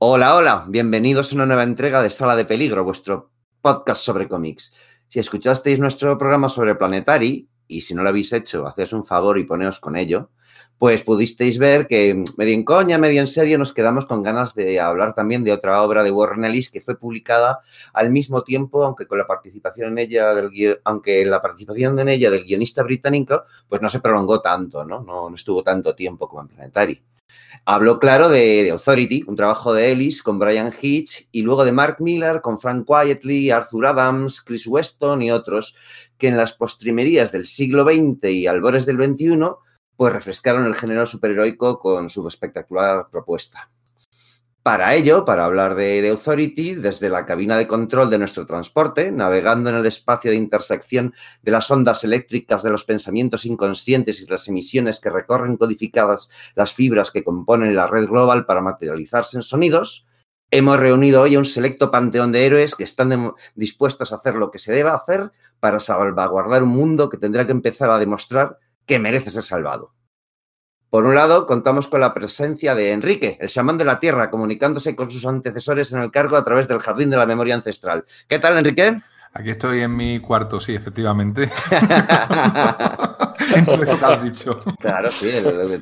Hola, hola, bienvenidos a una nueva entrega de Sala de Peligro, vuestro podcast sobre cómics. Si escuchasteis nuestro programa sobre Planetary, y si no lo habéis hecho, haced un favor y poneos con ello, pues pudisteis ver que medio en coña, medio en serio, nos quedamos con ganas de hablar también de otra obra de Warren Ellis que fue publicada al mismo tiempo, aunque con la participación en ella del aunque la participación en ella del guionista británico, pues no se prolongó tanto, ¿no? No, no estuvo tanto tiempo como en Planetary. Hablo, claro, de, Authority, un trabajo de Ellis con Brian Hitch y luego de Mark Miller con Frank Quietly, Arthur Adams, Chris Weston y otros que en las postrimerías del siglo XX y albores del XXI pues refrescaron el género superheroico con su espectacular propuesta. Para ello, para hablar de, Authority, desde la cabina de control de nuestro transporte, navegando en el espacio de intersección de las ondas eléctricas de los pensamientos inconscientes y las emisiones que recorren codificadas las fibras que componen la red global para materializarse en sonidos, hemos reunido hoy a un selecto panteón de héroes que están dispuestos a hacer lo que se deba hacer para salvaguardar un mundo que tendrá que empezar a demostrar que merece ser salvado. Por un lado, contamos con la presencia de Enrique, el chamán de la tierra, comunicándose con sus antecesores en el cargo a través del Jardín de la Memoria Ancestral. ¿Qué tal, Enrique? Aquí estoy en mi cuarto, sí, efectivamente. Entonces, ¿qué has dicho? Claro, sí,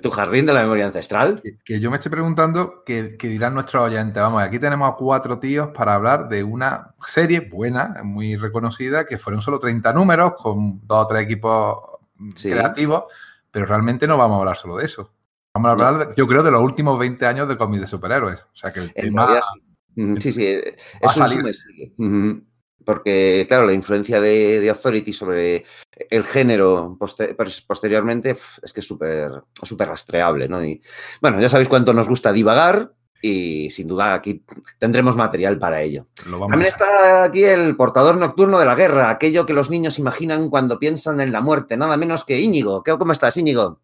tu jardín de la memoria ancestral. Que, yo me estoy preguntando qué, dirán nuestros oyentes. Vamos, aquí tenemos a cuatro tíos para hablar de una serie buena, muy reconocida, que fueron solo 30 números con dos o tres equipos creativos pero realmente no vamos a hablar solo de eso. Vamos a hablar, yo creo, de los últimos 20 años de cómics de superhéroes. O sea que el tema. Sí, sí, es un Porque, claro, la influencia de, Authority sobre el género posteriormente es que es súper súper rastreable, ¿no? Y, bueno, ya sabéis cuánto nos gusta divagar y sin duda aquí tendremos material para ello. También está aquí el portador nocturno de la guerra, aquello que los niños imaginan cuando piensan en la muerte, nada menos que Íñigo. ¿Cómo estás, Íñigo?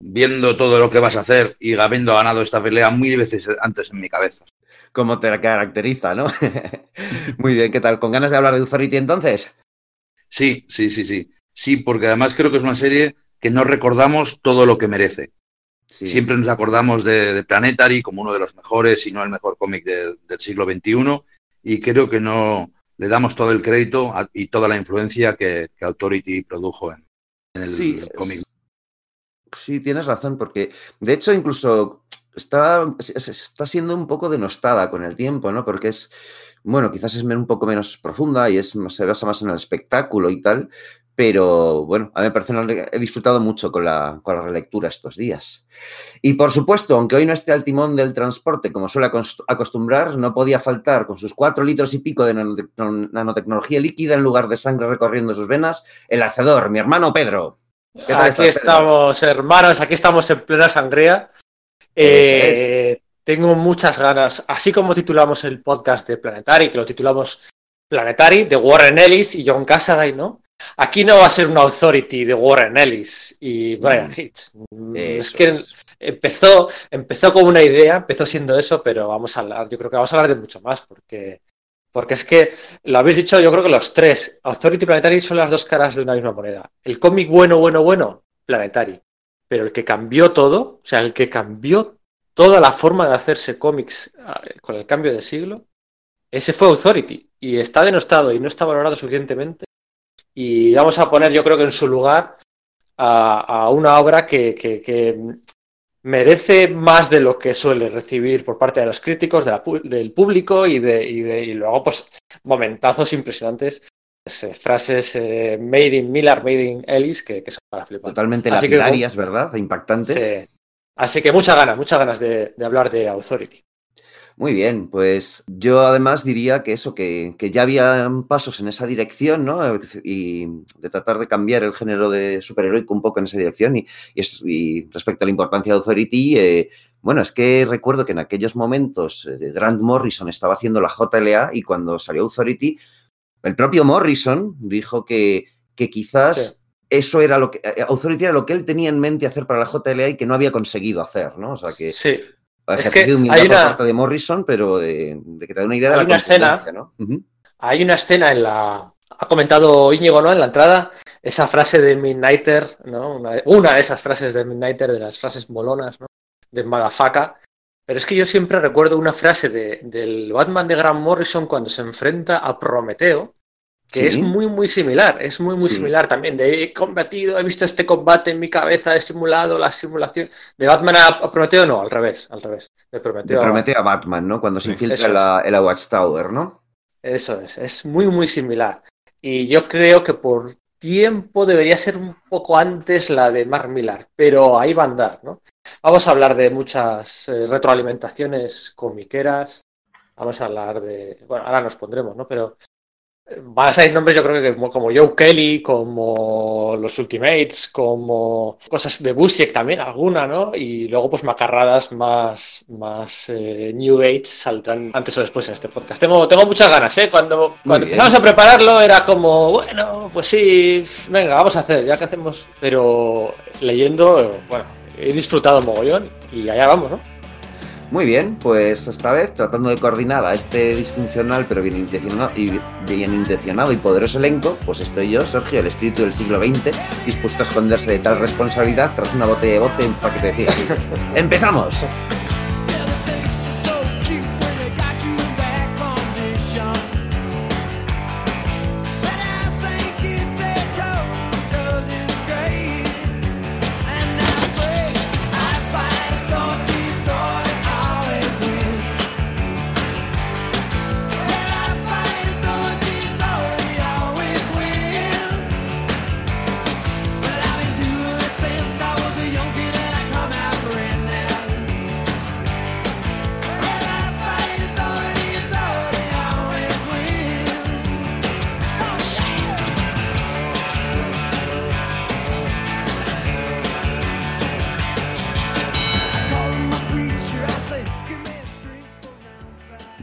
Viendo todo lo que vas a hacer y habiendo ganado esta pelea mil veces antes en mi cabeza. Como te caracteriza, ¿no? Muy bien, ¿qué tal? ¿Con ganas de hablar de Authority entonces? Sí, sí, sí, sí. Sí, porque además creo que es una serie que no recordamos todo lo que merece. Siempre nos acordamos de, Planetary como uno de los mejores, si no el mejor cómic del siglo XXI, y creo que no le damos todo el crédito y toda la influencia que, Authority produjo en, el, cómic. Sí, tienes razón, porque de hecho incluso está, está siendo un poco denostada con el tiempo, ¿no? Porque es, bueno, quizás es un poco menos profunda y es, se basa más en el espectáculo y tal, pero bueno, a mí personalmente he disfrutado mucho con la, con la relectura estos días. Y por supuesto, aunque hoy no esté al timón del transporte como suele acostumbrar, no podía faltar con sus cuatro litros y pico de nanotecnología líquida en lugar de sangre recorriendo sus venas, el hacedor, mi hermano Pedro. Aquí estamos, hermanos, aquí estamos en plena sangría. Eh, tengo muchas ganas, así como titulamos el podcast de Planetary, que lo titulamos Planetary, de Warren Ellis y John Cassaday, ¿no? Aquí no va a ser una authority de Warren Ellis y Brian mm. Hitch. Mm, es que empezó, empezó como una idea, empezó siendo eso, pero vamos a hablar, yo creo que vamos a hablar de mucho más, porque, porque es que lo habéis dicho, yo creo que los tres, Authority y Planetary son las dos caras de una misma moneda. El cómic bueno, bueno, bueno, Planetary. Pero el que cambió todo, o sea, el que cambió toda la forma de hacerse cómics ah, con el cambio de siglo, ese fue Authority. Y está denostado y no está valorado suficientemente y vamos a poner, yo creo que en su lugar, a, una obra que, merece más de lo que suele recibir por parte de los críticos, del público y, de, y, luego, pues, momentazos impresionantes. Eh, frases eh, made in Miller, made in Ellis, que, son para flipar. Totalmente lapidarias, ¿verdad? Impactantes. Sí. Así que muchas ganas, muchas ganas de hablar de Authority. Muy bien, pues yo además diría que eso, que, ya había pasos en esa dirección, ¿no? Y de tratar de cambiar el género de superheroico un poco en esa dirección. Y, y, respecto a la importancia de Authority, eh, bueno, es que recuerdo que en aquellos momentos eh, Grant Morrison estaba haciendo la JLA y cuando salió Authority, el propio Morrison dijo que, que quizás... Eso era lo que. Eh, Authority era lo que él tenía en mente hacer para la JLA y que no había conseguido hacer, ¿no? O sea que. Sí es que hay una... parte de Morrison, pero de, que te da una idea de la una escena, ¿no? Hay una escena en la... Ha comentado Íñigo, ¿no? En la entrada, esa frase de Midnighter, ¿no? Una, de esas frases de Midnighter, de las frases molonas, ¿no? De Madafaka, Pero es que yo siempre recuerdo una frase de, del Batman de Grant Morrison cuando se enfrenta a Prometeo, que es muy, muy similar, es muy, muy similar también. De he combatido, he visto este combate en mi cabeza, he simulado la simulación. De Batman a, Prometeo, no, al revés, al revés. De Prometeo, a... Batman, ¿no? Cuando se infiltra la, la Watchtower, ¿no? Eso es, es muy, muy similar. Y yo creo que por tiempo debería ser un poco antes la de Mark Millar, pero ahí va a andar, ¿no? Vamos a hablar de muchas eh, retroalimentaciones comiqueras, vamos a hablar de, bueno, ahora nos pondremos, ¿no? Pero Van a salir nombres, yo creo que como, Joe Kelly, como los Ultimates, como cosas de Busiek también, alguna, ¿no? Y luego, pues macarradas más, más eh, New Age saldrán antes o después en este podcast. Tengo, tengo muchas ganas, ¿eh? Cuando, cuando empezamos a prepararlo era como, bueno, pues sí, venga, vamos a hacer, ya que hacemos. Pero leyendo, bueno, he disfrutado mogollón y allá vamos, ¿no? Muy bien, pues esta vez tratando de coordinar a este disfuncional pero bien intencionado y, bien intencionado y poderoso elenco, pues estoy yo, Sergio, el espíritu del siglo XX, dispuesto a esconderse de tal responsabilidad tras una bote de bote en paquete de ¡Empezamos!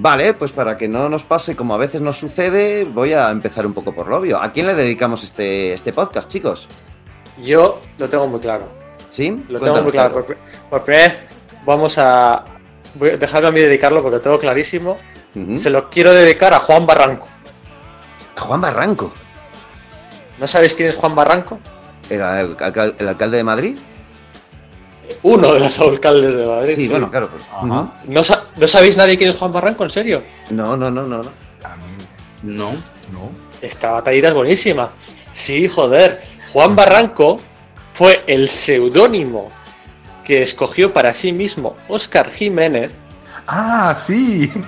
Vale, pues para que no nos pase como a veces nos sucede, voy a empezar un poco por lo obvio. ¿A quién le dedicamos este, este podcast, chicos? Yo lo tengo muy claro. ¿Sí? Lo tengo muy claro. Por, primera vez vamos a... Voy a dejarme a mí dedicarlo porque lo tengo clarísimo. Se lo quiero dedicar a Juan Barranco. ¿A Juan Barranco? ¿No sabéis quién es Juan Barranco? ¿Era el alcalde de Madrid? Uno de los alcaldes de Madrid. Sí, bueno, claro. Pues. ¿No, sabéis nadie quién es Juan Barranco, en serio? No, no, no, no. No. No. no. Esta batallita es buenísima. Sí, joder. Juan Barranco fue el seudónimo que escogió para sí mismo Óscar Jiménez. Ah, sí.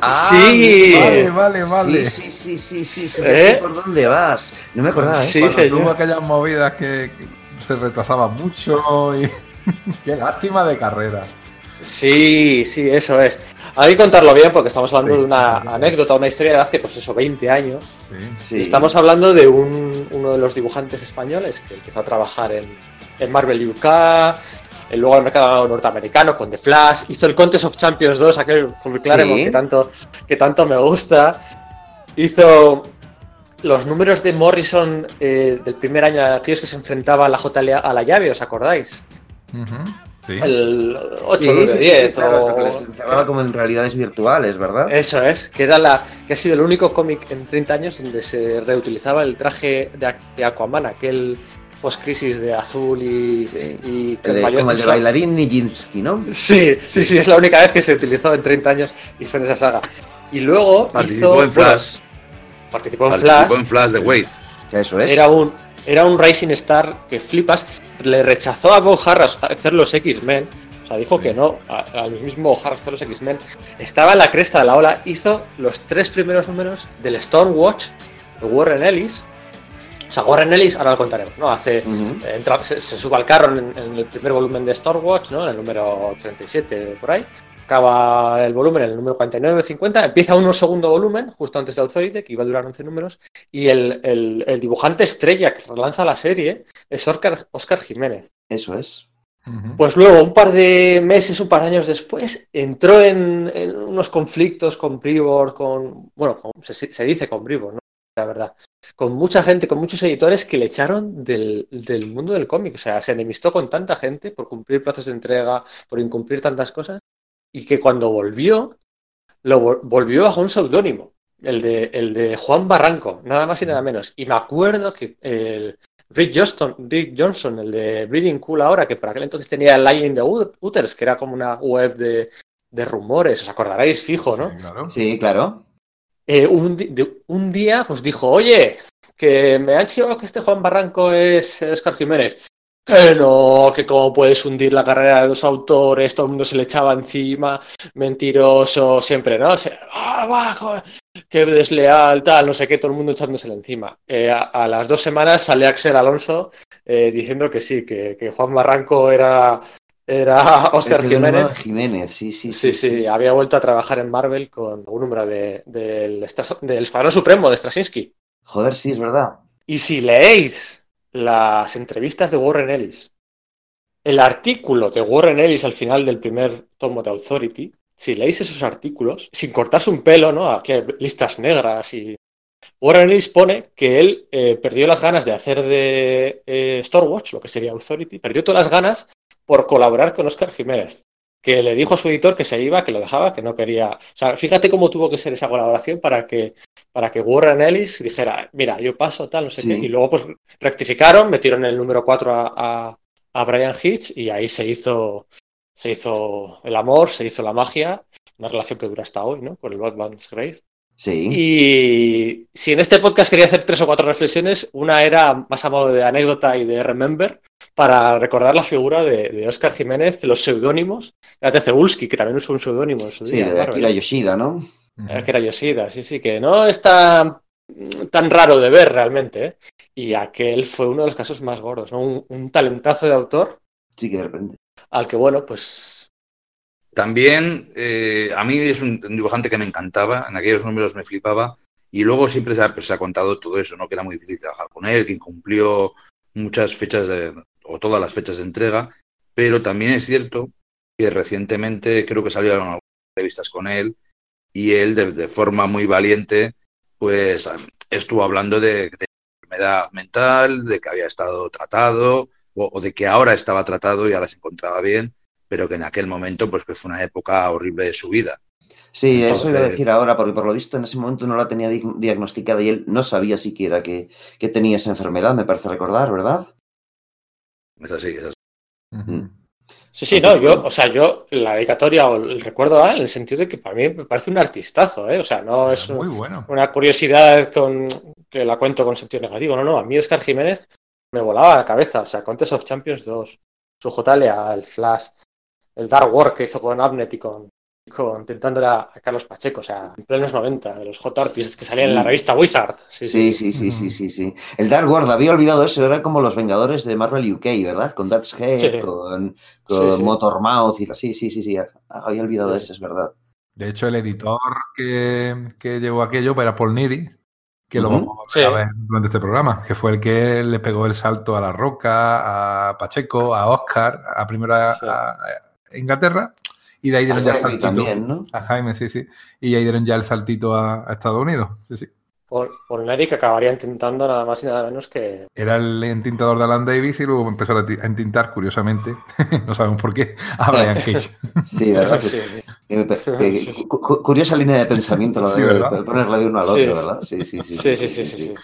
Ah, sí. Vale, vale, vale. Sí, sí, sí, sí, sí. ¿Eh? por dónde vas. No me acordaba. ¿eh? Sí, tuvo aquellas movidas que se retrasaba mucho y... Qué lástima de carrera. Sí, sí, eso es. Hay que contarlo bien porque estamos hablando de una anécdota, una historia de hace, pues eso, 20 años. Sí, Estamos hablando de uno de los dibujantes españoles que empezó a trabajar en, Marvel UK, luego en el mercado norteamericano con The Flash, hizo el Contest of Champions 2, aquel Claremont que tanto, que tanto me gusta. Hizo los números de Morrison eh, del primer año, aquellos que se enfrentaba a la JLA a la llave, ¿os acordáis? El 8, 9, 10. o... como en realidades virtuales, ¿verdad? Eso es, que, era la, que ha sido el único cómic en 30 años donde se reutilizaba el traje de, Aquaman, aquel post-crisis de azul y. y el de, como el de bailarín Nijinsky, ¿no? Sí, sí, sí, es la única vez que se utilizó en 30 años y fue en esa saga. Y luego. Participó en Flash. participó en Flash. Participó en Flash de Wade. Eso es. Era un, era un Rising Star que flipas. Le rechazó a Bob Harras hacer los X-Men. O sea, dijo que no, al mismo Harras hacer los X-Men. Estaba en la cresta de la ola. Hizo los tres primeros números del Stormwatch de Warren Ellis. O sea, Warren Ellis, ahora lo contaremos, ¿no? Hace, se, sube al carro en, en, el primer volumen de Stormwatch, ¿no? En el número 37, por ahí acaba el volumen en el número 49-50, empieza un segundo volumen, justo antes de Authority, que iba a durar 11 números, y el, dibujante estrella que relanza la serie es Oscar, Jiménez. Eso es. Pues luego, un par de meses, un par de años después, entró en, unos conflictos con Brivor, con, bueno, se, dice con Brivor, ¿no? La verdad. Con mucha gente, con muchos editores que le echaron del, del mundo del cómic. O sea, se enemistó con tanta gente por cumplir plazos de entrega, por incumplir tantas cosas, y que cuando volvió, lo volvió bajo un seudónimo, el de, el de Juan Barranco, nada más y nada menos. Y me acuerdo que el Rick Johnston, Rick Johnson, el de Breeding Cool ahora, que por aquel entonces tenía el Line in the Utters, que era como una web de, de rumores, os acordaréis fijo, ¿no? Sí, claro. Sí, claro. Eh, un, un, día pues dijo, oye, que me han chivado que este Juan Barranco es Oscar Jiménez. Que no, que cómo puedes hundir la carrera de los autores, todo el mundo se le echaba encima, mentiroso, siempre, ¿no? ¡Ah, qué desleal, tal, no sé qué, todo el mundo echándosele encima. Eh, a, las dos semanas sale Axel Alonso eh, diciendo que sí, que, que, Juan Barranco era, era Oscar Jiménez. Jiménez, sí, sí, sí. Sí, había vuelto a trabajar en Marvel con un número de, del, del Escuadrón Supremo de Straczynski. Joder, sí, es verdad. Y si leéis las entrevistas de Warren Ellis, el artículo de Warren Ellis al final del primer tomo de Authority, si leéis esos artículos, sin cortarse un pelo, ¿no? Aquí hay listas negras y... Warren Ellis pone que él eh, perdió las ganas de hacer de eh, lo que sería Authority, perdió todas las ganas por colaborar con Oscar Jiménez, que le dijo a su editor que se iba, que lo dejaba, que no quería... O sea, fíjate cómo tuvo que ser esa colaboración para que para que Warren Ellis dijera, mira, yo paso, tal, no sé qué. Y luego pues rectificaron, metieron el número 4 a, a, Brian Hitch y ahí se hizo, se hizo el amor, se hizo la magia, una relación que dura hasta hoy, ¿no? Con el Batman's Grave. Sí. Y si en este podcast quería hacer tres o cuatro reflexiones, una era más a modo de anécdota y de remember, para recordar la figura de, Oscar Jiménez, los seudónimos, de Cebulski, que también usó un seudónimo. Sí, de Akira Yoshida, ¿no? que era Yoshida, sí, sí, que no está tan raro de ver realmente. ¿eh? Y aquel fue uno de los casos más gordos, ¿no? Un, talentazo de autor. Sí, que de repente. Al que, bueno, pues. También, eh, a mí es un, dibujante que me encantaba, en aquellos números me flipaba, y luego siempre se ha, pues, se ha, contado todo eso, ¿no? Que era muy difícil trabajar con él, que incumplió muchas fechas de, o todas las fechas de entrega, pero también es cierto que recientemente creo que salieron algunas entrevistas con él y él de, forma muy valiente pues estuvo hablando de, enfermedad mental, de que había estado tratado o, de que ahora estaba tratado y ahora se encontraba bien, pero que en aquel momento pues que fue una época horrible de su vida. Sí, eso iba a decir ahora, porque por lo visto en ese momento no la tenía diagnosticada y él no sabía siquiera que, que tenía esa enfermedad, me parece recordar, ¿verdad? Es así, es así. Sí, sí, no, yo, o sea, yo la dedicatoria o el recuerdo a en el sentido de que para mí me parece un artistazo, ¿eh? O sea, no es Muy bueno. una curiosidad con, que la cuento con sentido negativo, no, no, a mí Oscar Jiménez me volaba la cabeza, o sea, Contest of Champions 2, su JLA, el Flash, el Dark War que hizo con Abnet y con intentando a, Carlos Pacheco, o sea, en plenos 90, de los J Artists que salían en la revista Wizard. Sí, sí, sí, sí, sí, sí, sí. El Dark World, había olvidado eso, era como los Vengadores de Marvel UK, ¿verdad? Con That's Head, con, con Motormouth y Sí, sí, sí, sí, había olvidado eso, es verdad. De hecho, el editor que, que llevó aquello era Paul Niri, que lo vamos a ver durante este programa, que fue el que le pegó el salto a La Roca, a Pacheco, a Oscar, a primera a Inglaterra y de ahí dieron ya el saltito. También, A Jaime, sí, sí. Y ahí dieron ya el saltito a, Estados Unidos. Sí, sí. Por, por que acabaría intentando nada más y nada menos que. Era el entintador de Alan Davis y luego empezó a entintar, curiosamente, no sabemos por qué, a Brian Cage. sí, ¿verdad? sí. curiosa línea de pensamiento lo de ponerla de uno al otro, ¿verdad? Sí, sí, sí. Sí, sí, sí.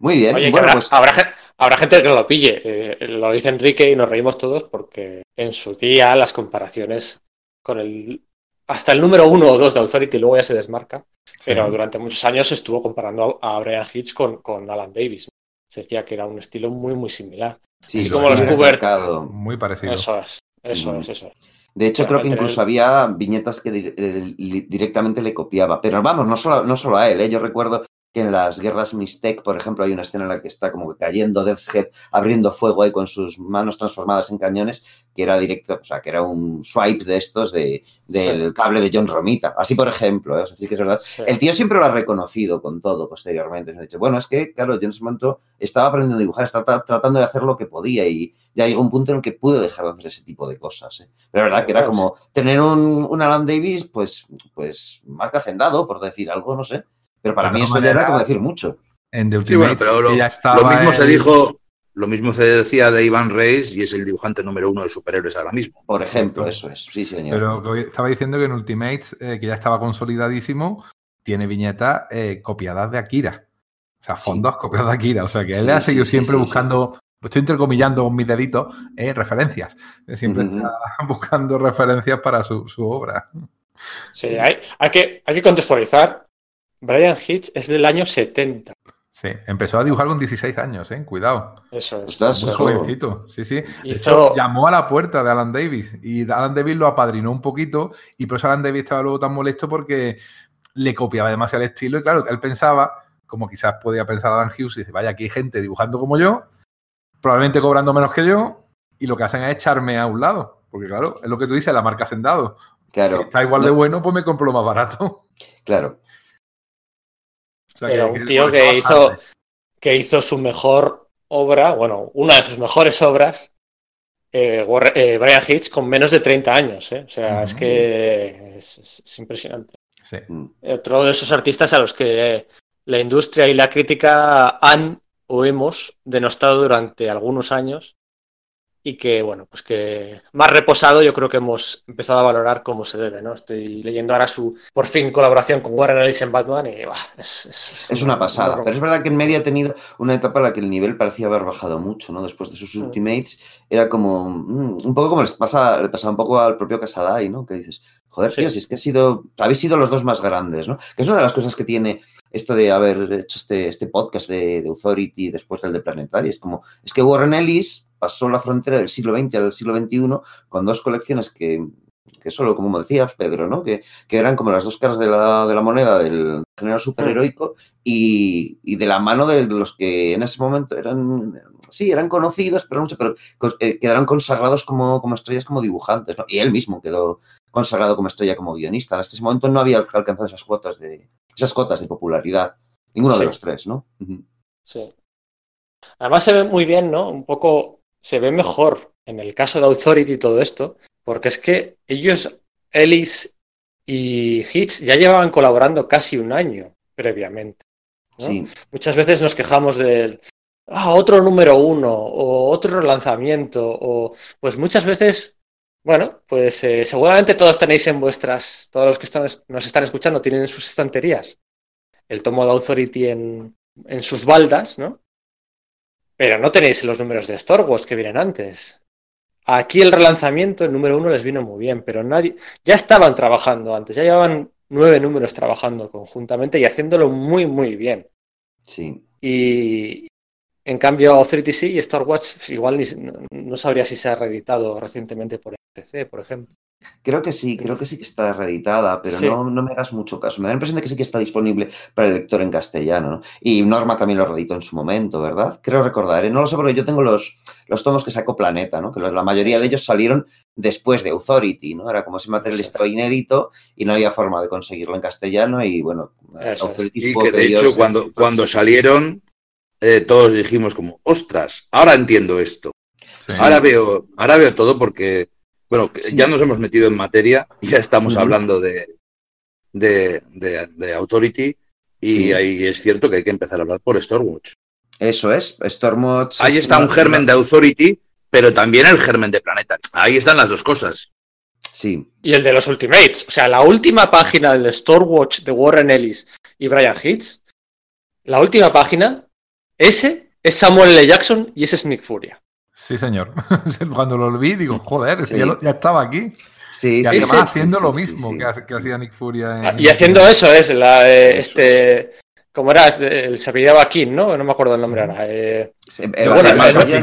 Muy bien. Oye, bueno, habrá, pues... habrá, Habrá gente que lo pille. Eh, lo dice Enrique y nos reímos todos porque en su día las comparaciones con el. Hasta el número uno o dos de Authority luego ya se desmarca. Pero durante muchos años estuvo comparando a Brian Hitch con, con Alan Davis. Se decía que era un estilo muy, muy similar. Sí, Así como los Kubert. Muy parecido. Eso es, eso es, eso De hecho, creo que incluso había viñetas que directamente le copiaba. Pero vamos, no solo, no solo a él. ¿eh? Yo recuerdo que en las guerras Mistec, por ejemplo, hay una escena en la que está como cayendo Death's Head, abriendo fuego ahí con sus manos transformadas en cañones, que era directo, o sea, que era un swipe de estos de, del cable de John Romita. Así, por ejemplo, ¿eh? que es verdad. El tío siempre lo ha reconocido con todo posteriormente. ha dicho, bueno, es que, claro, James Manto estaba aprendiendo a dibujar, estaba tratando de hacer lo que podía y ya llegó un punto en el que pude dejar de hacer ese tipo de cosas. ¿eh? Pero la verdad que era como tener un, un Alan Davis, pues, pues más que hacendado, por decir algo, no sé. Pero para mí eso ya era como decir mucho. En The Ultimate lo, ya estaba lo mismo se dijo, lo mismo se decía de Ivan Reis y es el dibujante número uno de superhéroes ahora mismo. Por ejemplo, eso es, sí, señor. Pero estaba diciendo que en Ultimates, eh, que ya estaba consolidadísimo, tiene viñetas eh, copiadas de Akira. O sea, fondos copiados de Akira. O sea, que él ha seguido siempre buscando estoy entrecomillando con mis deditos, eh, referencias. Siempre está buscando referencias para su, obra. Sí, hay, hay, que, hay que contextualizar. Brian Hitch es del año 70. Sí, empezó a dibujar con 16 años, ¿eh? Cuidado. Eso es. Muy jovencito. Sí, sí. Hizo... llamó a la puerta de Alan Davis y Alan Davis lo apadrinó un poquito y por eso Alan Davis estaba luego tan molesto porque le copiaba demasiado el estilo y claro, él pensaba, como quizás podía pensar Alan Hughes, y dice, vaya, aquí hay gente dibujando como yo, probablemente cobrando menos que yo y lo que hacen es echarme a un lado. Porque claro, es lo que tú dices, la marca Hacendado. Claro. Si está igual de bueno, pues me compro lo más barato. Claro. Pero un tío que hizo, que hizo su mejor obra, bueno, una de sus mejores obras, eh, eh, Brian Hitch, con menos de 30 años. ¿eh? O sea, es que es, impresionante. Mm. Otro de esos artistas a los que la industria y la crítica han o hemos denostado durante algunos años y que, bueno, pues que más reposado yo creo que hemos empezado a valorar cómo se debe, ¿no? Estoy leyendo ahora su, por fin, colaboración con Warren Ellis en Batman y, es, es, una pasada. Pero es verdad que en medio ha tenido una etapa en la que el nivel parecía haber bajado mucho, ¿no? Después de sus mm. Ultimates, era como, mm, un poco como les pasa, le pasaba un poco al propio Casadai, ¿no? Que dices, joder, tío, si es que ha sido, habéis sido los dos más grandes, ¿no? Que es una de las cosas que tiene esto de haber hecho este, este podcast de, de Authority después del de Planetary. Es como, es que Warren Ellis pasó la frontera del siglo XX al siglo XXI con dos colecciones que, que solo, como decías, Pedro, ¿no? Que, que, eran como las dos caras de la, de la moneda del género superheroico y, y, de la mano de los que en ese momento eran, sí, eran conocidos, pero, mucho, pero eh, quedaron consagrados como, como estrellas, como dibujantes, ¿no? Y él mismo quedó consagrado como estrella, como guionista. En este momento no había alcanzado esas cuotas de, esas cotas de popularidad. Ninguno de los tres, ¿no? Sí. Además se ve muy bien, ¿no? Un poco se ve mejor en el caso de Authority y todo esto, porque es que ellos, Ellis y Hitch, ya llevaban colaborando casi un año previamente. Muchas veces nos quejamos del ah, otro número uno o otro lanzamiento o pues muchas veces bueno, pues eh, seguramente todos tenéis en vuestras, todos los que están, nos están escuchando tienen en sus estanterías el tomo de Authority en, en sus baldas, ¿no? Pero no tenéis los números de Star Wars que vienen antes. Aquí el relanzamiento, el número uno les vino muy bien, pero nadie. Ya estaban trabajando antes, ya llevaban nueve números trabajando conjuntamente y haciéndolo muy, muy bien. Sí. Y en cambio, Authority sí y Star Wars igual no, sabría si se ha reeditado recientemente por PC, por ejemplo. Creo que sí, creo que sí que está reeditada, pero no, no, me hagas mucho caso. Me da la impresión de que sí que está disponible para el lector en castellano, ¿no? Y Norma también lo reeditó en su momento, ¿verdad? Creo recordar, ¿eh? no lo sé porque yo tengo los, los tomos que sacó Planeta, ¿no? Que la mayoría de ellos salieron después de Authority, ¿no? Era como si material estaba inédito y no había forma de conseguirlo en castellano y bueno, Authority Y que de hecho cuando, cuando salieron eh, todos dijimos como, ostras, ahora entiendo esto. Ahora veo, ahora veo todo porque bueno, ya nos hemos metido en materia, ya estamos hablando de, de, Authority y ahí es cierto que hay que empezar a hablar por Stormwatch. Eso es, Stormwatch. Ahí está un germen de Authority, pero también el germen de Planeta. Ahí están las dos cosas. Sí. Y el de los Ultimates. O sea, la última página del Stormwatch de Warren Ellis y Brian Hitch, la última página, ese es Samuel L. Jackson y ese es Nick Furia. Sí, señor. Cuando lo vi, digo, joder, ya, estaba aquí. Sí, y además haciendo lo mismo que, hacía Nick Furia. Ah, y haciendo eso es la, eh, este. ¿Cómo era? Se apellidaba King, ¿no? No me acuerdo el nombre ahora. Eh,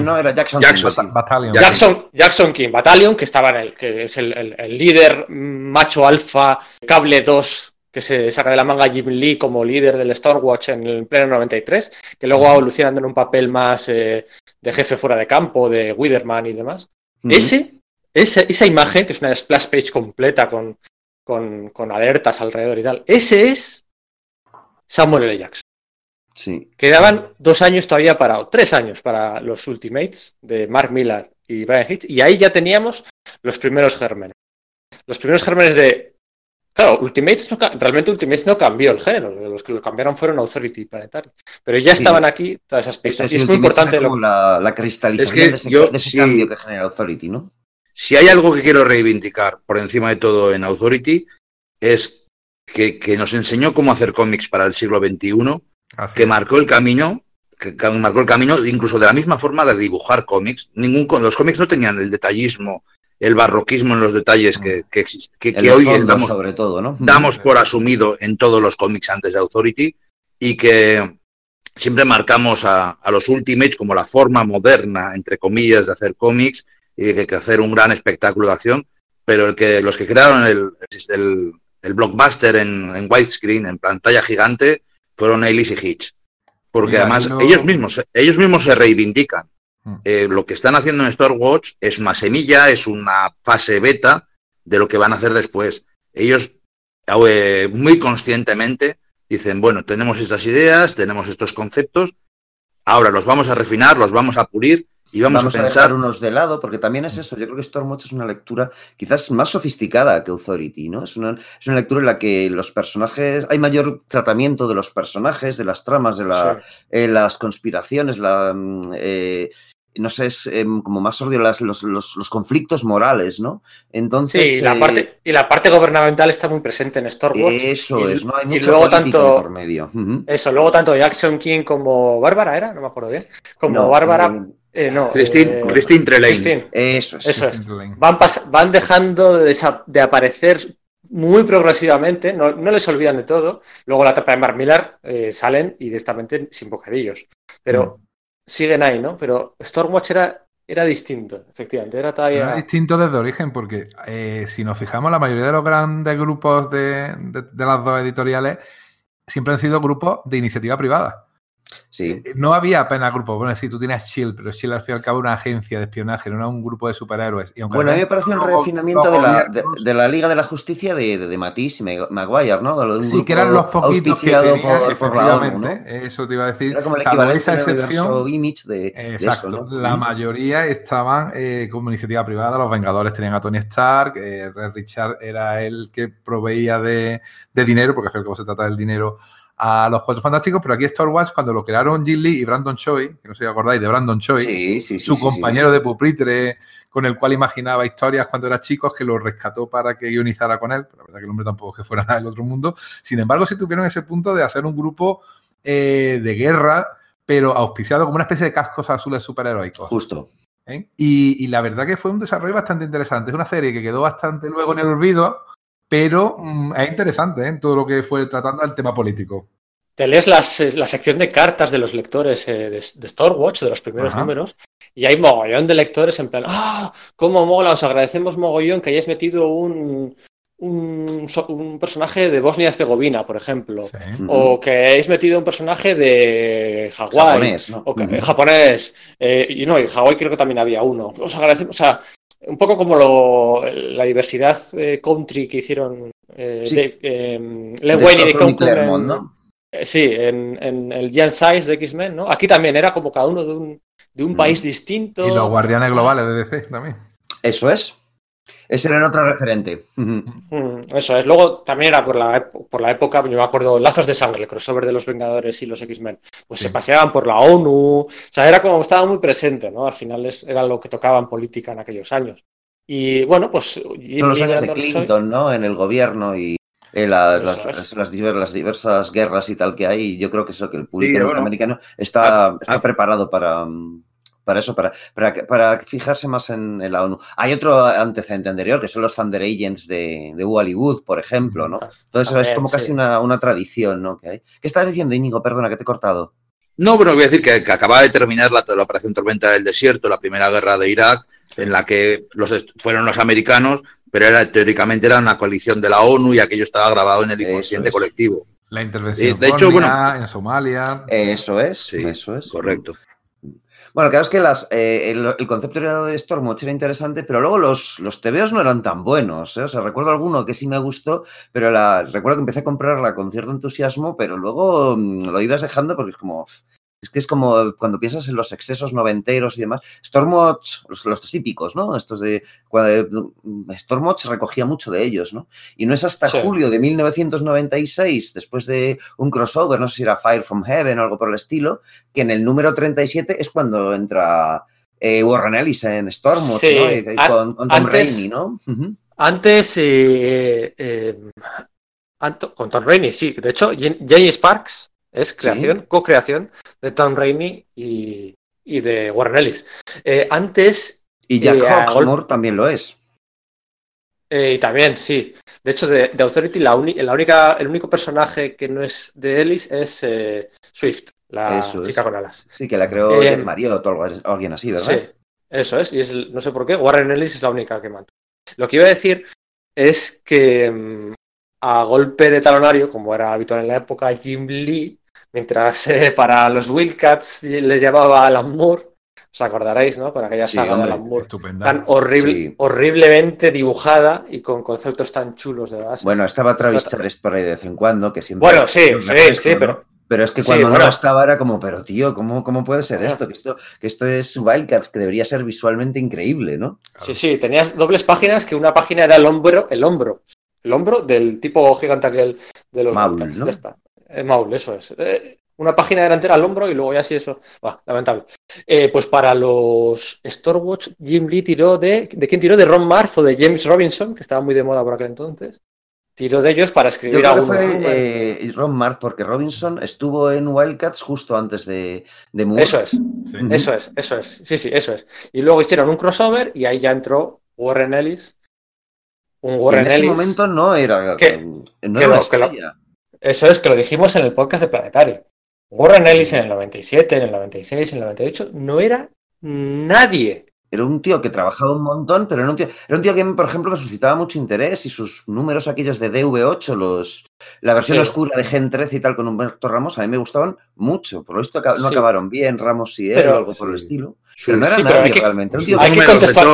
no, era Jackson, Jackson King. Battalion. Jackson, Jackson King Battalion, que estaba en el, que es el, el líder macho alfa, cable 2 que se saca de la manga Jim Lee como líder del Stormwatch en el pleno 93, que luego va evolucionando en un papel más eh, de jefe fuera de campo, de Widerman y demás. Ese, esa imagen, que es una splash page completa con, con, alertas alrededor y tal, ese es Samuel L. Jackson. Sí. Quedaban dos años todavía para, tres años para los Ultimates de Mark Millar y Brian Hitch, y ahí ya teníamos los primeros gérmenes. Los primeros gérmenes de Claro, Ultimates realmente Ultimates no cambió el género, los que lo cambiaron fueron Authority y Planetary. Pero ya estaban aquí todas esas pistas. y es muy importante lo... la, la, cristalización de ese, cambio que genera Authority, ¿no? Si hay algo que quiero reivindicar por encima de todo en Authority, es que, nos enseñó cómo hacer cómics para el siglo XXI, que marcó el camino que, marcó el camino, incluso de la misma forma de dibujar cómics. Ningún, los cómics no tenían el detallismo, el barroquismo en los detalles que, que, que, hoy damos, sobre todo, ¿no? damos por asumido en todos los cómics antes de Authority y que siempre marcamos a, a, los Ultimates como la forma moderna, entre comillas, de hacer cómics y de que hacer un gran espectáculo de acción, pero el que, los que crearon el, el, el blockbuster en, en, widescreen, en pantalla gigante, fueron Ellis y Hitch. Porque además ellos, mismos, ellos mismos se reivindican. Mm. Eh, lo que están haciendo en Star Wars es una semilla, es una fase beta de lo que van a hacer después. Ellos eh, muy conscientemente dicen, bueno, tenemos estas ideas, tenemos estos conceptos, ahora los vamos a refinar, los vamos a pulir y vamos, a pensar unos de lado, porque también es eso. Yo creo que Stormwatch es una lectura quizás más sofisticada que Authority, ¿no? Es una, es una lectura en la que los personajes, hay mayor tratamiento de los personajes, de las tramas, de la, eh, las conspiraciones, la, mm, eh, no sé, es em, como más sordio los, los, conflictos morales, ¿no? Entonces. Sí, y la, eh, parte, y la parte gubernamental está muy presente en Stormwatch. Eso es, ¿no? Hay mucha y luego tanto, por medio. Eso, luego tanto Jackson King como Bárbara era, no me acuerdo bien. Como Bárbara. Eh, no, Christine, eh, Christine Trelane. Eso es. Eso es. Van, van dejando de, de, aparecer muy progresivamente, no, no, les olvidan de todo. Luego la etapa de Mark Millar eh, salen y directamente sin bocadillos. Pero mm siguen ahí, ¿no? Pero Stormwatch era, era distinto, efectivamente. Era, todavía... distinto desde origen, porque eh, si nos fijamos, la mayoría de los grandes grupos de, de, de las dos editoriales siempre han sido grupos de iniciativa privada. Sí. Eh, no había apenas grupos. Bueno, sí, tú tienes Shield, pero Shield al fin y al cabo era una agencia de espionaje, no era un grupo de superhéroes. Y bueno, a mí me un refinamiento de la, de, de, la, Liga de la Justicia de, de, de Matisse y Maguire, ¿no? De sí, que eran los poquitos que tenía, por, por la ONU, ¿no? Eso te iba a decir. Era como el equivalente esa excepción, image de, Exacto. Eso, ¿no? La mayoría estaban eh, como iniciativa privada. Los Vengadores tenían a Tony Stark, eh, Richard era el que proveía de, dinero, porque al fin y al cabo se trata del dinero a los Cuatro Fantásticos, pero aquí Star Wars, cuando lo crearon Jim Lee y Brandon Choi, que no sé si acordáis de Brandon Choi, sí, sí, sí, su compañero de pupitre con el cual imaginaba historias cuando era chico, que lo rescató para que guionizara con él, pero la verdad que el hombre tampoco es que fuera nada del otro mundo. Sin embargo, sí tuvieron ese punto de hacer un grupo eh, de guerra, pero auspiciado como una especie de cascos azules superheroicos. Justo. ¿Eh? Y, y, la verdad que fue un desarrollo bastante interesante. Es una serie que quedó bastante luego en el olvido, pero mmm, es interesante ¿eh? en todo lo que fue tratando el tema político. Te lees las, la sección de cartas de los lectores eh, de, de Stormwatch, de los primeros Ajá. números, y hay mogollón de lectores en plan, ¡ah! ¡Cómo mola! Os agradecemos mogollón que hayáis metido un, un, un personaje de Bosnia-Herzegovina, por ejemplo, sí. o que hayáis metido un personaje de Hawái, japonés, ¿no? o que, uh -huh. japonés eh, y no, en Hawái creo que también había uno. Os agradecemos, o sea, un poco como lo, la diversidad eh, country que hicieron eh, sí. de, eh, Len Wayne y de Claremont, ¿no? Eh, sí, en, en, el Giant Size de X-Men, ¿no? Aquí también era como cada uno de un, de un país distinto. Y los guardianes globales de DC también. Eso es. Ese era el otro referente. Eso es. Luego también era por la, por la época, yo me acuerdo, Lazos de Sangre, el crossover de los Vengadores y los X-Men. Pues sí. se paseaban por la ONU. O sea, era como estaba muy presente, ¿no? Al final es, era lo que tocaba en política en aquellos años. Y bueno, pues. Son los años de Clinton, ¿no? En el gobierno y eh, la, las, las, las, las, diversas guerras y tal que hay. Yo creo que eso, que el público sí, norteamericano está, ah, está ah. preparado para para eso, para, para, para, fijarse más en, en, la ONU. Hay otro antecedente anterior, que son los Thunder Agents de, de Hollywood, por ejemplo, ¿no? Entonces ver, es como casi sí. una, una, tradición, ¿no? Que hay. ¿Qué estás diciendo, Íñigo? Perdona, que te he cortado. No, bueno, voy a decir que, que acaba de terminar la, la, Operación Tormenta del Desierto, la primera guerra de Irak, sí. en la que los, fueron los americanos, pero era, teóricamente era una coalición de la ONU y aquello estaba grabado en el inconsciente es. colectivo. La intervención eh, de hecho, bueno, en Somalia. Eso es, sí, eso es. Correcto. Bueno, claro es que eh, el, el, concepto de Stormwatch era interesante, pero luego los, los TVOs no eran tan buenos. ¿eh? O sea, recuerdo alguno que sí me gustó, pero recuerdo que empecé a comprarla con cierto entusiasmo, pero luego mmm, lo ibas dejando porque es como, es que es como cuando piensas en los excesos noventeros y demás. Stormwatch, los, los típicos, ¿no? Estos de. Cuando, Stormwatch recogía mucho de ellos, ¿no? Y no es hasta sí. julio de 1996, después de un crossover, no sé si era Fire from Heaven o algo por el estilo, que en el número 37 es cuando entra eh, Warren Ellis en Stormwatch, sí. ¿no? Y, y con, con, Tom antes, Raimi, ¿no? Uh -huh. Antes. Eh, eh, con Tom Raimi, sí. De hecho, Jay Sparks Es creación, co-creación de Tom Raimi y, de Warren Ellis. Eh, antes. Y Jack eh, también lo es. Eh, y también, sí. De hecho, de, Authority, la, única, el único personaje que no es de Ellis es Swift, la chica con alas. Sí, que la creó eh, Mario o alguien así, ¿verdad? Sí, eso es. Y es, no sé por qué, Warren Ellis es la única que manda. Lo que iba a decir es que mm, a golpe de talonario, como era habitual en la época, Jim Lee, mientras eh, para los Wildcats le llevaba Alan Moore, os acordaréis, ¿no? Con aquella saga de Alan Moore tan horrible, horriblemente dibujada y con conceptos tan chulos de base. Bueno, estaba Travis Charest por ahí de vez en cuando, que siempre... Bueno, sí, sí, sí, pero... Pero es que cuando no estaba era como, pero tío, ¿cómo, cómo puede ser esto? Que, esto? que esto es Wildcats, que debería ser visualmente increíble, ¿no? Sí, sí, tenías dobles páginas, que una página era el hombro, el hombro, el hombro del tipo gigante aquel de los Maul, ¿no? Eh, Maul, eso es. Eh, una página delantera al hombro y luego ya sí eso. lamentable. Eh, pues para los Storewatch, Jim Lee tiró de. ¿De quién tiró? De Ron Marth o de James Robinson, que estaba muy de moda por aquel entonces. Tiró de ellos para escribir Yo fue Ron Marth, porque Robinson estuvo en Wildcats justo antes de, de Moore. Eso es, eso es, eso es. Sí, sí, eso es. Y luego hicieron un crossover y ahí ya entró Warren Ellis en ese momento no era. eso es, que lo dijimos en el podcast de Planetary. Warren Ellis en el 97, en el 96, en el 98, no era nadie. Era un tío que trabajaba un montón, pero era un tío, era un tío que, por ejemplo, me suscitaba mucho interés y sus números aquellos de DV8, los, la versión oscura de Gen 13 y tal con Humberto Ramos, a mí me gustaban mucho. Por lo visto no acabaron bien Ramos y él o algo por el estilo. Pero no era nadie realmente. hay que contestar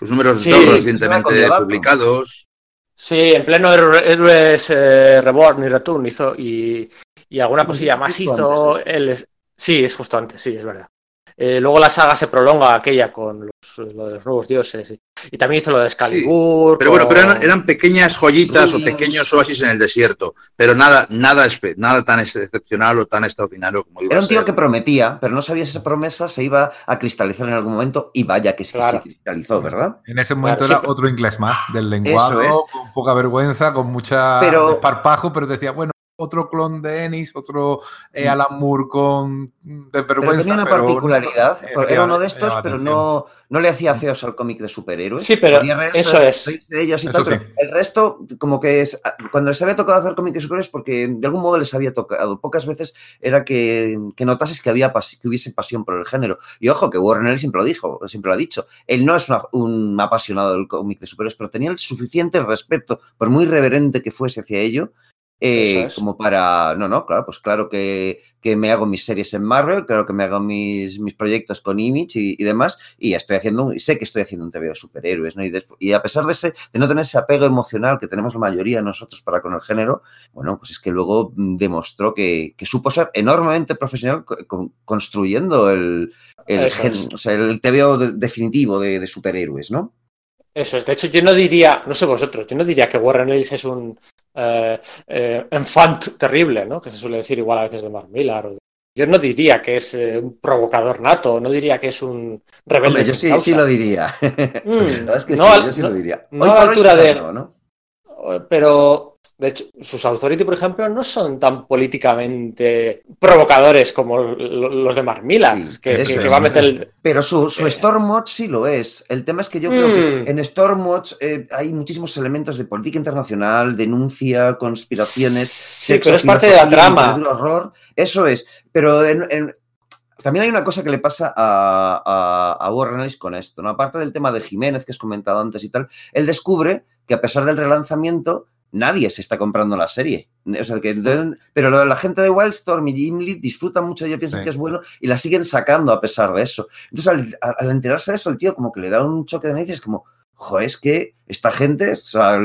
sus números sí, recientemente publicados. Sí, en pleno Héroes eh, Reborn y Return hizo y, y alguna cosilla más hizo. Él sí, es justo antes, sí, es verdad. Eh, luego la saga se prolonga aquella con los, lo de los nuevos dioses. Y también hizo lo de Excalibur. pero bueno, pero eran, pequeñas joyitas o pequeños oasis en el desierto. Pero nada, nada, nada tan excepcional o tan extraordinario como iba Era un tío que prometía, pero no sabía si esa promesa se iba a cristalizar en algún momento. Y vaya que se cristalizó, ¿verdad? En ese momento era otro inglés más del lenguaje, con poca vergüenza, con mucha pero, pero decía, bueno, otro clon de Ennis, otro eh, mm. Alan Moore con desvergüenza. tenía una particularidad, era uno de estos, pero no, no le hacía feos al cómic de superhéroes. Sí, pero eso es. De ellos y el resto, como que es, cuando les había tocado hacer cómic de superhéroes, porque de algún modo les había tocado, pocas veces era que, que notases que, había que hubiese pasión por el género. Y ojo, que Warren Ellis siempre lo dijo, siempre lo ha dicho. Él no es un apasionado del cómic de superhéroes, pero tenía el suficiente respeto, por muy reverente que fuese hacia ello, eh, como para, no, no, claro, pues claro que, que, me hago mis series en Marvel, claro que me hago mis, mis proyectos con Image y, demás, y estoy haciendo, sé que estoy haciendo un TV de superhéroes, ¿no? Y, y, a pesar de, ese, de no tener ese apego emocional que tenemos la mayoría de nosotros para con el género, bueno, pues es que luego demostró que, que supo ser enormemente profesional construyendo el, el, o sea, el TVO definitivo de, de superhéroes, ¿no? Eso es. De hecho, yo no diría, no sé vosotros, yo no diría que Warren Ellis es un eh, eh, enfant terrible, ¿no? Que se suele decir igual a veces de Mark Millar. Yo no diría que es eh, un provocador nato, no diría que es un rebelde. yo sí, sí, lo diría. Mm, es que no, sí, yo sí lo diría. No a la altura de. ¿no? Pero de hecho, sus Authority, por ejemplo, no son tan políticamente provocadores como los de Mark que, va a meter Pero su, su eh, Stormwatch sí lo es. El tema es que yo creo que mm. en Stormwatch eh, hay muchísimos elementos de política internacional, denuncia, conspiraciones, sí, pero es parte de la trama. horror. Eso es. Pero también hay una cosa que le pasa a, a, a Warren Ellis con esto, ¿no? Aparte del tema de Jiménez que has comentado antes y tal, él descubre que a pesar del relanzamiento, nadie se está comprando la serie. O sea, que, pero la gente de Wildstorm y Jim Lee disfrutan mucho, ellos piensan que es bueno y la siguen sacando a pesar de eso. Entonces, al, enterarse de eso, el tío como que le da un choque de narices, como, joder, es que esta gente, o sea,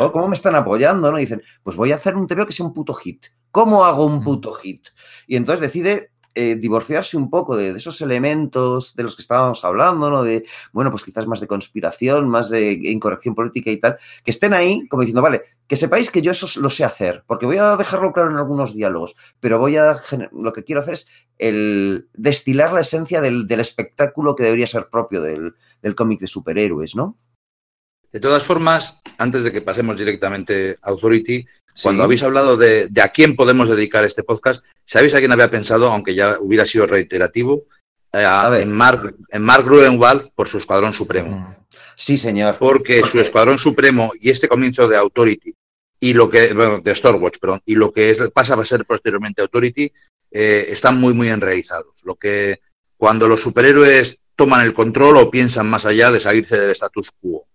oh, ¿cómo me están apoyando? ¿no? Y dicen, pues voy a hacer un TV que sea un puto hit. ¿Cómo hago un puto hit? Y entonces decide eh, divorciarse un poco de, esos elementos de los que estábamos hablando, ¿no? De, bueno, pues quizás más de conspiración, más de incorrección política y tal, que estén ahí como diciendo, vale, que sepáis que yo eso lo sé hacer, porque voy a dejarlo claro en algunos diálogos, pero voy a, lo que quiero hacer es el destilar la esencia del, espectáculo que debería ser propio del, del cómic de superhéroes, ¿no? De todas formas, antes de que pasemos directamente a Authority, Cuando habéis hablado de, a quién podemos dedicar este podcast, ¿sabéis a quién había pensado, aunque ya hubiera sido reiterativo? Eh, en, Mark, en Mark Gruenwald por su Escuadrón Supremo. Mm. Sí, señor. Porque su Escuadrón Supremo y este comienzo de Authority y lo que, bueno, de Stormwatch, perdón, y lo que es, pasa a ser posteriormente Authority, eh, están muy, muy enraizados. Lo que cuando los superhéroes toman el control o piensan más allá de salirse del status quo,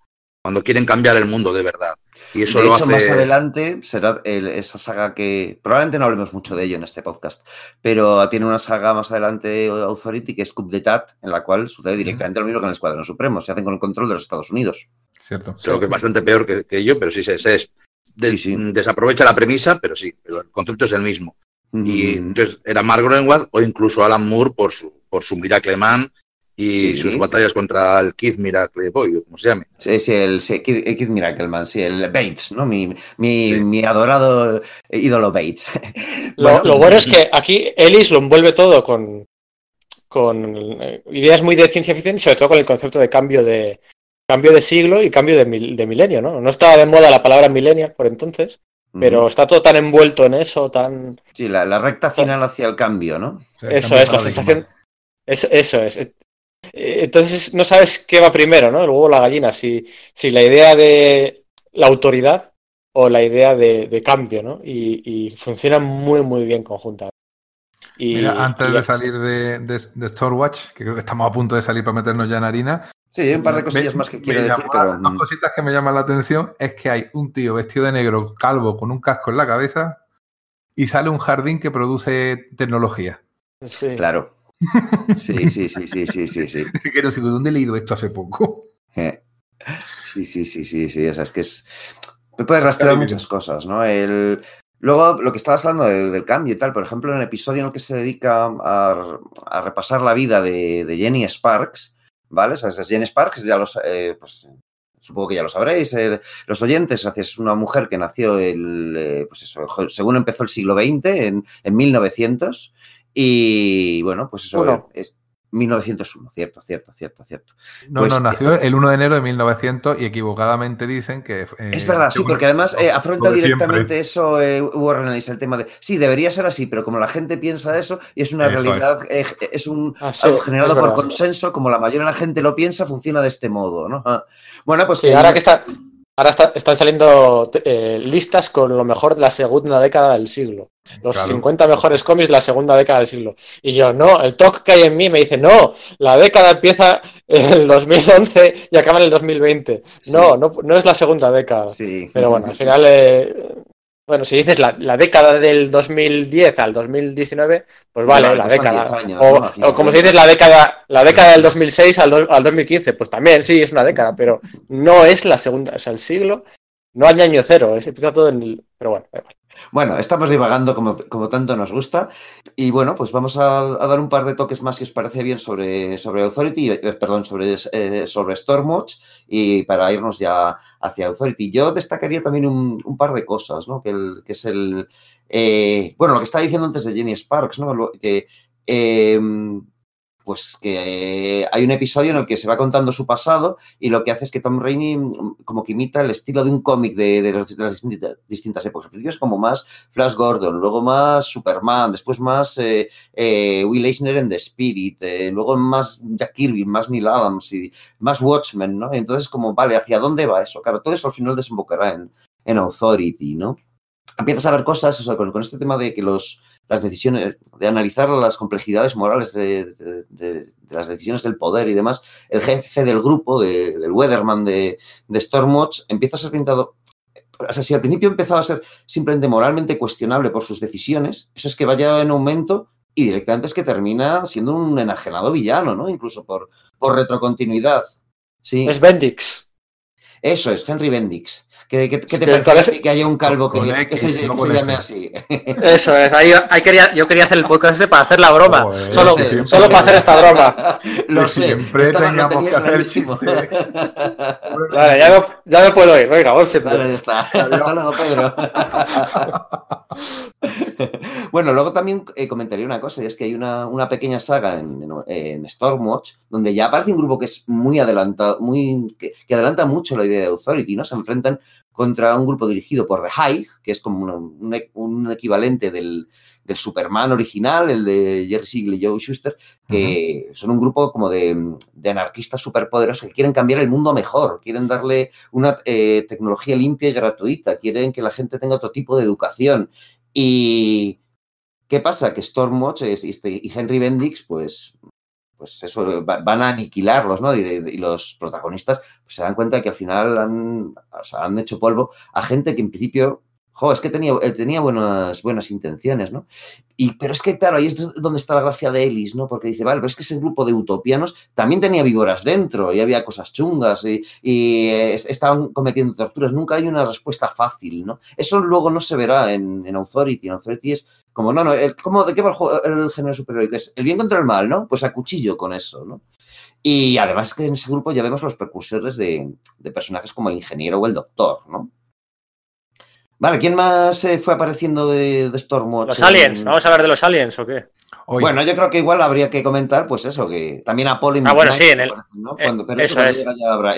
cuando quieren cambiar el mundo de verdad. Y eso de lo hecho, más adelante será esa saga que probablemente no hablemos mucho de ello en este podcast, pero tiene una saga más adelante Authority que es Coup d'etat, en la cual sucede directamente lo mismo que en el Escuadrón Supremo, se hacen con el control de los Estados Unidos. Cierto. Creo que es bastante peor que, yo, pero sí, se, es, desaprovecha la premisa, pero sí, el concepto es el mismo. Y entonces era Mark Greenwald o incluso Alan Moore por su, por su Miracle Man y sus batallas contra el Kid Miracle Boy, como se llame. Sí, sí, el Kid, Miracle Man, sí, el Bates, ¿no? Mi, mi, adorado ídolo Bates. Lo bueno, es que aquí Ellis lo envuelve todo con, con eh, ideas muy de ciencia ficción y sobre todo con el concepto de cambio de, cambio de siglo y cambio de, de milenio, ¿no? No estaba de moda la palabra millennial por entonces, pero está todo tan envuelto en eso, tan... Sí, la, recta final hacia el cambio, ¿no? eso es, la sensación... eso es. Eh, entonces no sabes qué va primero, ¿no? El huevo o la gallina, si, si la idea de la autoridad o la idea de, cambio, ¿no? Y, funciona muy, muy bien conjuntamente. Y, antes de salir de, de, de Storewatch, que creo que estamos a punto de salir para meternos ya en harina, Sí, hay un par de cosillas más que quiero decir, pero... Dos cositas que me llaman la atención es que hay un tío vestido de negro, calvo, con un casco en la cabeza y sale un jardín que produce tecnología. Sí. Claro. Sí, sí, sí, sí, sí, sí, sí. que no sé, ¿dónde he leído esto hace poco? Eh. Sí, sí, sí, sí, sí. O sea, es que es... Puedes rastrear muchas cosas, ¿no? El... Luego, lo que estabas hablando del, cambio y tal, por ejemplo, en el episodio en el que se dedica a, repasar la vida de, de Jenny Sparks, ¿vale? O sea, es Jane Sparks, ya los, eh, pues, supongo que ya lo sabréis, eh, los oyentes, es una mujer que nació el, eh, pues eso, según empezó el siglo XX, en, en 1900, y bueno, pues eso es, 1901, cierto, cierto, cierto, cierto. No, no, pues, nació el 1 de enero de 1900 y equivocadamente dicen que... es verdad, sí, porque además afronta directamente eso eh, Warren el tema de, sí, debería ser así, pero como la gente piensa eso y es una realidad, es. un ah, algo generado por consenso, como la mayoría de la gente lo piensa, funciona de este modo, ¿no? Ah, bueno, pues... Sí, ahora que está... Ahora están saliendo eh, listas con lo mejor de la segunda década del siglo. Los 50 mejores cómics de la segunda década del siglo. Y yo, no, el talk que hay en mí me dice, no, la década empieza en el 2011 y acaba en el 2020. No, no, no es la segunda década. Sí. Pero bueno, al final eh, bueno, si dices la, década del 2010 al 2019, pues vale, la década. o, como si dices la década, la década del 2006 al, al 2015, pues también sí, es una década, pero no es la segunda, o sea, el siglo, no hay año cero, es, empieza todo en el. Pero bueno, da igual. Bueno, estamos divagando como, como, tanto nos gusta. Y bueno, pues vamos a, dar un par de toques más si os parece bien sobre, sobre Authority, eh, perdón, sobre, eh, sobre Stormwatch y para irnos ya hacia Authority. Yo destacaría también un, par de cosas, ¿no? Que, el, que es el. Eh, bueno, lo que estaba diciendo antes de Jenny Sparks, ¿no? Que pues que hay un episodio en el que se va contando su pasado y lo que hace es que Tom Rainey mm, como que imita el estilo de un cómic de, las distintas épocas. Al principio es como más Flash Gordon, luego más Superman, después más eh, eh, Will Eisner en The Spirit, eh, luego más Jack Kirby, más Neil Adams y más Watchmen, ¿no? Entonces como, vale, ¿hacia dónde va eso? Claro, todo eso al final desembocará en, en Authority, ¿no? Empiezas a ver cosas, con este tema de que los las decisiones, de analizar las complejidades morales de, las decisiones del poder y demás, el jefe del grupo, del Weatherman de, Stormwatch, empieza a ser pintado. O sea, si al principio empezaba a ser simplemente moralmente cuestionable por sus decisiones, eso es que vaya en aumento y directamente es que termina siendo un enajenado villano, ¿no? Incluso por, por retrocontinuidad. Sí. Es Bendix. Eso es, Henry Bendix. ¿Qué, te parece que haya un calvo que, se, llame así? Eso es, ahí, quería, yo quería hacer el podcast este para hacer la broma. solo, solo para hacer esta broma. Lo siempre teníamos que hacer Vale, ya, ya me puedo ir. Venga, Vale, ya está. Hasta luego, Pedro. Bueno, luego también eh, comentaría una cosa, y es que hay una, una pequeña saga en, en, Stormwatch donde ya aparece un grupo que es muy adelantado, muy, que, adelanta mucho la idea de Authority, ¿no? Se enfrentan contra un grupo dirigido por The High, que es como un, un, equivalente del, del, Superman original, el de Jerry Siegel y Joe Schuster, que son un grupo como de, de anarquistas superpoderosos que quieren cambiar el mundo mejor, quieren darle una eh, tecnología limpia y gratuita, quieren que la gente tenga otro tipo de educación. Y ¿qué pasa? Que Stormwatch este, y Henry Bendix, pues pues eso, van a aniquilarlos, ¿no? Y, los protagonistas pues, se dan cuenta que al final han, han hecho polvo a gente que en principio jo, es que tenía, eh, tenía buenas, buenas intenciones, ¿no? Y, pero es que, claro, ahí es donde está la gracia de Ellis, ¿no? Porque dice, vale, pero es que ese grupo de utopianos también tenía víboras dentro y había cosas chungas y, eh, estaban cometiendo torturas. Nunca hay una respuesta fácil, ¿no? Eso luego no se verá en, en Authority. En Authority es como, no, no, el, ¿de qué va el, el género superhéroe? Es el bien contra el mal, ¿no? Pues a cuchillo con eso, ¿no? Y además que en ese grupo ya vemos los precursores de, de personajes como el ingeniero o el doctor, ¿no? Vale, ¿quién más eh, fue apareciendo de, de Stormwatch? Los aliens, ¿vamos a hablar de los aliens o qué? Bueno, yo creo que igual habría que comentar, pues eso, que también Apolo y Ah, bueno, sí, en el. ¿no? Cuando, pero eso, es.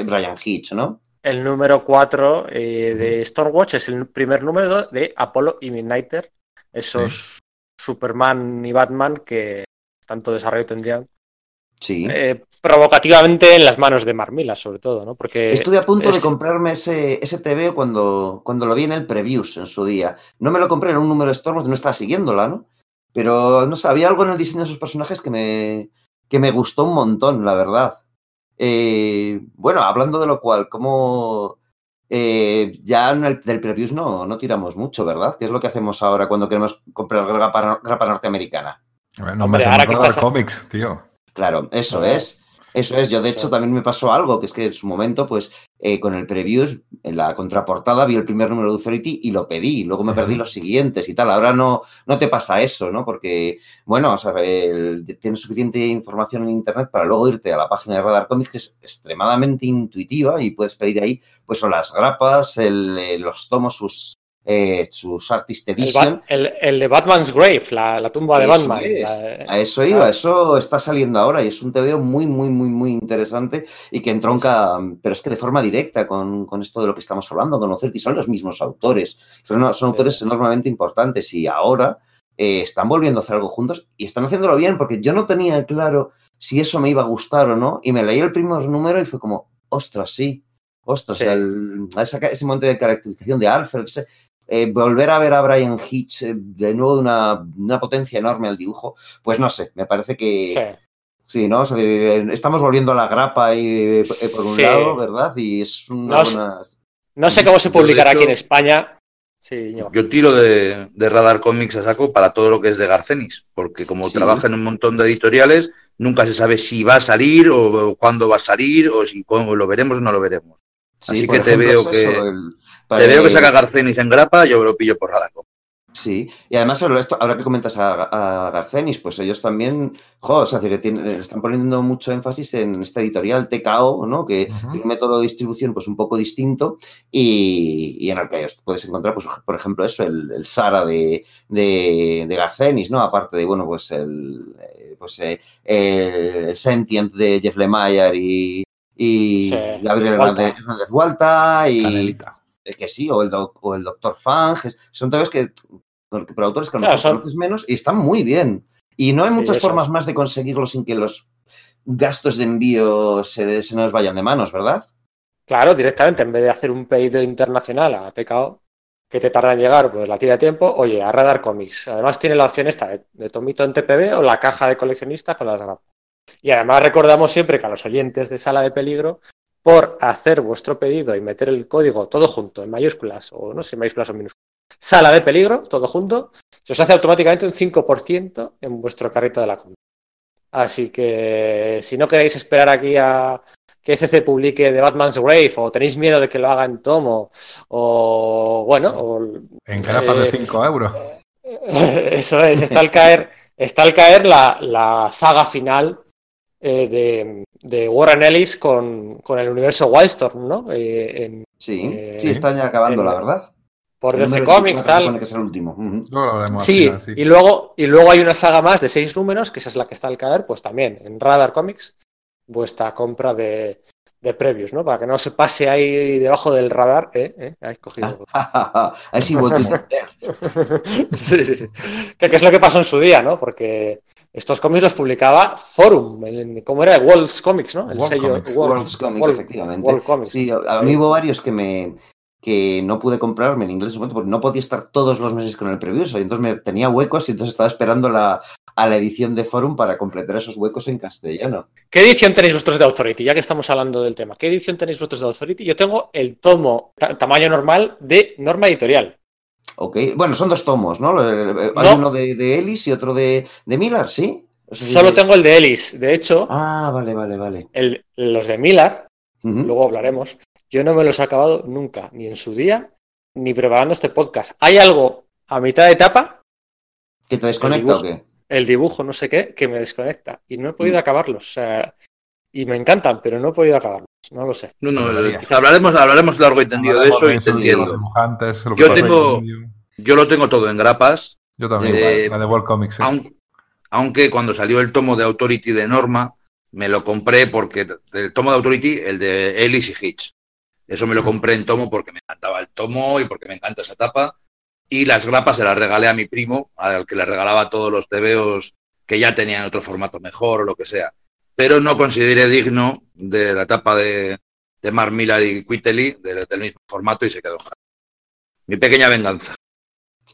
Brian Hitch, ¿no? El número 4 eh, de Stormwatch es el primer número de Apolo y Midnighter, esos Superman y Batman que tanto desarrollo tendrían Sí. Eh, provocativamente en las manos de Marmila, sobre todo, ¿no? Porque Estuve a punto es... de comprarme ese, ese TV cuando, cuando lo vi en el previews en su día. No me lo compré en un número de Storm, no estaba siguiéndola, ¿no? Pero no sé, había algo en el diseño de esos personajes que me, que me gustó un montón, la verdad. Eh, bueno, hablando de lo cual, como eh, ya en el, del previews no, no tiramos mucho, ¿verdad? ¿Qué es lo que hacemos ahora cuando queremos comprar grapa, grapa norteamericana? Bueno, Hombre, ahora que estás... cómics, tío. Claro, eso es. Eso es, yo de hecho también me pasó algo, que es que en su momento, pues eh, con el previews, en la contraportada vi el primer número de Authority y lo pedí, luego me perdí los siguientes y tal. Ahora no, no te pasa eso, ¿no? Porque, bueno, o sea, el, tienes suficiente información en Internet para luego irte a la página de Radar Comics, que es extremadamente intuitiva y puedes pedir ahí, pues son las grapas, el, los tomos, sus eh, sus Artist Edition. El, el, el, de Batman's Grave, la, la tumba de eso Batman. Es. La, a eso iba, eso está saliendo ahora y es un TVO muy, muy, muy, muy interesante y que entronca, pero es que de forma directa con, con, esto de lo que estamos hablando, conocer, y son los mismos autores, son, son sí. autores enormemente importantes y ahora eh, están volviendo a hacer algo juntos y están haciéndolo bien porque yo no tenía claro si eso me iba a gustar o no y me leí el primer número y fue como, ostras, sí. Ostras, sí. el, ese, ese momento de caracterización de Alfred, ese, eh, volver a ver a Brian Hitch eh, de nuevo de una, una, potencia enorme al dibujo, pues no sé, me parece que... Sí. Sí, ¿no? O sea, estamos volviendo a la grapa y, por un sí. lado, ¿verdad? Y es una no, buena... No sé cómo se publicará hecho, aquí en España. Sí, yo. yo tiro de, de, Radar Comics a saco para todo lo que es de Garcenis, porque como sí. trabaja en un montón de editoriales, nunca se sabe si va a salir o, o cuándo va a salir o si o lo veremos o no lo veremos. Sí, Así que te veo es que... te veo que saca Garcenis en grapa, yo lo pillo por Radar Sí, y además sobre esto, ahora que comentas a, a Garcenis, pues ellos también, jo, o sea, que tienen, están poniendo mucho énfasis en esta editorial TKO, ¿no? Que uh -huh. tiene un método de distribución pues un poco distinto y, y en el que puedes encontrar, pues, por ejemplo, eso, el, el Sara de, de, de, Garcenis, ¿no? Aparte de, bueno, pues el, pues, eh, el Sentient de Jeff Lemire y, y sí. Gabriel Hernández, Hualta y... Canelita que sí, o el, doc, o el Doctor Fang, son todos que por autores que claro, conoces menos y están muy bien. Y no hay sí, muchas eso. formas más de conseguirlo sin que los gastos de envío se, se, nos vayan de manos, ¿verdad? Claro, directamente, en vez de hacer un pedido internacional a TKO, que te tarda en llegar, pues la tira de tiempo, oye, a Radar Comics. Además tiene la opción esta de, de tomito en TPB o la caja de coleccionista con las grapas. Y además recordamos siempre que a los oyentes de Sala de Peligro por hacer vuestro pedido y meter el código todo junto, en mayúsculas, o no sé, mayúsculas o minúsculas, sala de peligro, todo junto, se os hace automáticamente un 5% en vuestro carrito de la compra. Así que si no queréis esperar aquí a que SC publique The Batman's Grave, o tenéis miedo de que lo haga en tomo, o bueno, o, en grapas eh, de 5 euros. Eso es, está al caer, está al caer la, la saga final eh, de, de, Warren Ellis con, con, el universo Wildstorm, ¿no? Eh, en, sí, eh, sí, están ya acabando, en, la verdad. por DC Comics, tal. Que es el último. sí, y luego, y luego hay una saga más de seis números, que esa es la que está al caer, pues también en Radar Comics, vuestra compra de, de previos, ¿no? Para que no se pase ahí debajo del radar, ¿eh? ¿Eh? Ahí cogido. Ahí sí, sí, sí, sí. Que, es lo que pasó en su día, ¿no? Porque estos cómics los publicaba Forum, ¿cómo era? World's Comics, ¿no? El sello World's Comics, efectivamente. Sí, a mí hubo varios que me que no pude comprarme en inglés porque no podía estar todos los meses con el preview, entonces me tenía huecos y entonces estaba esperando la, a la edición de Forum para completar esos huecos en castellano. ¿Qué edición tenéis vosotros de Authority? Ya que estamos hablando del tema, ¿qué edición tenéis vosotros de Authority? Yo tengo el tomo tamaño normal de norma editorial. Ok, bueno, son dos tomos, ¿no? Hay uno de, de, Ellis y otro de, de Miller, ¿sí? Solo tengo el de Ellis, de hecho. Ah, vale, vale, vale. los de Miller, luego hablaremos. Yo no me los he acabado nunca, ni en su día, ni preparando este podcast. ¿Hay algo a mitad de etapa? ¿Que te desconecta o qué? el dibujo, no sé qué, que me desconecta. Y no he podido mm. acabarlos. O sea, y me encantan, pero no he podido acabarlos. No lo sé. No, no, hablaremos, hablaremos largo y tendido de eso y te entiendo. Yo tengo, yo lo tengo todo en grapas. Yo también, eh, la de World Comics. Aunque, cuando salió el tomo de Authority de Norma, me lo compré porque el tomo de Authority, el de Ellis y Hitch. Eso me lo compré en tomo porque me encantaba el tomo y porque me encanta esa tapa y las grapas se las regalé a mi primo, al que le regalaba todos los tebeos que ya tenían otro formato mejor o lo que sea. Pero no consideré digno de la etapa de, de Mark Millar y Quitely del, mismo formato y se quedó. Mi pequeña venganza.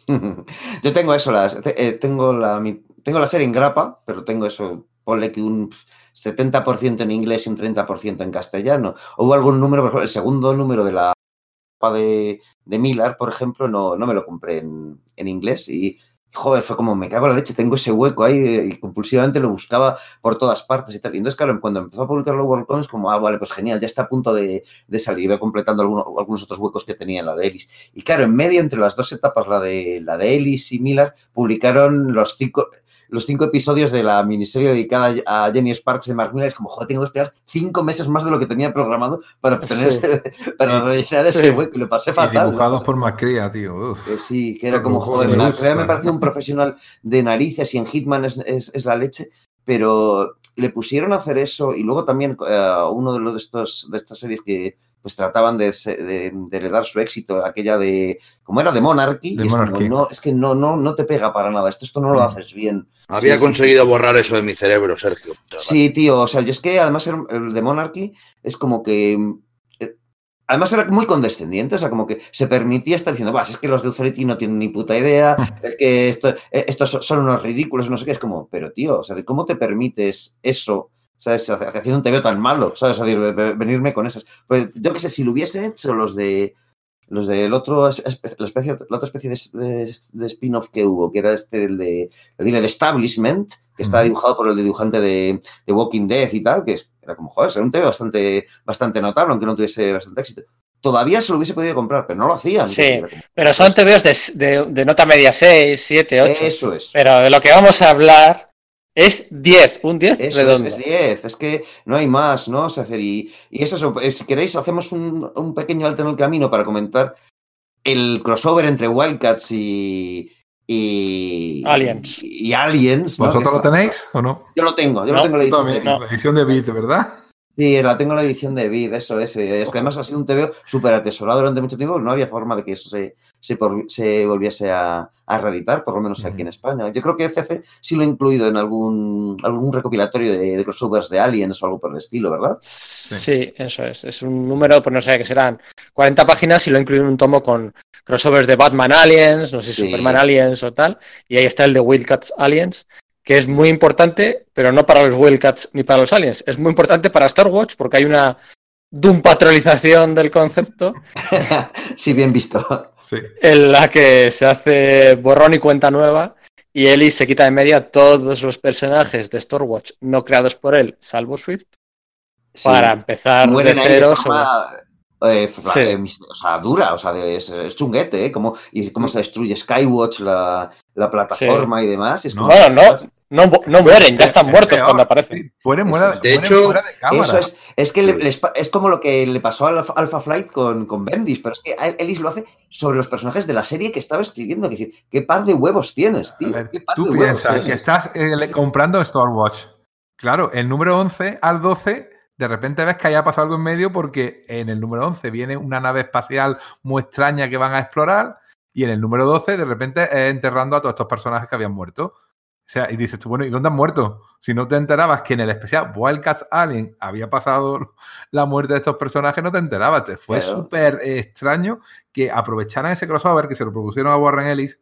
Yo tengo eso, las, eh, tengo, la, tengo la serie en grapa, pero tengo eso, ponle que un 70% en inglés y un 30% en castellano. Hubo algún número, por ejemplo, el segundo número de la de, de Miller, por ejemplo, no, no me lo compré en, en, inglés y, joder, fue como, me cago en la leche, tengo ese hueco ahí y compulsivamente lo buscaba por todas partes y tal. Y entonces, claro, cuando empezó a publicarlo World Comics, como, ah, vale, pues genial, ya está a punto de, de salir, iba completando algunos, otros huecos que tenía en la de Ellis. Y claro, en medio, entre las dos etapas, la de, la de Ellis y Miller, publicaron los cinco los cinco episodios de la miniserie dedicada a Jenny Sparks de Mark Miller. Es como, joder, tengo que esperar cinco meses más de lo que tenía programado para, tener para rellenar ese hueco. Y lo pasé fatal. dibujados por Macria, tío. sí, que era como, joder, Macria me pareció un profesional de narices y en Hitman es, es, la leche, pero le pusieron a hacer eso y luego también eh, uno de, los de, estos, de estas series que pues trataban de, heredar su éxito, aquella de, ¿cómo era? De Monarchy. es, no, es que no, no, no te pega para nada, esto, esto no lo mm. haces bien. Había conseguido borrar eso de mi cerebro, Sergio. Sí, tío, o sea, yo es que además el de Monarchy es como que eh, Además era muy condescendiente, o sea, como que se permitía estar diciendo, vas, es que los de Authority no tienen ni puta idea, es que esto, eh, estos son unos ridículos, no sé qué, es como, pero tío, o sea, ¿cómo te permites eso ¿sabes? Haciendo un veo tan malo, ¿sabes? venirme con esas. Pues yo qué sé, si lo hubiesen hecho los de los del otro, la, especie, la otra especie de, spin-off que hubo, que era este, el de, el Establishment, que está dibujado por el dibujante de, Walking Dead y tal, que era como, joder, era un TV bastante, bastante notable, aunque no tuviese bastante éxito. Todavía se lo hubiese podido comprar, pero no lo hacían. Sí, pero son TVOs de, de, nota media 6, 7, 8. Eso es. Pero de lo que vamos a hablar es 10, un 10 redondo. Es, 10, es que no hay más, ¿no? O sea, y, y es eso, si queréis, hacemos un, un, pequeño alto en el camino para comentar el crossover entre Wildcats y. y Aliens. Y, Aliens. ¿Vosotros lo tenéis o no? Yo lo tengo, yo lo tengo la edición. de La edición de Beat, ¿verdad? Sí, la tengo en la edición de Vid, eso es. Eh, es que además ha sido un TVO súper atesorado durante mucho tiempo. No había forma de que eso se, se, volviese a, a, reeditar, por lo menos aquí en España. Yo creo que CC sí lo ha incluido en algún, algún recopilatorio de, crossovers de Aliens o algo por el estilo, ¿verdad? Sí. eso es. Es un número, pues no sé, que serán 40 páginas y lo ha incluido en un tomo con crossovers de Batman Aliens, no sé, si Superman Aliens o tal. Y ahí está el de Wildcats Aliens que es muy importante, pero no para los Wildcats ni para los aliens. Es muy importante para Star Wars porque hay una Doom patrolización del concepto. sí, bien visto. En la que se hace borrón y cuenta nueva y Ellie se quita de media todos los personajes de Star Wars no creados por él, salvo Swift, para empezar de cero. Eh, eh, o sea, dura, o sea, es, chunguete, ¿eh? Como, y cómo se destruye Skywatch, la, la plataforma y demás. bueno, no, no, no mueren, ya están muertos cuando aparecen. Fueren muera, de hecho, eso es, es que es como lo que le pasó al Alpha Flight con, con Bendis, pero es que Ellis lo hace sobre los personajes de la serie que estaba escribiendo. decir, ¿qué par de huevos tienes, tío? tú piensas que estás eh, comprando Stormwatch. Claro, el número 11 al 12 de repente ves que haya pasado algo en medio porque en el número 11 viene una nave espacial muy extraña que van a explorar y en el número 12 de repente es enterrando a todos estos personajes que habían muerto. O sea, y dices tú, bueno, ¿y dónde han muerto? Si no te enterabas que en el especial Wildcats Alien había pasado la muerte de estos personajes, no te enterabas. Te fue súper extraño que aprovecharan ese crossover, que se lo propusieron a Warren Ellis,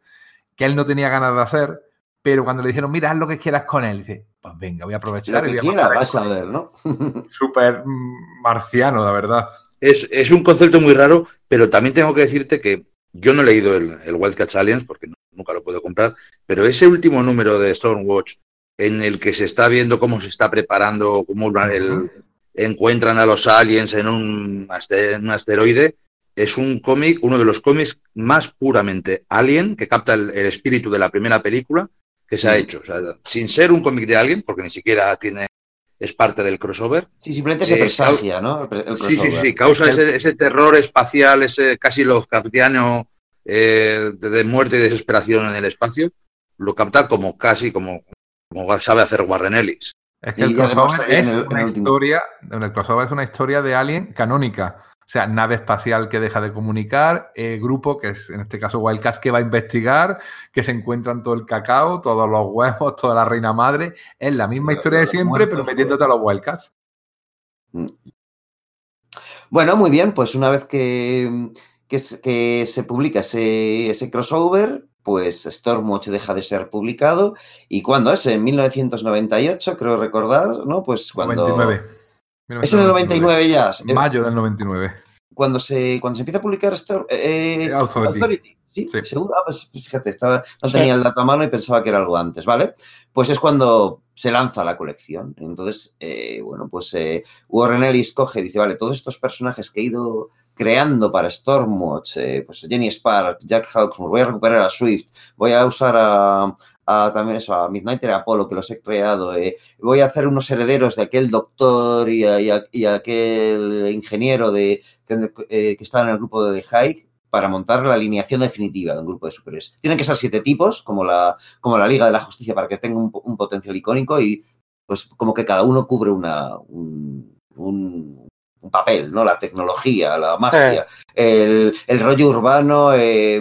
que él no tenía ganas de hacer, pero cuando le dijeron, mira, haz lo que quieras con él, dice, pues venga, voy a aprovechar lo y voy a vas a ver, ¿no? Súper marciano, la verdad. Es, un concepto muy raro, pero también tengo que decirte que yo no he leído el, el Wildcats Aliens porque nunca lo puedo comprar, pero ese último número de Stormwatch en el que se está viendo cómo se está preparando, cómo el, encuentran a los aliens en un, en un asteroide, es un cómic, uno de los cómics más puramente alien, que capta el, espíritu de la primera película que se ha hecho. O sea, sin ser un cómic de alguien, porque ni siquiera tiene es parte del crossover. Sí, simplemente se eh, presagia, ¿no? sí, sí, sí, causa ese, terror espacial, ese casi Lovecraftiano eh, de muerte y desesperación en el espacio. Lo capta como casi como, como sabe hacer Warren Ellis. Es que el crossover es una historia, el crossover es una historia de Alien canónica. O sea, nave espacial que deja de comunicar, eh, grupo, que es en este caso Wildcats, que va a investigar, que se encuentran todo el cacao, todos los huevos, toda la reina madre. Es la misma historia de siempre, pero metiéndote a los Wildcats. Mm. Bueno, muy bien, pues una vez que, que, se publica ese, ese crossover, pues Stormwatch deja de ser publicado. ¿Y cuándo es? En 1998, creo recordar, ¿no? Pues cuando... 99. Es en el 99 ya. Mayo del 99. Cuando se, cuando se empieza a publicar esto, eh, eh Authority. ¿Sí? ¿Seguro? Ah, pues fíjate, estaba, no tenía el dato a mano y pensaba que era algo antes, ¿vale? Pues es cuando se lanza la colección. Entonces, eh, bueno, pues eh, Warren Ellis coge y dice, vale, todos estos personajes que he ido creando para Stormwatch, pues Jenny Spark, Jack Hawksmoor, voy a recuperar a Swift, voy a usar a, a también eso, a Midnighter Apollo, que los he creado. Eh, voy a hacer unos herederos de aquel doctor y, aquel ingeniero de, que, eh, está en el grupo de The para montar la alineación definitiva de un grupo de superiores. Tienen que ser siete tipos, como la, como la Liga de la Justicia, para que tenga un, potencial icónico y pues como que cada uno cubre una, un, un, papel, ¿no? La tecnología, la magia, el, el, rollo urbano, eh,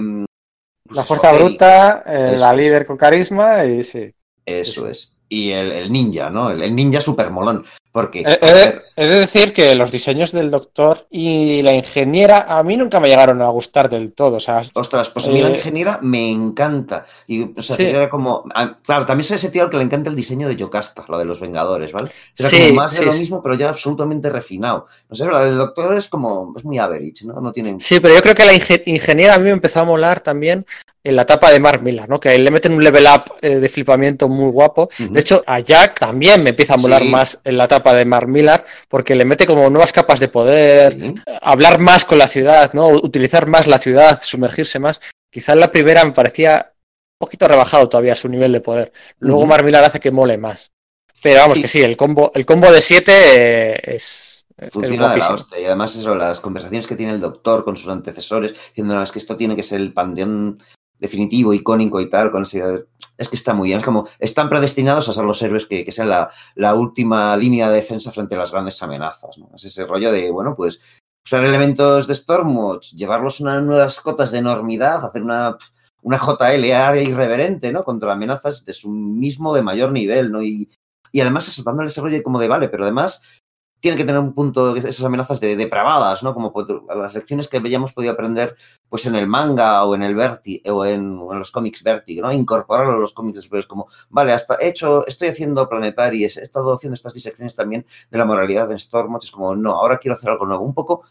la fuerza bruta, eh, la líder con carisma y sí. Eso es. Y el, ninja, ¿no? El, ninja super molón. Porque. Eh, he, de decir que los diseños del doctor y la ingeniera a mí nunca me llegaron a gustar del todo. O sea, Ostras, pues a mí la eh, ingeniera me encanta. Y, o sea, era como. Claro, también soy ese tío al que le encanta el diseño de Yocasta, lo de los Vengadores, ¿vale? Era como más de lo mismo, pero ya absolutamente refinado. No sé, la del doctor es como. Es muy average, ¿no? No tiene. Sí, pero yo creo que la ingeniera a mí me empezó a molar también en la etapa de Mark Millar, ¿no? Que ahí le meten un level up eh, de flipamiento muy guapo. De hecho, a Jack también me empieza a molar más en la etapa de Mark Millar, porque le mete como nuevas capas de poder, hablar más con la ciudad, ¿no? Utilizar más la ciudad, sumergirse más. Quizás la primera me parecía un poquito rebajado todavía su nivel de poder. Luego Mark Millar hace que mole más. Pero vamos que sí, el combo, el combo de 7 eh, es, Funciona de la hostia. Y además eso, las conversaciones que tiene el doctor con sus antecesores, diciendo, no, es que esto tiene que ser el panteón definitivo, icónico y tal, con es que está muy bien, es como, están predestinados a ser los héroes que, sean la, última línea de defensa frente a las grandes amenazas, ¿no? Es ese rollo de, bueno, pues usar elementos de Stormwatch, llevarlos unas nuevas cotas de enormidad, hacer una, una JLA irreverente, ¿no? Contra amenazas de su mismo de mayor nivel, ¿no? Y, y además eso, dándole ese rollo como de, vale, pero además tiene que tener un punto de esas amenazas de depravadas, ¿no? Como las lecciones que habíamos podido aprender pues en el manga o en el Verti o en, los cómics Verti, ¿no? Incorporarlo a los cómics después como, vale, hasta hecho, estoy haciendo Planetary, he estado haciendo estas disecciones también de la moralidad en Stormwatch, es como, no, ahora quiero hacer algo nuevo. Un poco,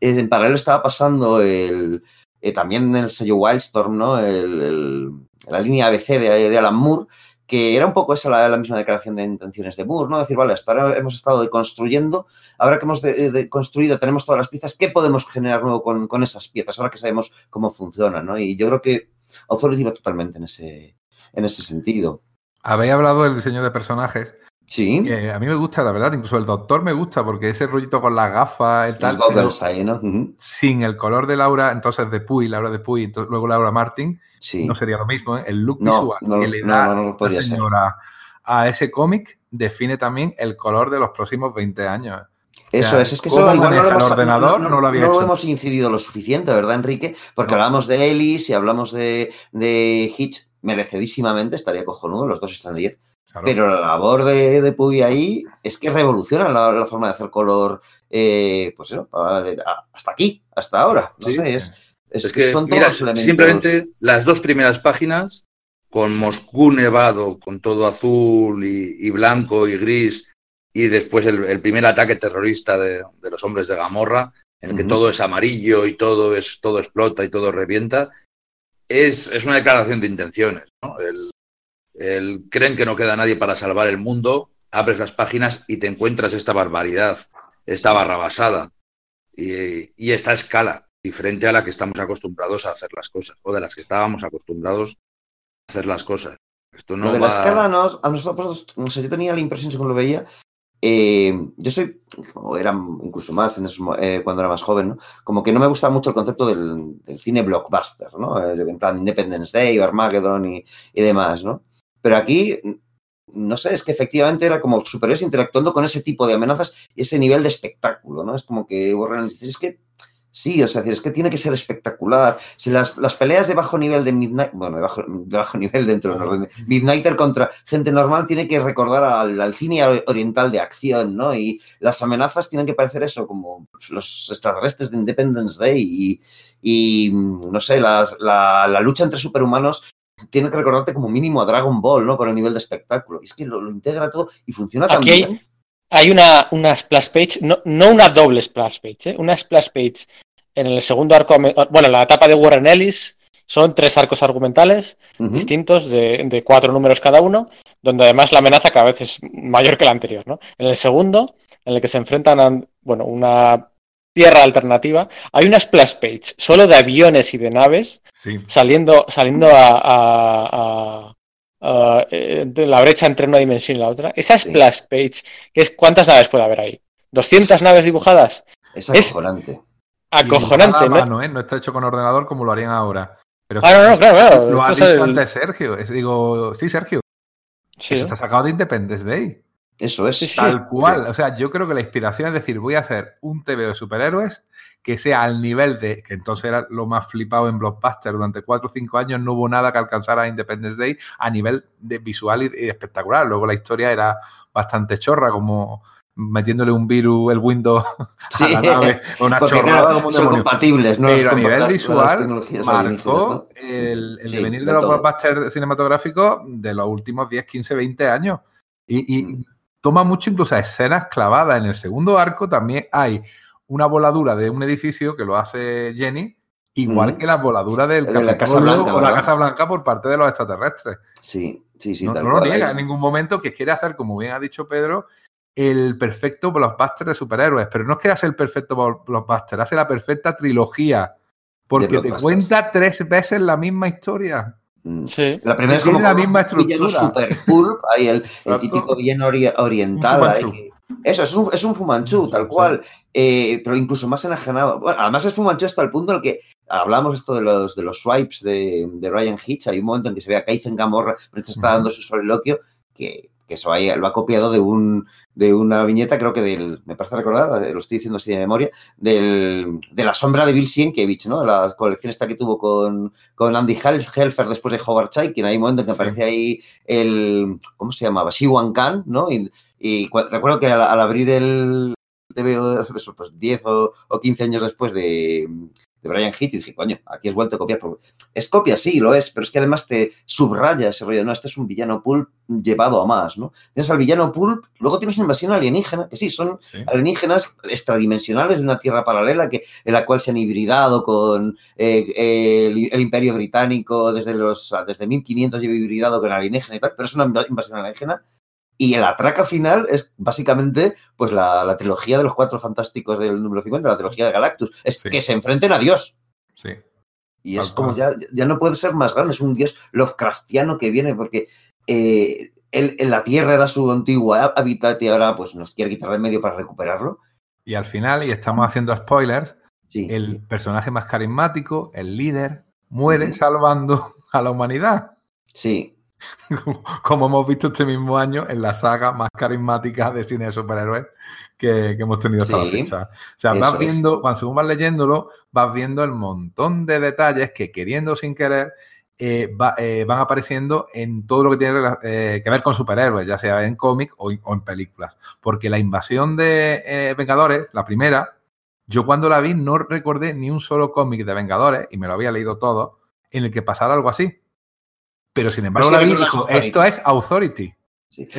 en paralelo estaba pasando el, eh, también el sello Wildstorm, ¿no? El, la línea ABC de Alan Moore, que era un poco esa la, misma declaración de intenciones de Moore, ¿no? Decir, vale, hasta ahora hemos estado deconstruyendo, ahora que hemos construido, tenemos todas las piezas, ¿qué podemos generar nuevo con, esas piezas? Ahora que sabemos cómo funcionan, ¿no? Y yo creo que Authority va totalmente en ese, en ese sentido. Habéis hablado del diseño de personajes. Sí. a mí me gusta, la verdad. Incluso el doctor me gusta porque ese rollito con las gafas, el tal. Sin el color de Laura, entonces de Puy, Laura de Puy, luego Laura Martin, no sería lo mismo. ¿eh? El look visual que le da la señora a ese cómic define también el color de los próximos 20 años. Eso es, es que eso igual no lo, hemos, ordenador, no, lo, había no hemos incidido lo suficiente, ¿verdad, Enrique? Porque hablamos de Ellis y hablamos de, de Hitch merecidísimamente, estaría cojonudo, los dos están 10. Pero la labor de, de Puy ahí es que revoluciona la, forma de hacer color, eh, pues eso, hasta aquí, hasta ahora. No sé, es, es, que, son mira, Simplemente las dos primeras páginas, con Moscú nevado, con todo azul y, blanco y gris, y después el, primer ataque terrorista de, los hombres de Gamorra, en el que todo es amarillo y todo, es, todo explota y todo revienta, es, es una declaración de intenciones. ¿no? El, creen que no queda nadie para salvar el mundo, abres las páginas y te encuentras esta barbaridad, esta barrabasada y, y esta escala diferente a la que estamos acostumbrados a hacer las cosas, o de las que estábamos acostumbrados a hacer las cosas. Esto no lo de la escala, no, a nosotros, no sé, yo tenía la impresión, según lo veía, eh, yo soy, o era incluso más eh, cuando era más joven, ¿no? como que no me gustaba mucho el concepto del, cine blockbuster, ¿no? Eh, en plan Independence Day Armageddon y, y demás, ¿no? Pero aquí, no sé, es que efectivamente era como superiores interactuando con ese tipo de amenazas y ese nivel de espectáculo, ¿no? Es como que es que sí, o sea, es que tiene que ser espectacular. Si las, peleas de bajo nivel de Midnight, bueno, de bajo, de bajo nivel dentro de Midnighter contra gente normal tiene que recordar al, cine oriental de acción, ¿no? Y las amenazas tienen que parecer eso, como los extraterrestres de Independence Day y, y no sé, las, la, la, lucha entre superhumanos tiene que recordarte como mínimo a Dragon Ball, ¿no? Por el nivel de espectáculo. Y es que lo, integra todo y funciona Aquí hay, hay, una, una splash page, no, no una doble splash page, ¿eh? una splash page en el segundo arco, bueno, en la etapa de Warren Ellis son tres arcos argumentales distintos de, de, cuatro números cada uno, donde además la amenaza cada vez es mayor que la anterior, ¿no? En el segundo, en el que se enfrentan a, bueno, una tierra alternativa, hay una splash page solo de aviones y de naves saliendo, saliendo a, eh, la brecha entre una dimensión y la otra. Esa splash page, que es ¿cuántas naves puede haber ahí? ¿200 naves dibujadas? Es acojonante. acojonante, ¿no? ¿eh? ¿no? está hecho con ordenador como lo harían ahora. Pero ah, no, no, claro, claro. Lo ha dicho antes Sergio. digo, sí, Sergio. Sí. Eso está sacado de Independence Day. Eso es. Tal cual. O sea, yo creo que la inspiración es decir, voy a hacer un TV de superhéroes que sea al nivel de, que entonces era lo más flipado en Blockbuster, durante cuatro o cinco años no hubo nada que alcanzara a Independence Day a nivel de visual y, espectacular. Luego la historia era bastante chorra, como metiéndole un virus, el Windows a la nave, una chorrada como son compatibles, ¿no? Pero a nivel visual marcó el, devenir de los blockbusters cinematográficos de los últimos 10, 15, 20 años. Y, mm toma mucho incluso escenas clavadas. En el segundo arco también hay una voladura de un edificio que lo hace Jenny, igual que la voladura del de la Casa Blanca, o la Casa Blanca por parte de los extraterrestres. Sí, sí, sí. No, lo niega en ningún momento que quiere hacer, como bien ha dicho Pedro, el perfecto blockbuster de superhéroes. Pero no es que hace el perfecto blockbuster, hace la perfecta trilogía. Porque te cuenta tres veces la misma historia. Mm. La primera es como la misma estructura. super pulp, ahí el, típico bien oriental. Eso, es un, es un Fumanchu, tal cual. Eh, pero incluso más enajenado. Bueno, además es Fumanchu hasta el punto en el que hablamos esto de los, de los swipes de, de Ryan Hitch. Hay un momento en que se ve a Kaizen Gamorra mientras está dando su soliloquio que, que eso ahí lo ha copiado de un, de una viñeta, creo que del, me parece recordar, lo estoy diciendo así de memoria, del, de la sombra de Bill Sienkiewicz, ¿no? La colección esta que tuvo con, con Andy Helfer después de Howard Chaykin. Hay un momento en que aparece ahí el, ¿cómo se llamaba? Shiwan Khan, ¿no? Y, recuerdo que al, abrir el TV, pues 10 o, o 15 años después de, de Brian Heath y dije, coño, aquí has vuelto a copiar. Es copia, sí, lo es, pero es que además te subraya ese rollo, no, este es un villano pulp llevado a más, ¿no? Tienes al villano pulp, luego tienes una invasión alienígena, que sí, son alienígenas extradimensionales de una tierra paralela que, en la cual se han hibridado con eh, el, imperio británico desde los desde 1500 lleva hibridado con alienígena y tal, pero es una invasión alienígena y el atraca final es básicamente pues la, trilogía de los cuatro fantásticos del número 50, la trilogía de Galactus. Es que se enfrenten a Dios. Sí. Y es como ya, ya no puede ser más grande, es un dios Lovecraftiano que viene porque eh, en la Tierra era su antiguo hábitat y ahora pues nos quiere quitar el medio para recuperarlo. Y al final, y estamos haciendo spoilers, el personaje más carismático, el líder, muere salvando a la humanidad. Sí. Como, hemos visto este mismo año en la saga más carismática de cine de superhéroes que, hemos tenido hasta la fecha. O sea, vas viendo, cuando vas leyéndolo, vas viendo el montón de detalles que queriendo sin querer eh, eh, van apareciendo en todo lo que tiene eh, que ver con superhéroes, ya sea en cómic o, en películas. Porque la invasión de Vengadores, la primera, yo cuando la vi no recordé ni un solo cómic de Vengadores, y me lo había leído todo, en el que pasara algo así. Pero sin embargo, dijo, esto es Authority.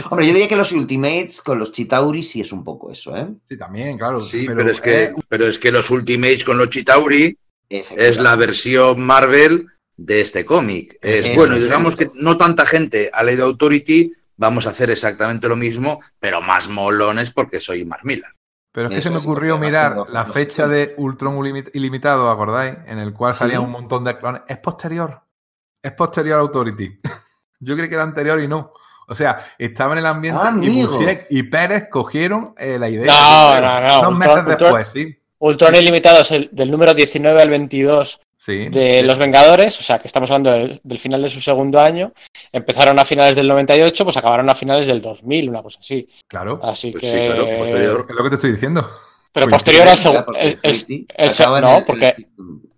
Hombre, yo diría que los Ultimates con los Chitauri sí es un poco eso, ¿eh? Sí, también, claro. Sí, pero, es, que, pero es que los Ultimates con los Chitauri es la versión Marvel de este cómic. Es bueno, digamos que no tanta gente ha leído Authority, vamos a hacer exactamente lo mismo, pero más molones porque soy Mark Miller. Pero es que se me ocurrió mirar la fecha de Ultron ilimitado, ¿acordáis? En el cual salía un montón de clones. Es posterior. Es posterior a Authority. Yo creí que era anterior y no. O sea, estaba en el ambiente y, y Pérez cogieron eh, la idea. No, no, no. Unos meses después, sí. Ultron ilimitado es el, del número 19 al 22 de Los Vengadores, o sea, que estamos hablando del, final de su segundo año. Empezaron a finales del 98, pues acabaron a finales del 2000, una cosa así. Claro. Así pues que. posterior. Es lo que te estoy diciendo. Pero pues posterior al segundo. No, porque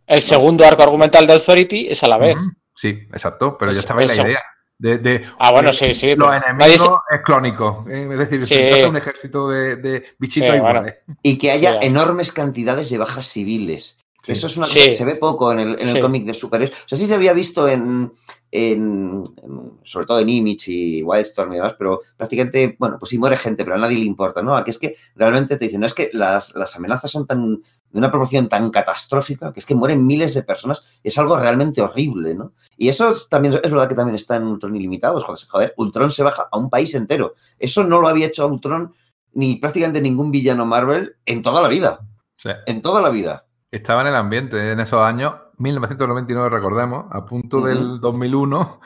el segundo arco argumental de Authority es a la vez. Sí, exacto, pero ya estaba en la idea. De, ah, bueno, sí, sí. Los enemigos es clónico. Eh, es decir, se un ejército de, bichitos iguales. Y que haya enormes cantidades de bajas civiles. Eso es una cosa que se ve poco en el, en el cómic de superhéroes. O sea, sí se había visto en, en, sobre todo en Image y Wildstorm y demás, pero prácticamente, bueno, pues sí muere gente, pero a nadie le importa, ¿no? Aquí es que realmente te dicen, no es que las, las amenazas son tan de una proporción tan catastrófica que es que mueren miles de personas, es algo realmente horrible, ¿no? Y eso también es verdad que también está en Ultron Ilimitados, joder, Ultron se baja a un país entero. Eso no lo había hecho Ultron ni prácticamente ningún villano Marvel en toda la vida. En toda la vida. Estaba en el ambiente en esos años, 1999 recordemos, a punto del 2001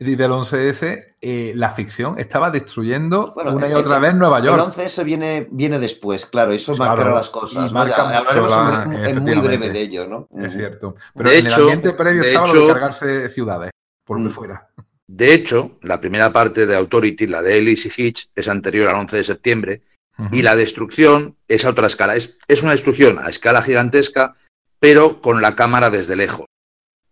y del 11S, eh, la ficción estaba destruyendo una y otra vez Nueva York. El 11S viene, viene después, claro, eso marca las cosas. es muy breve de ello, ¿no? Es cierto. Pero en el ambiente previo estaba lo de cargarse ciudades, por donde mm. fuera. De hecho, la primera parte de Authority, la de Ellis y Hitch, es anterior al 11 de septiembre y la destrucción es a otra escala. Es, es una destrucción a escala gigantesca, pero con la cámara desde lejos.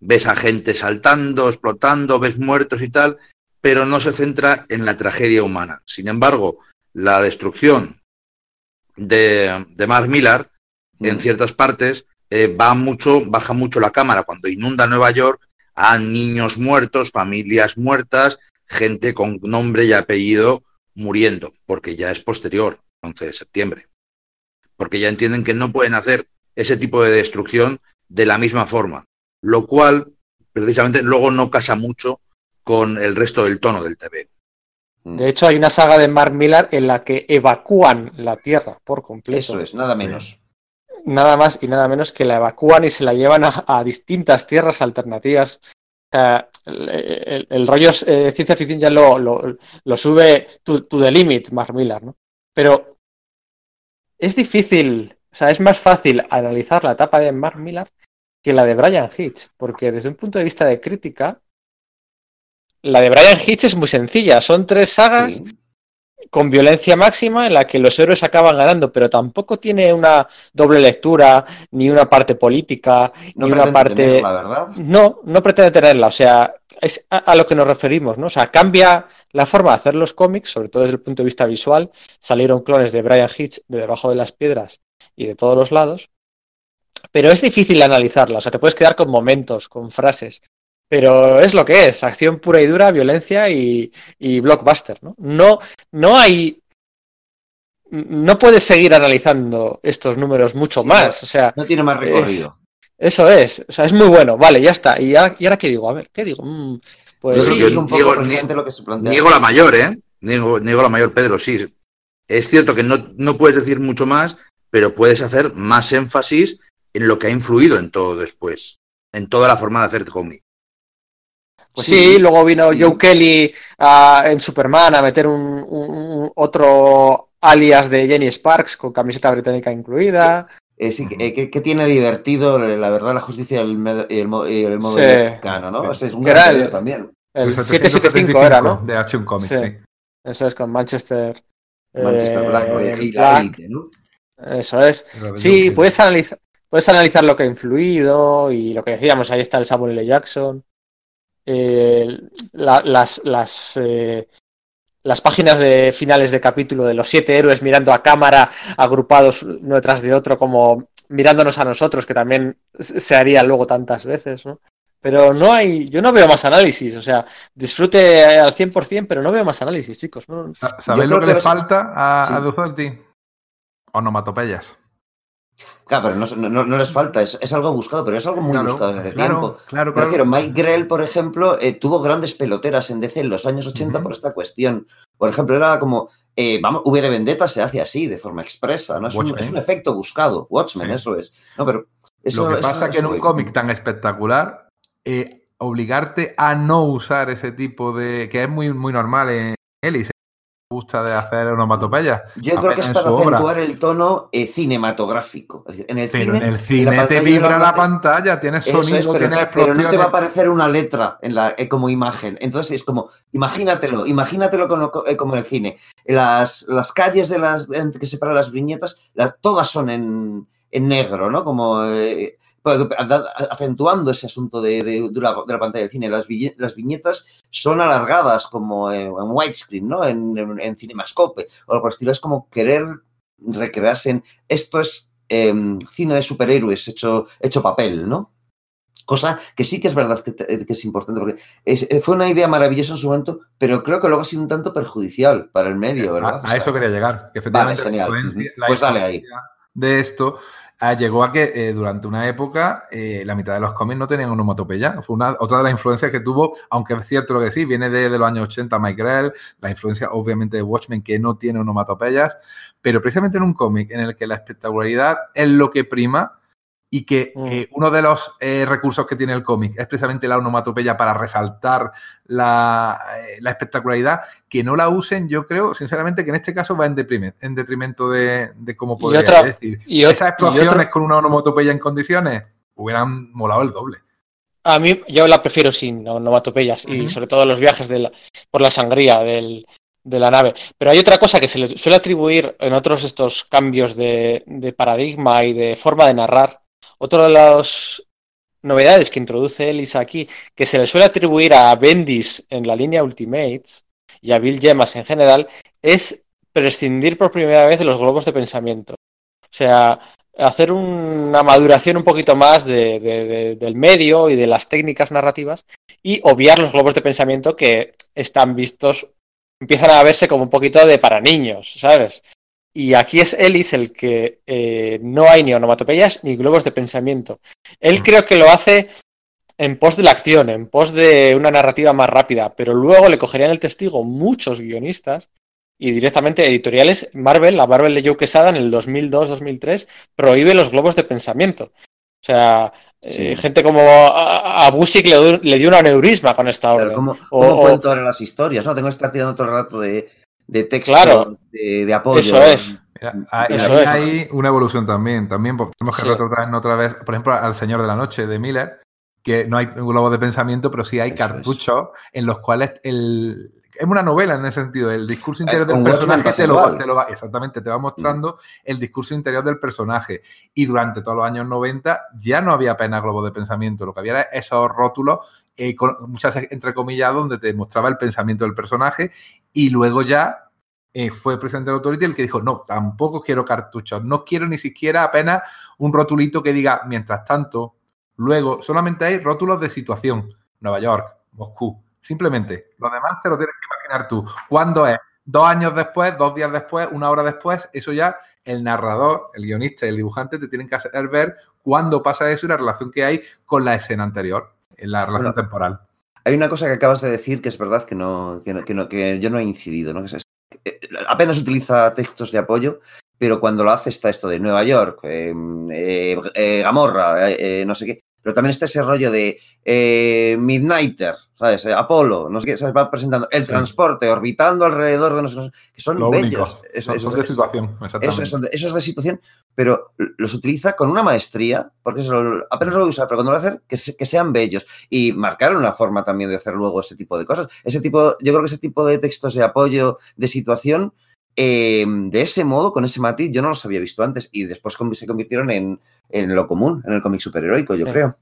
Ves a gente saltando, explotando, ves muertos y tal, pero no se centra en la tragedia humana. Sin embargo, la destrucción de, de Mark Millar, en ciertas partes, eh, va mucho, baja mucho la cámara. Cuando inunda Nueva York, a niños muertos, familias muertas, gente con nombre y apellido muriendo, porque ya es posterior. 11 de septiembre. Porque ya entienden que no pueden hacer ese tipo de destrucción de la misma forma, lo cual precisamente luego no casa mucho con el resto del tono del TV. Mm. De hecho, hay una saga de Mark Millar en la que evacúan la Tierra por completo. Eso es, nada menos. Nada más y nada menos que la evacúan y se la llevan a, distintas tierras alternativas. el, rollo de eh, ciencia ficción ya lo, lo, sube to, to, the limit, Mark Millar, ¿no? Pero es difícil, o sea, es más fácil analizar la etapa de Mark Millar que la de Brian Hitch, porque desde un punto de vista de crítica, la de Brian Hitch es muy sencilla. Son tres sagas con violencia máxima en la que los héroes acaban ganando, pero tampoco tiene una doble lectura, ni una parte política, ni una parte. No, no pretende tenerla. O sea, es a, lo que nos referimos, ¿no? O sea, cambia la forma de hacer los cómics, sobre todo desde el punto de vista visual. Salieron clones de Brian Hitch de debajo de las piedras y de todos los lados. Pero es difícil analizarla, o sea, te puedes quedar con momentos, con frases. Pero es lo que es, acción pura y dura, violencia y, blockbuster, ¿no? No, no hay no puedes seguir analizando estos números mucho más. O sea, no tiene más recorrido. Eso es, o sea, es muy bueno, vale, ya está. ¿Y ahora, qué digo? A ver, ¿qué digo? Mm, pues sí, un poco lo que se plantea. Niego la mayor, ¿eh? Niego, la mayor, Pedro, sí. Es cierto que no, no puedes decir mucho más, pero puedes hacer más énfasis en lo que ha influido en todo después, en toda la forma de hacer cómic. Pues sí, luego vino Joe Kelly en Superman a meter un, otro alias de Jenny Sparks con camiseta británica incluida. Eh, sí, eh, que, tiene divertido, la verdad, la justicia y el, el, modo americano, ¿no? es un gran también. El 775 era, ¿no? De Action Comics, sí. Eso es con Manchester. Manchester Black, ¿no? Eso es. Sí, puedes analizar, puedes analizar lo que ha influido y lo que decíamos, ahí está el Samuel L. Jackson. Eh, las, las, eh, las páginas de finales de capítulo de los siete héroes mirando a cámara, agrupados uno detrás de otro, como mirándonos a nosotros, que también se haría luego tantas veces, ¿no? Pero no hay, yo no veo más análisis, o sea, disfrute al 100%, pero no veo más análisis, chicos. ¿no? ¿Sabéis lo que, le falta a, sí. a Onomatopeyas. Claro, pero no, les falta, es, algo buscado, pero es algo muy buscado desde tiempo. Claro, claro. Mike Grell, por ejemplo, eh, tuvo grandes peloteras en DC en los años 80 por esta cuestión. Por ejemplo, era como, eh, vamos, V de Vendetta se hace así, de forma expresa, ¿no? Es, un, efecto buscado. Watchmen, eso es. No, pero Lo que pasa es que en un cómic tan espectacular, eh, obligarte a no usar ese tipo de. que es muy, muy normal en Ellis, gusta de hacer onomatopeyas. Yo creo que es para acentuar el tono eh, cinematográfico. En el pero cine, en el cine te vibra la pantalla, tienes sonido, tienes explosiones. Pero no te va a aparecer una letra en la, eh, como imagen. Entonces es como, imagínatelo, imagínatelo como, eh, como en el cine. Las, las calles de las que separan las viñetas, las, todas son en, en negro, ¿no? Como acentuando ese asunto de, la, pantalla del cine. Las, viñetas son alargadas como en, widescreen, ¿no? En, en, Cinemascope o algo estilo. Es como querer recrearse en esto es em, cine de superhéroes hecho, hecho papel, ¿no? Cosa que sí que es verdad que, es importante, porque eh, fue una idea maravillosa en su momento, pero creo que luego ha sido un tanto perjudicial para el medio, ¿verdad? A, eso quería llegar, que efectivamente genial. pues dale ahí. de esto Ah, llegó a que eh, durante una época eh, la mitad de los cómics no tenían onomatopeya. Fue una, otra de las influencias que tuvo, aunque es cierto lo que sí, viene de, los años 80 Mike Grell, la influencia obviamente de Watchmen que no tiene onomatopeyas, pero precisamente en un cómic en el que la espectacularidad es lo que prima, y que mm. eh, uno de los eh, recursos que tiene el cómic es precisamente la onomatopeya para resaltar la, eh, espectacularidad, que no la usen, yo creo, sinceramente, que en este caso va en, en detrimento de, cómo podría decir. Y Esas explosiones con una onomatopeya en condiciones hubieran molado el doble. A mí, yo la prefiero sin onomatopeyas y sobre todo los viajes por la sangría de la nave. Pero hay otra cosa que se le suele atribuir en otros estos cambios de, de paradigma y de forma de narrar, otra de las novedades que introduce Elisa aquí, que se le suele atribuir a Bendis en la línea Ultimates y a Bill Gemas en general, es prescindir por primera vez de los globos de pensamiento. O sea, hacer una maduración un poquito más del medio y de las técnicas narrativas y obviar los globos de pensamiento que están vistos, empiezan a verse como un poquito de para niños, ¿sabes? Y aquí es Ellis el que eh, no hay ni onomatopeyas ni globos de pensamiento. Él mm. creo que lo hace en pos de la acción, en pos de una narrativa más rápida, pero luego le cogerían el testigo muchos guionistas y directamente editoriales. Marvel, la Marvel de Joe Quesada en el 2002-2003 prohíbe los globos de pensamiento. O sea, eh, gente como a, a Busick le, dio un aneurisma con esta orden. ¿Cómo, cuento ahora las historias? No tengo que estar tirando todo el rato de de texto de, apoyo. Eso es. hay, una evolución también. También tenemos que retrotraer otra vez, por ejemplo, al Señor de la Noche de Miller, que no hay un globo de pensamiento, pero sí hay cartuchos en los cuales el, es una novela en ese sentido. El discurso interior del personaje te lo, va, exactamente, te va mostrando el discurso interior del personaje. Y durante todos los años 90 ya no había apenas globo de pensamiento. Lo que había era esos rótulos, eh, con muchas entre comillas, donde te mostraba el pensamiento del personaje. Y luego ya eh, fue el presidente de la Authority el que dijo, no, tampoco quiero cartuchos. No quiero ni siquiera apenas un rotulito que diga, mientras tanto, luego solamente hay rótulos de situación. Nueva York, Moscú, Simplemente, lo demás te lo tienes que imaginar tú. ¿Cuándo es? Dos años después, dos días después, una hora después, eso ya el narrador, el guionista y el dibujante te tienen que hacer ver cuándo pasa eso y la relación que hay con la escena anterior, en la relación temporal. Hay una cosa que acabas de decir que es verdad que no, que, yo no he incidido, ¿no? Eh, apenas utiliza textos de apoyo, pero cuando lo hace está esto de Nueva York, eh, eh, Gamorra, no sé qué pero también está ese rollo de eh, Midnighter, ¿sabes? Eh, Apolo, no sé qué, se va presentando el transporte orbitando alrededor de nosotros, que son bellos. Eso, es de situación, exactamente. Eso, es de situación, pero los utiliza con una maestría, porque eso apenas lo voy a usar, pero cuando lo voy a hacer, que, que, sean bellos. Y marcar una forma también de hacer luego ese tipo de cosas. Ese tipo, yo creo que ese tipo de textos de apoyo, de situación, eh, de ese modo, con ese matiz, yo no los había visto antes y después se convirtieron en, lo común, en el cómic superheroico, yo creo.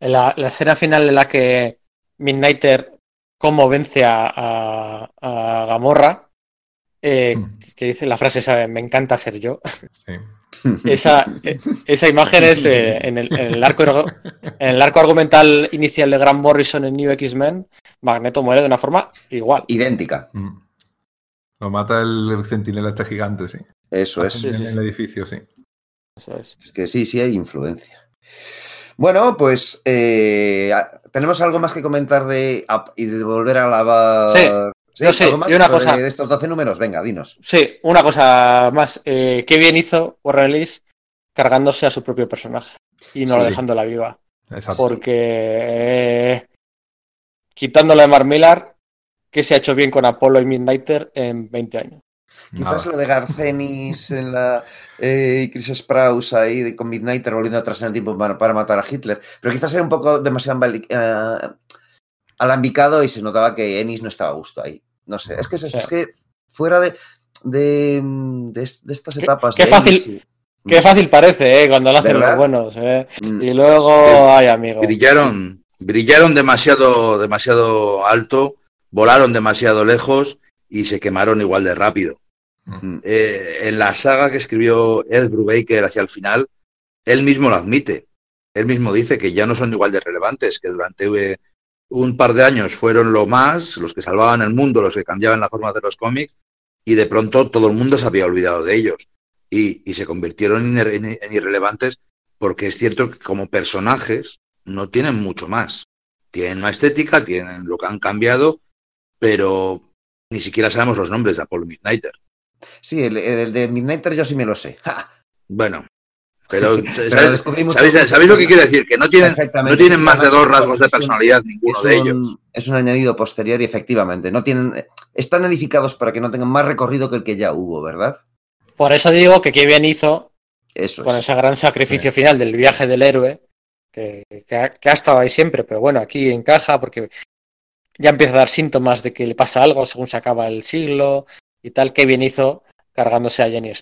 La, la, escena final en la que Midnighter como vence a, Gamorra, eh, hmm. que dice la frase esa me encanta ser yo. Esa, esa, imagen es eh, en, el, arco, en el arco argumental inicial de Grant Morrison en New X-Men, Magneto muere de una forma igual. Idéntica. Hmm. Lo mata el centinela este gigante, sí. Eso es. en el edificio, sí. Eso es. Es que sí, sí hay influencia. Bueno, pues eh, tenemos algo más que comentar de y de volver a la. Sí, sí, y una cosa. De estos 12 números, venga, dinos. Sí, una cosa más. Eh, qué bien hizo Warren Ellis cargándose a su propio personaje y no dejando la viva. Exacto. Porque eh, quitándole a Mark Millar, que se ha hecho bien con Apolo y Midnighter en 20 años. Quizás lo de Garcenis en la, eh, y Chris Sprouse ahí con Midnighter volviendo atrás en el tiempo para, matar a Hitler, pero quizás era un poco demasiado uh, alambicado y se notaba que Ennis no estaba a gusto ahí. No sé, es que es eso, es que fuera de, de, de, estas etapas. Qué, fácil. Qué fácil parece, ¿eh? Cuando lo hacen los buenos. ¿eh? Mm. Y luego, ay, amigo. Brillaron, brillaron demasiado, demasiado alto volaron demasiado lejos y se quemaron igual de rápido. Eh, en la saga que escribió Ed Brubaker hacia el final, él mismo lo admite. Él mismo dice que ya no son igual de relevantes, que durante un par de años fueron lo más, los que salvaban el mundo, los que cambiaban la forma de los cómics, y de pronto todo el mundo se había olvidado de ellos. Y, se convirtieron en irrelevantes porque es cierto que como personajes no tienen mucho más. Tienen una estética, tienen lo que han cambiado, pero ni siquiera sabemos los nombres de Apollo Midnighter. Sí, el, de Midnighter yo sí me lo sé. Bueno, pero, ¿sabéis, lo que quiere decir? Que no tienen, no tienen más de dos rasgos de personalidad ninguno de ellos. Es un añadido posterior y efectivamente no tienen, están edificados para que no tengan más recorrido que el que ya hubo, ¿verdad? Por eso digo que qué bien hizo eso con ese gran sacrificio final del viaje del héroe, que, ha, que, ha, estado ahí siempre, pero bueno, aquí encaja porque ya empieza a dar síntomas de que le pasa algo según se acaba el siglo y tal, que bien hizo cargándose a Jenny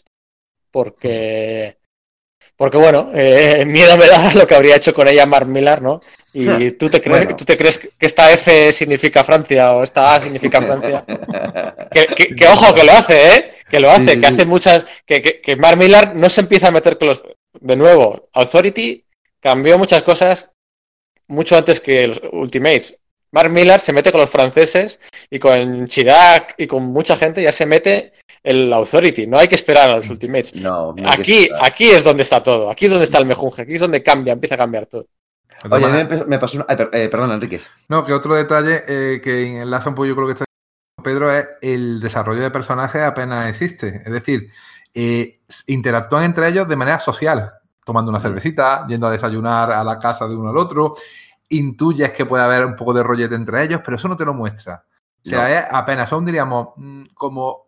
Porque, porque bueno, eh, miedo me da lo que habría hecho con ella Mark Millar, ¿no? Y tú te, crees, ¿tú te crees que esta F significa Francia o esta A significa Francia. que, ojo, que lo hace, ¿eh? Que lo hace, que hace muchas. Que, que, Mark Millar no se empieza a meter con los. De nuevo, Authority cambió muchas cosas mucho antes que los Ultimates. Mark Millar se mete con los franceses y con Chirac y con mucha gente ya se mete el Authority. No hay que esperar a los Ultimates. No, aquí, aquí es donde está todo. Aquí es donde está el mejunje. Aquí es donde cambia, empieza a cambiar todo. Oye, me, pasó una... Eh, perdón, Enrique. No, que otro detalle eh, que enlaza un poco, yo creo que está Pedro, es el desarrollo de personajes apenas existe. Es decir, eh, interactúan entre ellos de manera social, tomando una cervecita, yendo a desayunar a la casa de uno al otro intuyes que puede haber un poco de rollete entre ellos, pero eso no te lo muestra. O sea, es apenas son, diríamos, mm, como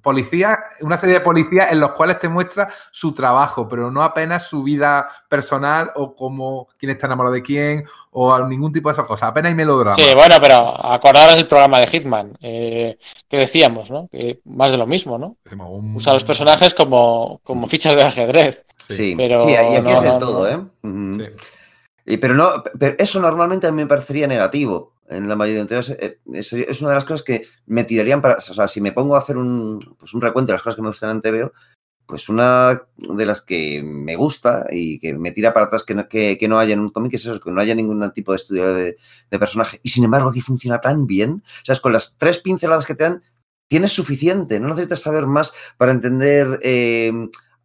policía, una serie de policías en los cuales te muestra su trabajo, pero no apenas su vida personal o como quién está enamorado de quién o ningún tipo de esas cosas. Apenas hay melodrama. Sí, bueno, pero acordaros el programa de Hitman, eh, que decíamos, ¿no? Que más de lo mismo, ¿no? Usa a los personajes como, como fichas de ajedrez. Sí, pero sí, y aquí es del todo, ¿eh? Sí pero no, pero eso normalmente a mí me parecería negativo en la mayoría. Entonces, eh, es, una de las cosas que me tirarían para. O sea, si me pongo a hacer un, pues un recuento de las cosas que me gustan en TVO, pues una de las que me gusta y que me tira para atrás que no, que, no haya en un cómic es eso, que no haya ningún tipo de estudio de, personaje. Y sin embargo, aquí funciona tan bien. O sea, es con las tres pinceladas que te dan, tienes suficiente. No necesitas saber más para entender. Eh,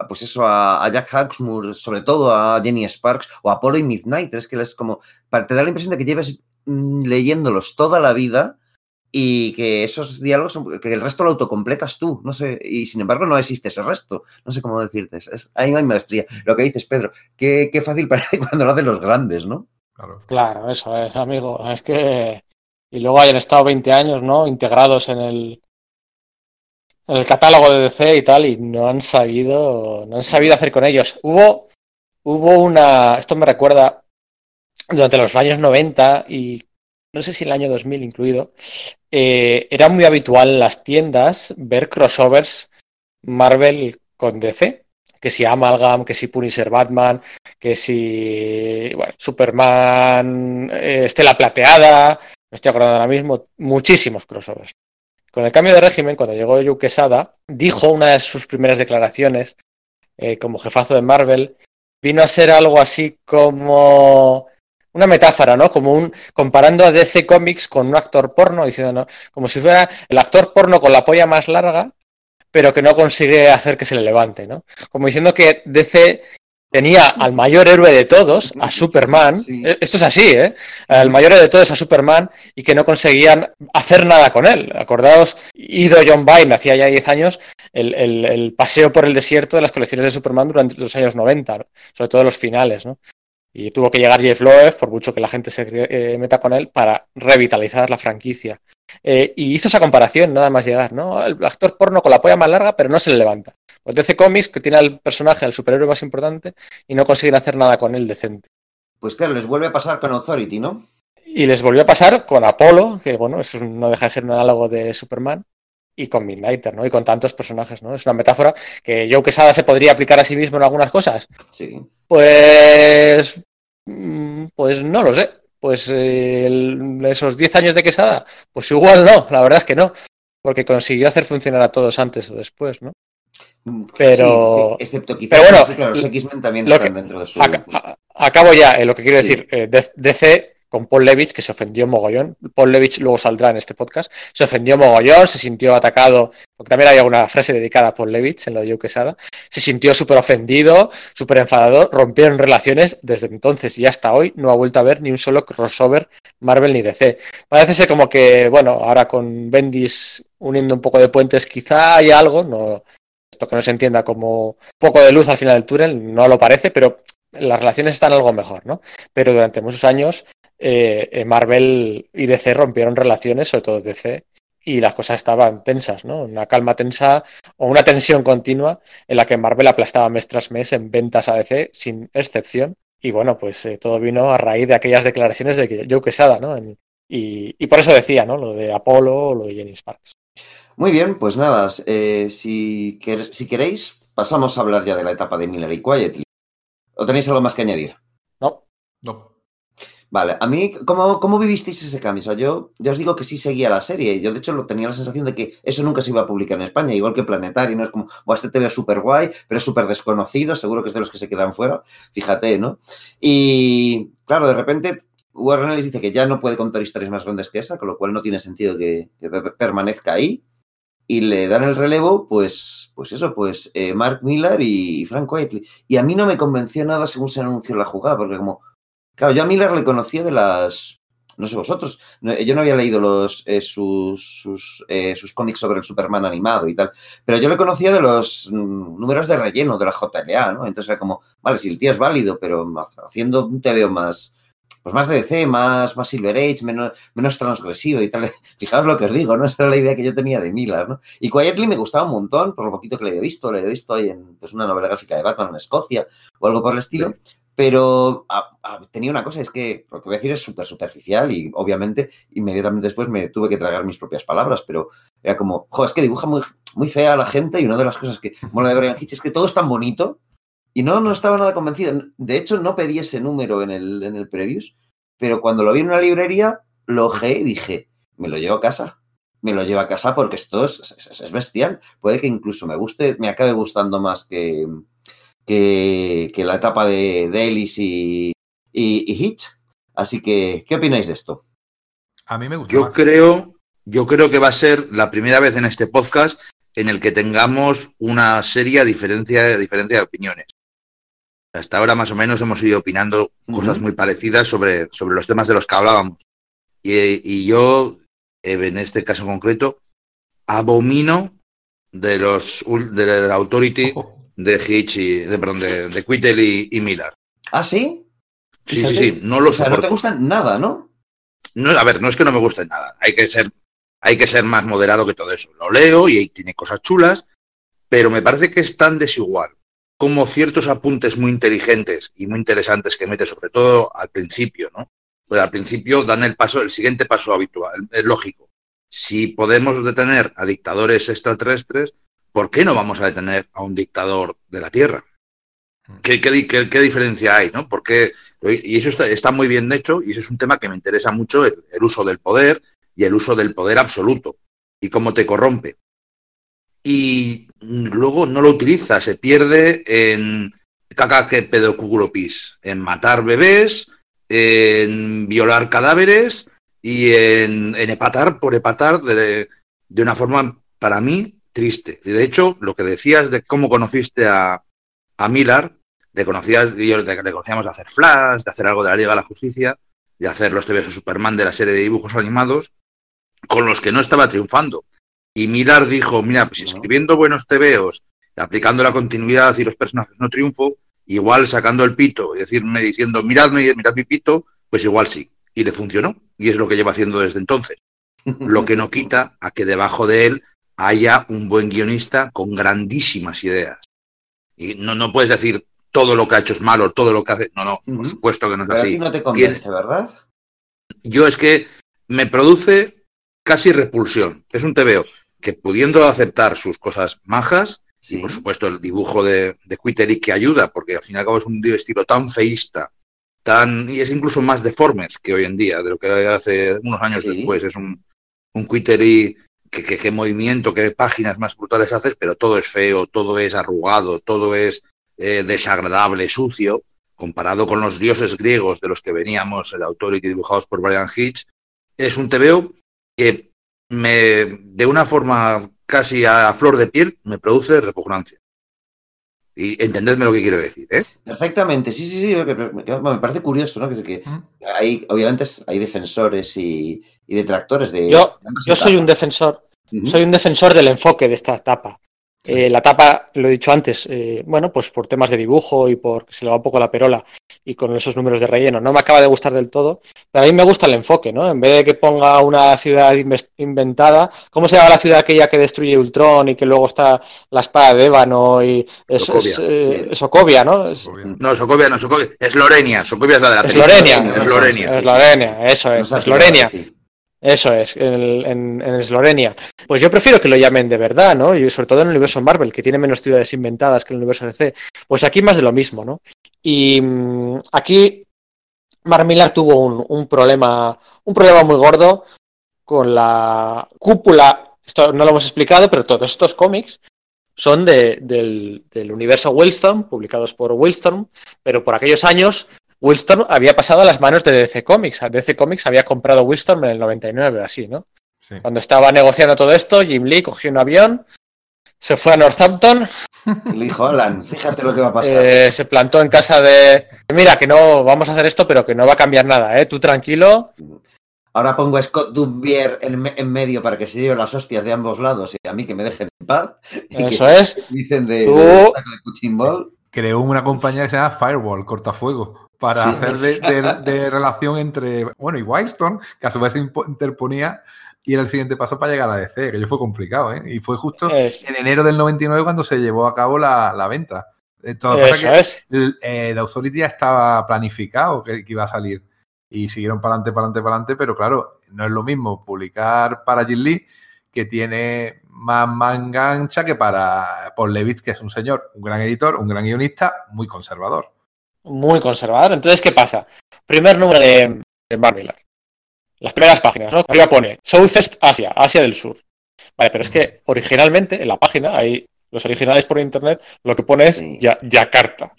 pues eso, a, Jack Hawksmoor, sobre todo a Jenny Sparks o a Apollo y Midnight. Es que es como, te da la impresión de que lleves mm, leyéndolos toda la vida y que esos diálogos, que el resto lo autocompletas tú, no sé, y sin embargo no existe ese resto, no sé cómo decirte, es, ahí no hay maestría. Lo que dices, Pedro, qué, qué fácil parece cuando lo hacen los grandes, ¿no? Claro. claro, eso es, amigo, es que... Y luego hayan estado 20 años, ¿no? Integrados en el, el catálogo de DC y tal, y no han sabido, no han sabido hacer con ellos. Hubo, hubo una, esto me recuerda, durante los años 90 y no sé si el año 2000 incluido, eh, era muy habitual en las tiendas ver crossovers Marvel con DC, que si Amalgam, que si Punisher Batman, que si Superman, eh, Estela Plateada, no estoy acordando ahora mismo, muchísimos crossovers. Con el cambio de régimen, cuando llegó Joe Quesada, dijo una de sus primeras declaraciones eh, como jefazo de Marvel, vino a ser algo así como una metáfora, ¿no? Como un comparando a DC Comics con un actor porno, diciendo, ¿no? Como si fuera el actor porno con la polla más larga, pero que no consigue hacer que se le levante, ¿no? Como diciendo que DC tenía al mayor héroe de todos, a Superman, e, esto es así, ¿eh? Al mayor héroe de todos, a Superman, y que no conseguían hacer nada con él. Acordaos, Ido John Byrne, hacía ya 10 años, el, el, paseo por el desierto de las colecciones de Superman durante los años 90, sobre todo los finales, ¿no? Y tuvo que llegar Jeff Loeb, por mucho que la gente se eh, meta con él, para revitalizar la franquicia. Eh, y hizo esa comparación, nada más llegar, ¿no? El actor porno con la polla más larga, pero no se le levanta. Pues DC Comics, que tiene al personaje, al superhéroe más importante, y no consiguen hacer nada con él decente. Pues claro, les vuelve a pasar con Authority, ¿no? Y les volvió a pasar con Apolo, que bueno, eso no deja de ser un análogo de Superman, y con Midnighter, ¿no? Y con tantos personajes, ¿no? Es una metáfora que Joe Quesada se podría aplicar a sí mismo en algunas cosas. Sí. Pues. Mm, pues no lo sé. Pues eh, esos 10 años de Quesada, pues igual no, la verdad es que no. Porque consiguió hacer funcionar a todos antes o después, ¿no? Mm, pero. excepto quizás pero bueno, los X-Men también están dentro de su. acabo ya, eh, lo que quiero decir. Eh, DC con Paul Levitch, que se ofendió mogollón. Paul Levitch luego saldrá en este podcast. Se ofendió mogollón, se sintió atacado, porque también hay una frase dedicada Paul Levitch en lo de Joe Quesada. Se sintió súper ofendido, súper enfadado, rompieron relaciones. Desde entonces y hasta hoy no ha vuelto a ver ni un solo crossover Marvel ni DC. Parece ser como que, bueno, ahora con Bendis uniendo un poco de puentes, quizá hay algo, no, esto que no se entienda como poco de luz al final del túnel, no lo parece, pero las relaciones están algo mejor, ¿no? Pero durante muchos años eh, Marvel y DC rompieron relaciones, sobre todo DC, y las cosas estaban tensas, ¿no? Una calma tensa o una tensión continua en la que Marvel aplastaba mes tras mes en ventas a DC, sin excepción. Y bueno, pues eh, todo vino a raíz de aquellas declaraciones de Joe Quesada, ¿no? y, por eso decía, ¿no? Lo de Apolo o lo de Jenny Sparks. Muy bien, pues nada, eh, si, si queréis, pasamos a hablar ya de la etapa de Miller y Quietly. ¿O tenéis algo más que añadir? No. No. Vale, a mí, ¿cómo, cómo vivisteis ese cambio? O yo, os digo que sí seguía la serie. Yo, de hecho, lo, tenía la sensación de que eso nunca se iba a publicar en España, igual que Planetario, ¿no? Es como, bueno, este te veo súper guay, pero es súper desconocido, seguro que es de los que se quedan fuera. Fíjate, ¿no? Y, claro, de repente Warren Ellis dice que ya no puede contar historias más grandes que esa, con lo cual no tiene sentido que, permanezca ahí. Y le dan el relevo, pues, pues eso, pues eh, Mark Miller y, Frank Whiteley. Y a mí no me convenció nada según se anunció la jugada, porque como Claro, yo a Miller le conocía de las. No sé vosotros. yo no había leído los, eh, eh, sus, cómics sobre el Superman animado y tal. Pero yo le conocía de los mm, números de relleno de la JLA, ¿no? Entonces era como, vale, si el tío es válido, pero haciendo un TVO más. Pues más DC, más, más Silver Age, menos, menos transgresivo y tal. Fijaos lo que os digo, ¿no? Esa era la idea que yo tenía de Miller, ¿no? Y Quietly me gustaba un montón, por lo poquito que le he visto. Le he visto ahí en pues, una novela gráfica de Batman en Escocia o algo por el estilo. Pero tenía una cosa, es que lo que voy a decir es súper superficial y obviamente inmediatamente después me tuve que tragar mis propias palabras, pero era como, jo, es que dibuja muy, muy fea a la gente y una de las cosas que mola de Brian Hitch es que todo es tan bonito y no, no estaba nada convencido. De hecho, no pedí ese número en el, en el previews, pero cuando lo vi en una librería, lo ojé y dije, me lo llevo a casa. Me lo llevo a casa porque esto es, es bestial. Puede que incluso me guste, me acabe gustando más que, que, la etapa de, de Ellis y, Hitch. Así que, ¿qué opináis de esto? A mí me gusta. Yo creo, yo creo que va a ser la primera vez en este podcast en el que tengamos una seria diferencia, diferencia de opiniones. Hasta ahora más o menos hemos ido opinando cosas muy parecidas sobre, sobre los temas de los que hablábamos. Y, yo en este caso concreto, abomino de los de la Authority de Hitch y de, perdón, de, de Quittel y, y, Miller. ¿Ah, sí? Sí, sí, sí, no lo o sea, no te gustan nada, ¿no? No, a ver, no es que no me guste nada. Hay que ser, hay que ser más moderado que todo eso. Lo leo y tiene cosas chulas, pero me parece que es tan desigual como ciertos apuntes muy inteligentes y muy interesantes que mete, sobre todo al principio, ¿no? Pues al principio dan el paso, el siguiente paso habitual, es lógico. Si podemos detener a dictadores extraterrestres, ¿por qué no vamos a detener a un dictador de la Tierra? ¿Qué, qué, qué, qué diferencia hay? ¿no? Porque, y eso está, está, muy bien hecho y eso es un tema que me interesa mucho, el, el, uso del poder y el uso del poder absoluto y cómo te corrompe. Y luego no lo utiliza, se pierde en caca que pedocugulopis, en matar bebés, en violar cadáveres y en, en hepatar por hepatar de, de, una forma, para mí, triste. Y de hecho, lo que decías de cómo conociste a, a Miller, le conocías, yo le, le conocíamos de hacer Flash, de hacer algo de la Liga de la Justicia, de hacer los TVs de Superman de la serie de dibujos animados, con los que no estaba triunfando. Y Miller dijo, mira, pues escribiendo buenos TVOs, aplicando la continuidad y los personajes no triunfo, igual sacando el pito y decirme diciendo, miradme, mirad mi pito, pues igual sí. Y le funcionó. Y es lo que lleva haciendo desde entonces. Lo que no quita a que debajo de él haya un buen guionista con grandísimas ideas. Y no, no puedes decir todo lo que ha hecho es malo, todo lo que hace. No, no, por supuesto que no es Pero así. a ti no te convence. ¿verdad? Yo es que me produce casi repulsión. Es un TVO que pudiendo aceptar sus cosas majas, Sí. Y por supuesto el dibujo de, de Quitterick que ayuda, porque al fin y al cabo es un estilo tan feísta, tan, y es incluso más deformes que hoy en día, de lo que hace unos años sí. después. Es un, un Quitterick que, que, que, movimiento, qué páginas más brutales haces, pero todo es feo, todo es arrugado, todo es eh, desagradable, sucio, comparado con los dioses griegos de los que veníamos, el autor y dibujados por Brian Hitch. Es un TVO que me, de una forma casi a flor de piel, me produce repugnancia. Y entendedme lo que quiero decir, ¿eh? Perfectamente, sí, sí, sí. Me parece curioso, ¿no? Que, que hay, obviamente, hay defensores y, y detractores de. Yo, yo soy un defensor, uh -huh. soy un defensor del enfoque de esta etapa. Eh, la tapa, lo he dicho antes, eh, bueno, pues por temas de dibujo y porque se le va un poco la perola y con esos números de relleno. No me acaba de gustar del todo, pero a mí me gusta el enfoque, ¿no? En vez de que ponga una ciudad inventada, ¿cómo se llama la ciudad aquella que destruye Ultron y que luego está la espada de ébano y es Sokovia, es, eh, sí. Sokovia ¿no? No, Sokovia no, Sokovia, es Lorenia, Sokovia es la de la Es Lorenia, es Lorenia. Es Lorenia, eso es, es Lorenia. Eso es, en, en, en Eslovenia. Pues yo prefiero que lo llamen de verdad, ¿no? Y sobre todo en el universo Marvel, que tiene menos ciudades inventadas que el universo DC. Pues aquí más de lo mismo, ¿no? Y mmm, aquí Mark Millar tuvo un, un, problema, un problema muy gordo con la cúpula. Esto no lo hemos explicado, pero todos estos cómics son de, del, del universo Wildstorm, publicados por Wildstorm, pero por aquellos años Wildstorm había pasado a las manos de DC Comics. DC Comics había comprado Wildstorm en el 99, así, ¿no? Sí. Cuando estaba negociando todo esto, Jim Lee cogió un avión, se fue a Northampton. Y le dijo, Alan, fíjate lo que va a pasar. Eh, se plantó en casa de. Mira, que no vamos a hacer esto, pero que no va a cambiar nada, ¿eh? Tú tranquilo. Ahora pongo a Scott Dumbier en, en, medio para que se lleven las hostias de ambos lados y a mí que me dejen en paz. Eso es. Dicen de, Tú... de, de Creó una compañía que se llama Firewall, cortafuego para sí, hacer de, de, de, relación entre, bueno, y Wildstorm, que a su vez se interponía y era el siguiente paso para llegar a DC, que yo fue complicado, ¿eh? Y fue justo es. en enero del 99 cuando se llevó a cabo la, la venta. Todo Eso que es. El, eh, The Authority ya estaba planificado que, que, iba a salir y siguieron para adelante, para adelante, para adelante, pero claro, no es lo mismo publicar para Jim Lee, que tiene más manga ancha que para Paul Levitz, que es un señor, un gran editor, un gran guionista, muy conservador muy conservador. Entonces, ¿qué pasa? Primer número de, de. Las primeras páginas, ¿no? Arriba pone Southeast Asia, Asia del Sur. Vale, pero es que originalmente en la página, hay los originales por internet, lo que pone es sí. ya, Yakarta.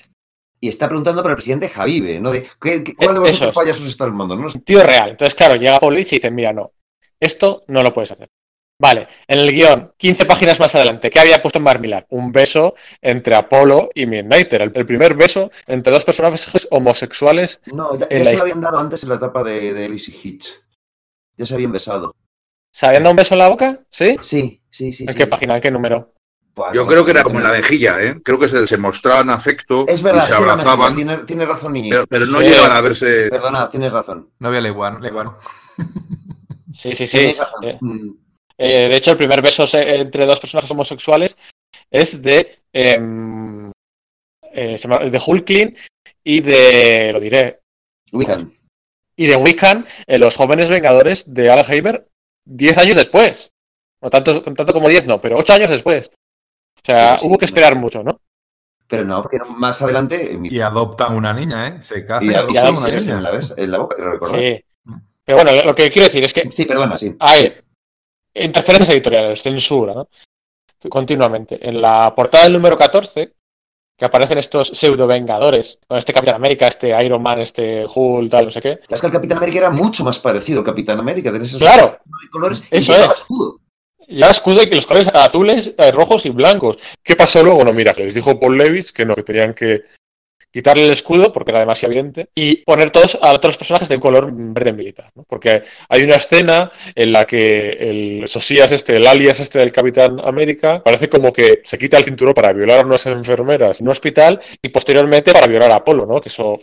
Y está preguntando por el presidente Javive, ¿no? De, ¿qué, qué, ¿Cuál de vosotros payasos está el mundo? ¿no? Tío real. Entonces, claro, llega Polich y dice, mira, no, esto no lo puedes hacer. Vale, en el guion, 15 páginas más adelante, ¿qué había puesto en Marmilar? Un beso entre Apolo y Midnighter. El, el, primer beso entre dos personajes homosexuales. No, ya, ya se lo habían dado antes en la etapa de, de Lizzie Hitch. Ya se habían besado. ¿Se habían dado un beso en la boca? ¿Sí? Sí, sí, sí. ¿En sí. qué página? ¿En qué número? Yo creo que era como en la mejilla, ¿eh? Creo que se, se mostraban afecto Es y verdad, se sí, la abrazaban, tiene, tiene razón y... pero, pero no Sí. llegan a verse. Perdona, tienes razón. No había leguano. leguano. Sí, sí, sí. Eh, eh, de hecho, el primer beso entre dos personajes homosexuales es de, em, eh, de Hulkling y de, lo diré, Wiccan. y de Wiccan en los jóvenes vengadores de Alzheimer 10 años después. No tanto, tanto como 10, no, pero 8 años después. O sea, sí, hubo que esperar mucho, ¿no? Pero no, porque más adelante... Y adoptan una niña, ¿eh? Se casa y, Y, y adoptan una besan en niña. la, vez- en la boca, creo recordar. Sí. Pero bueno, lo que quiero decir es que Sí, perdona, sí. hay interferencias editoriales, censura, ¿no? Continuamente. En la portada del número 14, que aparecen estos pseudo vengadores, con este Capitán América, este Iron Man, este Hulk, tal, no sé qué. Es que el Capitán América era mucho más parecido al Capitán América. Tenés esos Claro, de colores y Eso llevaba es. escudo. ya escudo y que los colores azules, eh, rojos y blancos. ¿Qué pasó luego? No, mira, que les dijo Paul Levitz que no, que tenían que quitarle el escudo porque era demasiado evidente y poner todos a todos los personajes de un color verde militar, ¿no? Porque hay una escena en la que el Sosías este, el alias este del Capitán América, parece como que se quita el cinturón para violar a unas enfermeras en un hospital y posteriormente para violar a Apolo, ¿no? Que eso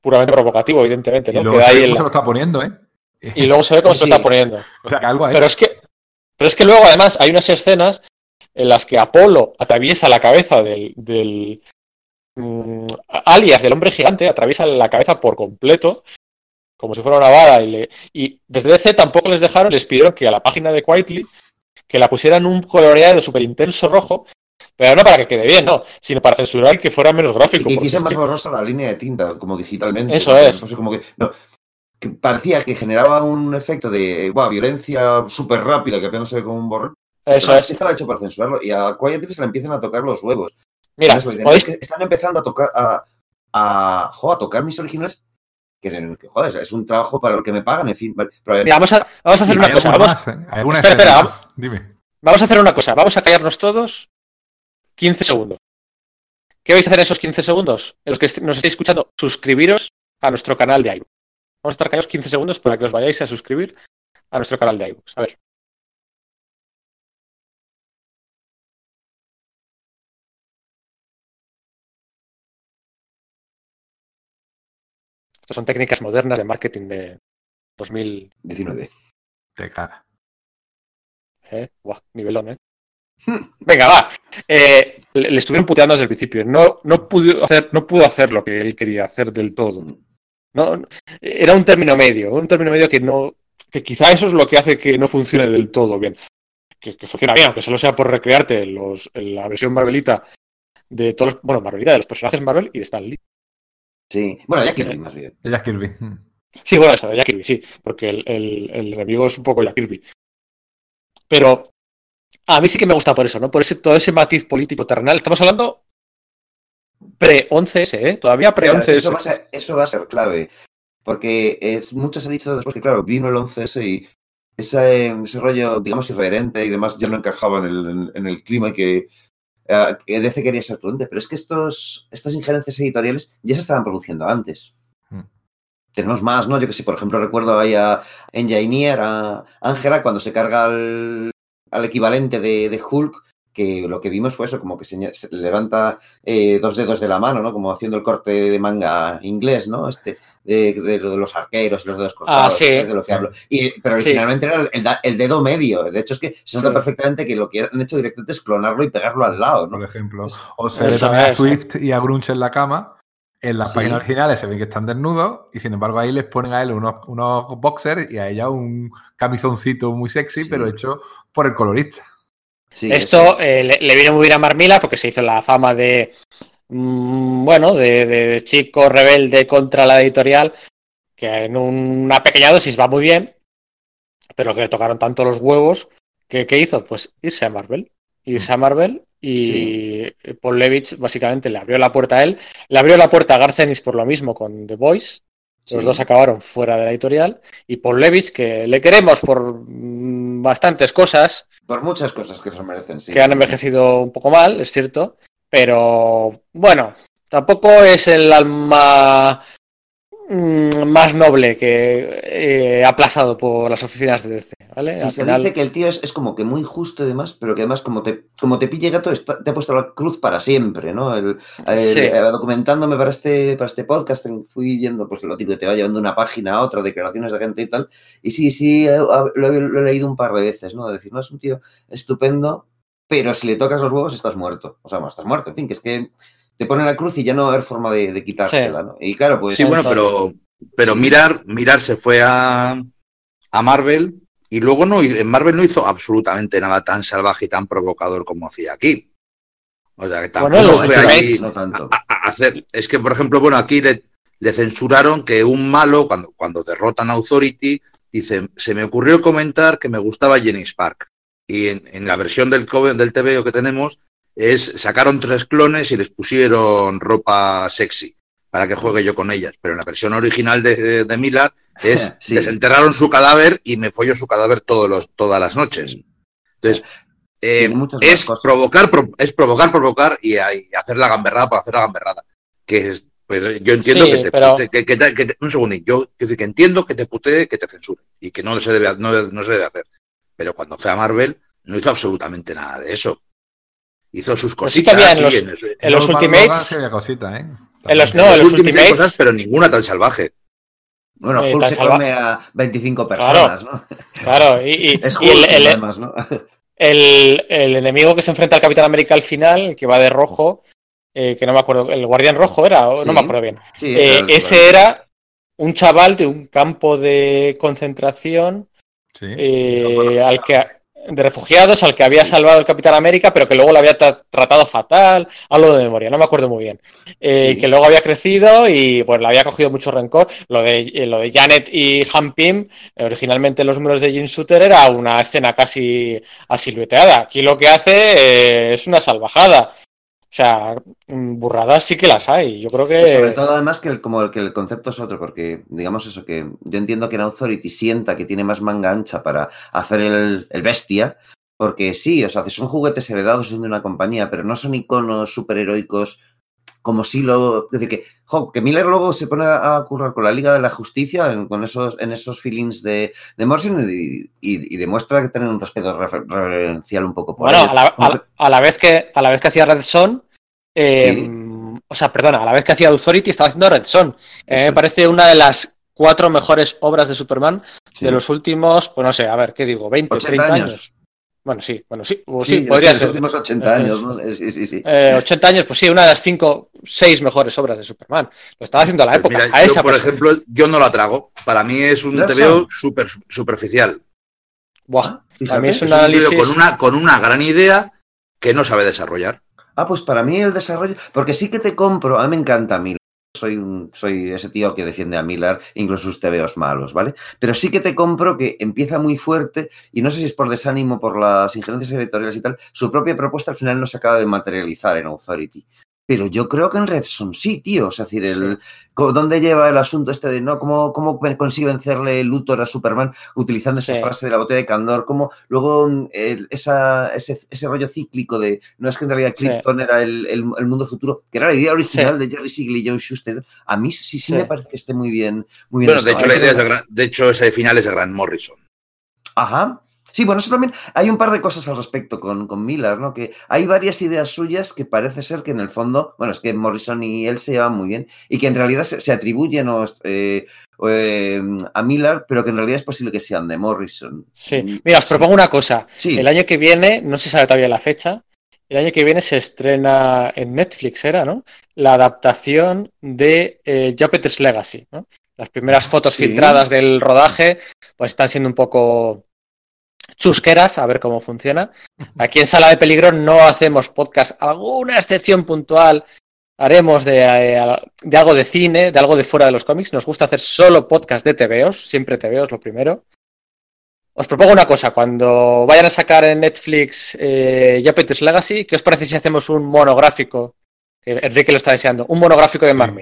puramente provocativo, evidentemente, Y ¿no? luego Queda se ahí la- se lo está poniendo, ¿eh? Y luego se ve cómo se lo está poniendo. O sea, que algo hay. Pero es que, pero es que luego además hay unas escenas en las que Apolo atraviesa la cabeza del, del mm, alias del hombre gigante, atraviesa la cabeza por completo, como si fuera una vara, y, le- y desde DC tampoco les dejaron, les pidieron que a la página de Quietly que la pusieran un coloreado súper intenso rojo, pero no para que quede bien, no, sino para censurar y que fuera menos Y gráfico. que porque hiciesen es más que- borrosa la línea de tinta, como digitalmente. Eso es. Entonces, como que, no, que parecía que generaba un efecto de violencia súper rápida que apenas se ve como un borrón. Eso es. Estaba hecho para censurarlo y a Quietly se le empiezan a tocar los huevos. Mira, "Es que están empezando a tocar a, a, jo, a tocar mis originales. Que, que, joder, es un trabajo para lo que me pagan, en fin. vale, pero, mira, vamos, a, vamos a hacer una cosa. Vamos, más, ¿eh? Espera, vamos. Dime. Vamos a hacer una cosa, vamos a callarnos todos 15 segundos. ¿Qué vais a hacer en esos 15 segundos? En los que nos estéis escuchando, suscribiros a nuestro canal de iVoox. Vamos a estar callados 15 segundos para que os vayáis a suscribir a nuestro canal de iVoox. A ver. Son técnicas modernas de marketing de 2000. 19. Te caga. ¿eh? Buah, nivelón, ¿eh? Venga, va. Eh, le, le estuvieron puteando desde el principio. No, no, pudo hacer, no pudo hacer lo que él quería hacer del todo. No- era un término medio, un término medio que no. que quizá eso es lo que hace que no funcione del todo bien. Que, que funciona bien, aunque solo sea por recrearte los, la versión Marvelita de todos los. Bueno, Marvelita de los personajes Marvel y de Stan Lee. Sí. Bueno, ya Kirby más bien. Es Kirby. Sí, bueno, eso, Jack Kirby, sí, porque el, el, el enemigo es un poco Jack Kirby. Pero a mí sí que me gusta por eso, ¿no? Por ese, todo ese matiz político terrenal. Estamos hablando pre-11S, ¿eh? Todavía Eso va, a pre-11S. ser, eso va a ser clave. Porque es, mucho se ha dicho después que, claro, vino el 11S y ese, ese rollo, digamos, irreverente y demás ya no encajaba en el, en, en el clima que, eh, que DC quería ser prudente. Pero es que estos, estas injerencias editoriales ya se estaban produciendo antes. Mm. Tenemos más, ¿no? Yo que sí, por ejemplo, recuerdo ahí a Engineer, a Ángela, cuando se carga al, al equivalente de, de Hulk, que lo que vimos fue eso, como que se, se levanta eh, dos dedos de la mano, ¿no? Como haciendo el corte de manga inglés, ¿no? Este, de, de, de los arqueros y los dedos cortados, Ah, sí. ¿sabes de lo que hablo. Y, pero Sí. originalmente era el, el- el dedo medio. De hecho, es que se nota Sí. perfectamente que lo que han hecho directamente es clonarlo y pegarlo al lado, ¿no? Por ejemplo. O se ve también a. Swift y a Grunge en la cama. En las Sí. páginas originales se ven que están desnudos y sin embargo ahí les ponen a él unos, unos boxers y a ella un camisoncito muy sexy, Sí. pero hecho por el colorista. Sí, Esto eh, le, le vino muy bien a Marmila porque se hizo la fama de, mm, bueno, de, de chico rebelde contra la editorial, que en una pequeña dosis va muy bien, pero que le tocaron tanto los huevos, que ¿qué hizo? Pues irse a Marvel. Irse a Marvel y Paul Levitz básicamente le abrió la puerta a él. Le abrió la puerta a Garcenis por lo mismo con The Voice. Los dos acabaron fuera de la editorial. Y Paul Levitz, que le queremos por mm, bastantes cosas, Por muchas cosas que se merecen, sí. que han envejecido un poco mal, es cierto, pero bueno, tampoco es el alma más noble que eh, aplazado por las oficinas de DC. ¿vale? Sí, se dice que el tío es, como que muy justo y demás, pero que además, como te, como te pille gato, te ha puesto la cruz para siempre, ¿no? El, eh, documentándome para este, para este podcast, fui yendo, pues lo típico, te va llevando una página a otra, declaraciones de gente y tal. Y sí, sí, eh, lo, he leído un par de veces, ¿no? decir, no, es un tío estupendo, pero si le tocas los huevos estás muerto. O sea, bueno, estás muerto, en fin, que es que te pone la cruz y ya no va a haber forma de, de quitártela, ¿no? Y claro, pues... Sí, bueno, pero, pero mirar, mirar se fue a, a Marvel y luego no, en Marvel no hizo absolutamente nada tan salvaje y tan provocador como hacía aquí. O sea, que tampoco fue allí a, hacer. Es que, por ejemplo, bueno, aquí le, le, censuraron que un malo, cuando, cuando derrotan a Authority, dice, se me ocurrió comentar que me gustaba Jenny Spark. Y en, en la versión del, del TVO que tenemos, es sacaron tres clones y les pusieron ropa sexy para que juegue yo con ellas. Pero en la versión original de, de Miller es desenterraron su cadáver y me follo su cadáver todos los, todas las noches. Entonces, eh, es provocar, es provocar, provocar y, hacer la gamberrada para hacer la gamberrada. Que es, pues yo entiendo que, te, que, que, un segundito, yo que entiendo que te putee, que te censure y que no se debe, no, no se debe hacer. Pero cuando fue a Marvel no hizo absolutamente nada de eso hizo sus pues cositas. en los, en los Ultimates. Cosita, ¿eh? En los, no, en los Ultimates. Cosas, pero ninguna tan salvaje. Bueno, eh, Hulk se come a 25 personas, ¿no? Claro, y, es Hulk, y el, además, ¿no? el, el, enemigo que se enfrenta al Capitán América al final, que va de rojo, eh, que no me acuerdo, el Guardián Rojo era, o no me acuerdo bien. Sí, eh, ese era un chaval de un campo de concentración eh, al que de refugiados al que había salvado el Capitán América, pero que luego lo había tratado fatal, algo de memoria, no me acuerdo muy bien. Eh, que luego había crecido y pues le había cogido mucho rencor. Lo de, eh, lo de Janet y Han Pym, originalmente los números de Jim Shooter era una escena casi asilueteada. Aquí lo que hace eh, es una salvajada. O sea, mm, burradas sí que las hay. Yo creo que. Pues sobre todo, además, que el, como que el concepto es otro, porque digamos eso, que yo entiendo que en Authority sienta que tiene más manga ancha para hacer el, el bestia, porque sí, o sea, son juguetes heredados de una compañía, pero no son iconos superheroicos como si lo. Es decir, que, que Miller luego se pone a currar con la Liga de la Justicia, en, con esos, en esos feelings de, de Morrison y, demuestra que tiene un respeto reverencial un poco por Bueno, a la, a, la, vez que, a la vez que hacía Red Son, eh, o sea, perdona, a la vez que hacía Authority estaba haciendo Red Son. me parece una de las cuatro mejores obras de Superman de los últimos, pues no sé, a ver, ¿qué digo? ¿20, 30 años? Bueno, sí, bueno, sí, sí, podría ser. Los últimos 80 años, ¿no? Sí, sí, sí. Eh, 80 años, pues sí, una de las 5, 6 mejores obras de Superman. Lo estaba haciendo a la pues época. a esa por ejemplo, yo no la trago. Para mí es un TVO super, superficial. Buah, para mí es un análisis. con, una, con una gran idea que no sabe desarrollar. Ah, pues para mí el desarrollo. Porque sí que te compro, a mí me encanta a mí soy, ese tío que defiende a Miller, incluso sus TVOs malos, ¿vale? Pero sí que te compro que empieza muy fuerte y no sé si es por desánimo, por las injerencias editoriales y tal, su propia propuesta al final no se acaba de materializar en Authority. Pero yo creo que en Redson sí, tío. Es decir, el, ¿dónde lleva el asunto este de no? ¿Cómo, cómo consigue vencerle Luthor a Superman utilizando esa frase de la botella de Candor? ¿Cómo luego esa, ese, ese, rollo cíclico de no es que en realidad Krypton era el, el, mundo futuro, que era la idea original de Jerry Siegel y Joe Schuster? A mí sí, sí, me parece que esté muy bien. Muy bien bueno, de hecho, la idea es de, de hecho, ese final es de Grant Morrison. Ajá, Sí, bueno, eso también hay un par de cosas al respecto con, con, Miller, ¿no? Que hay varias ideas suyas que parece ser que en el fondo, bueno, es que Morrison y él se llevan muy bien y que en realidad se, atribuyen eh, eh, a Miller, pero que en realidad es posible que sean de Morrison. Sí, mira, os propongo una cosa. Sí. El año que viene, no se sabe todavía la fecha, el año que viene se estrena en Netflix, era, ¿no? La adaptación de eh, Jupiter's Legacy, ¿no? Las primeras fotos filtradas del rodaje, pues están siendo un poco chusqueras, a ver cómo funciona. Aquí en Sala de Peligro no hacemos podcast, alguna excepción puntual haremos de, eh, de, algo de cine, de algo de fuera de los cómics. Nos gusta hacer solo podcast de TVOs, siempre TVOs lo primero. Os propongo una cosa, cuando vayan a sacar en Netflix eh, Jupiter's Legacy, ¿qué os parece si hacemos un monográfico? Enrique lo está deseando, un monográfico de Mark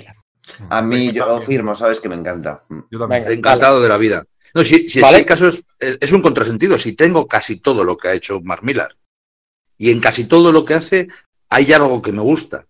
A mí yo firmo, sabes que me encanta. Yo también. Encantado de la vida. No, si, si ¿Vale? caso es, un contrasentido. Si tengo casi todo lo que ha hecho Mark Millar y en casi todo lo que hace hay algo que me gusta,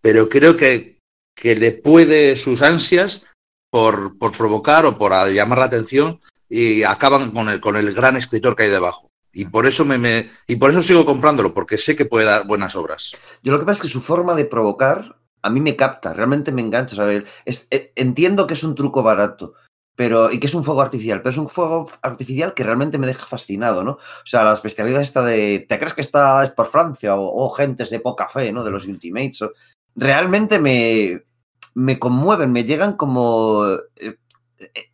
pero creo que, que le puede sus ansias por, por provocar o por llamar la atención y acaban con el, con el gran escritor que hay debajo. Y por eso me, y por eso sigo comprándolo, porque sé que puede dar buenas obras. Yo lo que pasa es que su forma de provocar a mí me capta, realmente me engancha. Es, eh, entiendo que es un truco barato, pero y que es un fuego artificial, pero es un fuego artificial que realmente me deja fascinado, ¿no? O sea, las bestialidades esta de ¿te crees que esta es por Francia? O, gentes de poca fe, ¿no? De los Ultimates. realmente me, me conmueven, me llegan como eh, eh,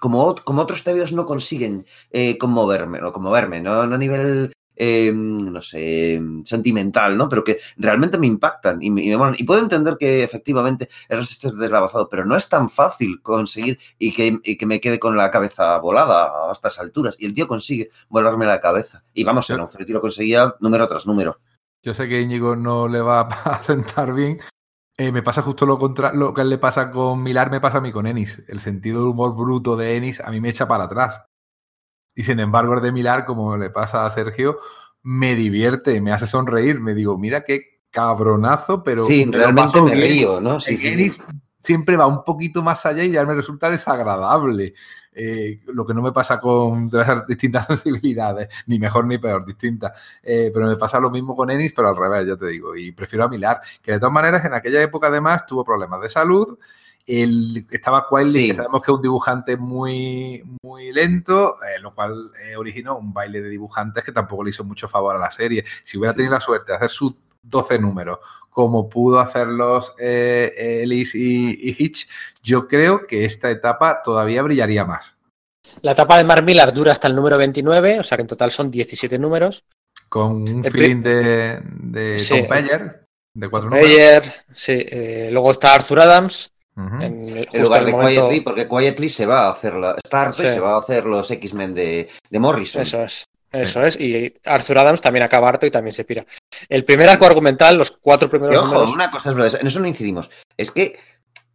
como, como otros tebeos no consiguen eh, conmoverme, o conmoverme, ¿no? a nivel, em, no sé, sentimental, ¿no? Pero que realmente me impactan y me, y puedo entender que efectivamente el resto esté deslavazado, pero no es tan fácil conseguir y que, que, me quede con la cabeza volada a estas alturas. Y el tío consigue volarme la cabeza. Y vamos, en un lo conseguía número tras número. Yo sé que Íñigo no le va a sentar bien, eh, me pasa justo lo contrario, lo que le pasa con Milar me pasa a mí con Ennis. El sentido del humor bruto de Ennis a mí me echa para atrás. Y sin embargo, el de Milar, como le pasa a Sergio, me divierte, me hace sonreír. Me digo, mira qué cabronazo, pero. Sí, realmente me río, ¿no? Sí, Ennis siempre va un poquito más allá y ya me resulta desagradable. Eh, lo que no me pasa con distintas sensibilidades, ni mejor ni peor, distintas. Eh, pero me pasa lo mismo con Ennis, pero al revés, ya te digo. Y prefiero a Milar, que de todas maneras en aquella época además tuvo problemas de salud. El, estaba Quiley, que sabemos que es un dibujante muy, muy lento, eh, lo cual originó un baile de dibujantes que tampoco le hizo mucho favor a la serie. Si hubiera tenido la suerte de hacer sus 12 números, como pudo hacerlos eh, Ellis y, Hitch, yo creo que esta etapa todavía brillaría más. La etapa de Millar dura hasta el número 29, o sea que en total son 17 números. Con un feeling de, de sí. de cuatro números. sí. Eh, luego está Arthur Adams. En, lugar de Quietly, porque Quietly se va a hacer la, está se va a hacer los X-Men de, de Morrison. Eso es. Eso es, y Arthur Adams también acaba harto y también se pira. El primer arco argumental, los cuatro primeros. ojo, una cosa es verdad, en eso no incidimos. Es que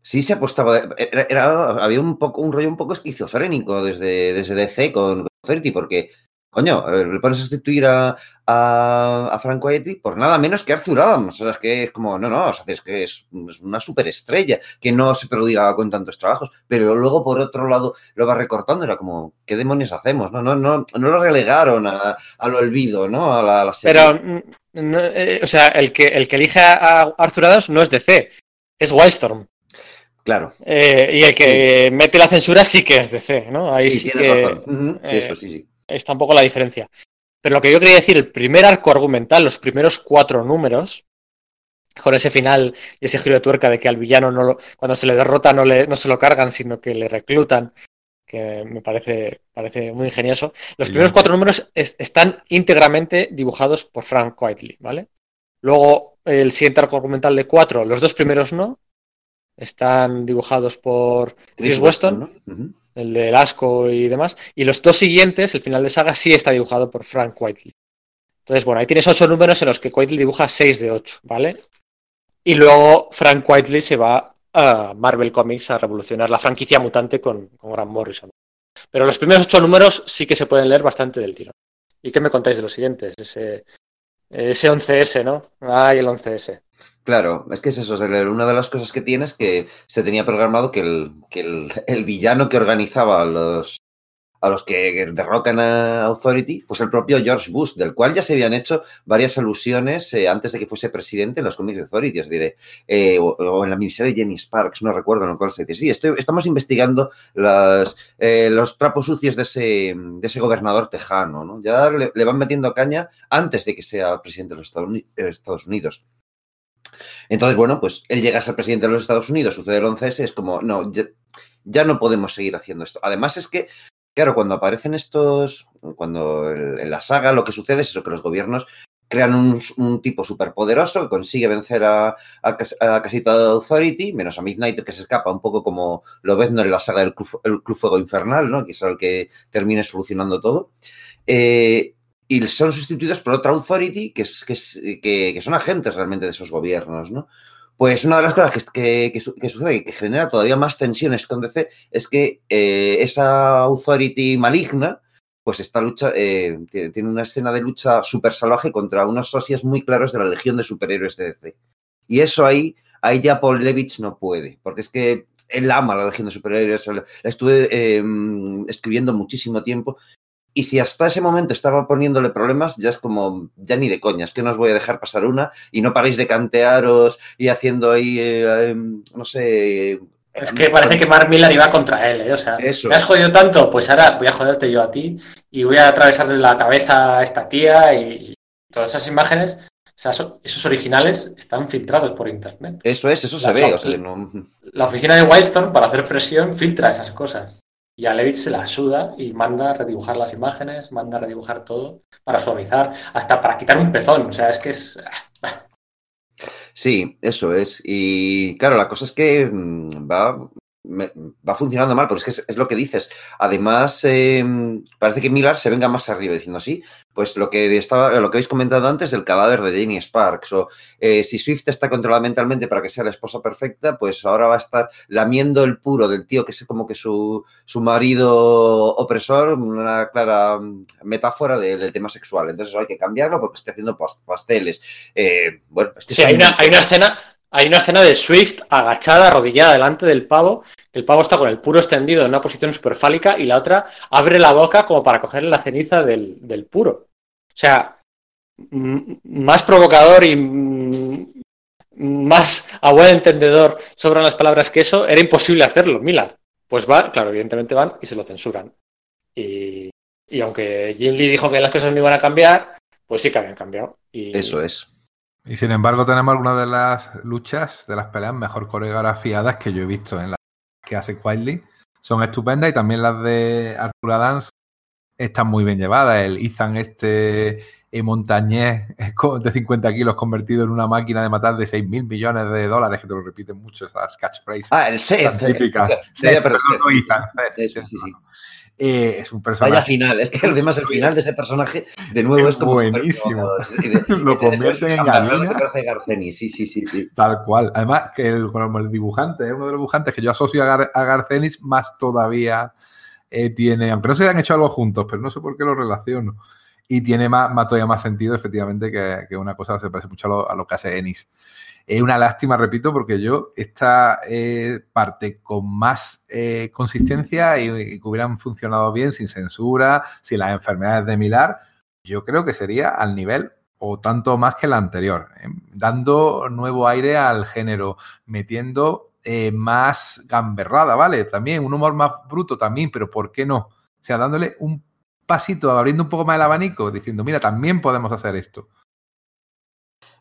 sí se apostaba. Era, había un poco un rollo un poco esquizofrénico desde, desde DC con Certi, porque Coño, le pones a sustituir a, a, Frank por nada menos que Arthur Adams. O sea, es que es como, no, no, o sea, es que es, una superestrella que no se prodigaba con tantos trabajos, pero luego por otro lado lo va recortando. Era como, ¿qué demonios hacemos? No, no, no, no lo relegaron a, al olvido, ¿no? A la, serie. Pero, mm, eh, o sea, el que, el que elige a Arthur Adams no es DC, es Wildstorm. Claro. Eh, y el que mete la censura sí que es DC, ¿no? Ahí sí, que, razón. sí, eso sí, sí está un poco la diferencia. Pero lo que yo quería decir, el primer arco argumental, los primeros cuatro números, con ese final y ese giro de tuerca de que al villano no cuando se le derrota no, le, no se lo cargan, sino que le reclutan, que me parece, parece muy ingenioso. Los primeros cuatro números están íntegramente dibujados por Frank Whiteley, ¿vale? Luego, el siguiente arco argumental de cuatro, los dos primeros no, están dibujados por Chris, Weston el del asco y demás. Y los dos siguientes, el final de saga, sí está dibujado por Frank Whiteley. Entonces, bueno, ahí tienes ocho números en los que Whiteley dibuja seis de ocho, ¿vale? Y luego Frank Whiteley se va a Marvel Comics a revolucionar la franquicia mutante con, con Grant Morrison. Pero los primeros ocho números sí que se pueden leer bastante del tiro. ¿Y qué me contáis de los siguientes? Ese, ese 11S, ¿no? Ay, el 11S. Claro, es que es eso. Una de las cosas que tiene es que se tenía programado que el, que el, villano que organizaba a los, a los que derrocan a Authority fuese el propio George Bush, del cual ya se habían hecho varias alusiones eh, antes de que fuese presidente en los cómics de Authority, os diré, eh, o, en la miniserie de Jenny Sparks, no recuerdo en el cual se dice, sí, estoy, estamos investigando las, eh, los trapos sucios de ese, de ese gobernador tejano, ¿no? Ya le, le, van metiendo caña antes de que sea presidente de los Estados Unidos. Entonces, bueno, pues él llega a ser presidente de los Estados Unidos, sucede el 11S, es como, no, ya, no podemos seguir haciendo esto. Además es que, claro, cuando aparecen estos, cuando en la saga lo que sucede es eso, que los gobiernos crean un, tipo superpoderoso que consigue vencer a, casi toda Authority, menos a Midnighter que se escapa, un poco como lo ves en la saga del Club, Fuego Infernal, ¿no? que es el que termine solucionando todo. Eh, y son sustituidos por otra authority que, es, que, son agentes realmente de esos gobiernos, ¿no? Pues una de las cosas que, que, sucede y que genera todavía más tensiones con DC es que eh, esa authority maligna, pues esta lucha eh, tiene una escena de lucha súper salvaje contra unos socios muy claros de la legión de superhéroes de DC. Y eso ahí, ahí ya Paul Levitch no puede, porque es que él ama la Legión de Superhéroes, la estuve eh, escribiendo muchísimo tiempo. Y si hasta ese momento estaba poniéndole problemas, ya es como, ya ni de coñas, que no os voy a dejar pasar una y no paréis de cantearos y haciendo ahí, eh, em, no sé, es que parece que Mark Millar iba contra él, ¿eh? O sea, me has jodido tanto, pues ahora voy a joderte yo a ti y voy a atravesarle la cabeza a esta tía y todas esas imágenes, esos originales están filtrados por internet. Eso es, eso se ve. La, oficina de Wildstorm, para hacer presión, filtra esas cosas. Y a Levitt se la suda y manda a redibujar las imágenes, manda a redibujar todo para suavizar, hasta para quitar un pezón. O sea, es que es. Sí, eso es. Y claro, la cosa es que mm, va va funcionando mal, porque es que es, lo que dices. Además, em, parece que Millar se venga más arriba diciendo así, pues lo que estaba, lo que habéis comentado antes del cadáver de Janie Sparks, o eh, si Swift está controlada mentalmente para que sea la esposa perfecta, pues ahora va a estar lamiendo el puro del tío que es como que su, su marido opresor, una clara mm, metáfora del tema sexual. Entonces hay que cambiarlo porque está haciendo pasteles. Eh, bueno, sí, hay una, hay una escena hay una escena de Swift agachada, arrodillada delante del pavo. El pavo está con el puro extendido en una posición superfálica y la otra abre la boca como para cogerle la ceniza del, puro. O sea, más provocador y más a buen entendedor sobre las palabras que eso, era imposible hacerlo, Mila. Pues va, claro, evidentemente van y se lo censuran. Y, aunque Jim Lee dijo que las cosas no iban a cambiar, pues sí que habían cambiado. Y, eso es. Y sin embargo tenemos algunas de las luchas, de las peleas mejor coreografiadas que yo he visto en las que hace Quietly. Son estupendas y también las de Arthur Adams están muy bien llevadas. El Ethan este eh, montañés de 50 kilos convertido en una máquina de matar de 6 mil millones de dólares, que te lo repiten mucho esas catchphrases. Ah, el Seth. Típica. pero sí, sí, sí. Eh, es un personaje. Vaya final, es que además el final de ese personaje, de nuevo, es, como. Buenísimo. lo convierten en gallina. Sí, sí, sí, sí. Tal cual. Además, que el, el dibujante, uno de los dibujantes que yo asocio a, Garcenis, más todavía eh, tiene, aunque no se hayan hecho algo juntos, pero no sé por qué lo relaciono. Y tiene más, más todavía más sentido, efectivamente, que, que, una cosa se parece mucho a lo, a lo que hace Ennis. Es una lástima, repito, porque yo esta eh, parte con más eh, consistencia y, que hubieran funcionado bien sin censura, sin las enfermedades de Milar, yo creo que sería al nivel o tanto más que la anterior, eh, dando nuevo aire al género, metiendo más gamberrada, ¿vale? También un humor más bruto también, pero ¿por qué no? O sea, dándole un pasito, abriendo un poco más el abanico, diciendo, mira, también podemos hacer esto.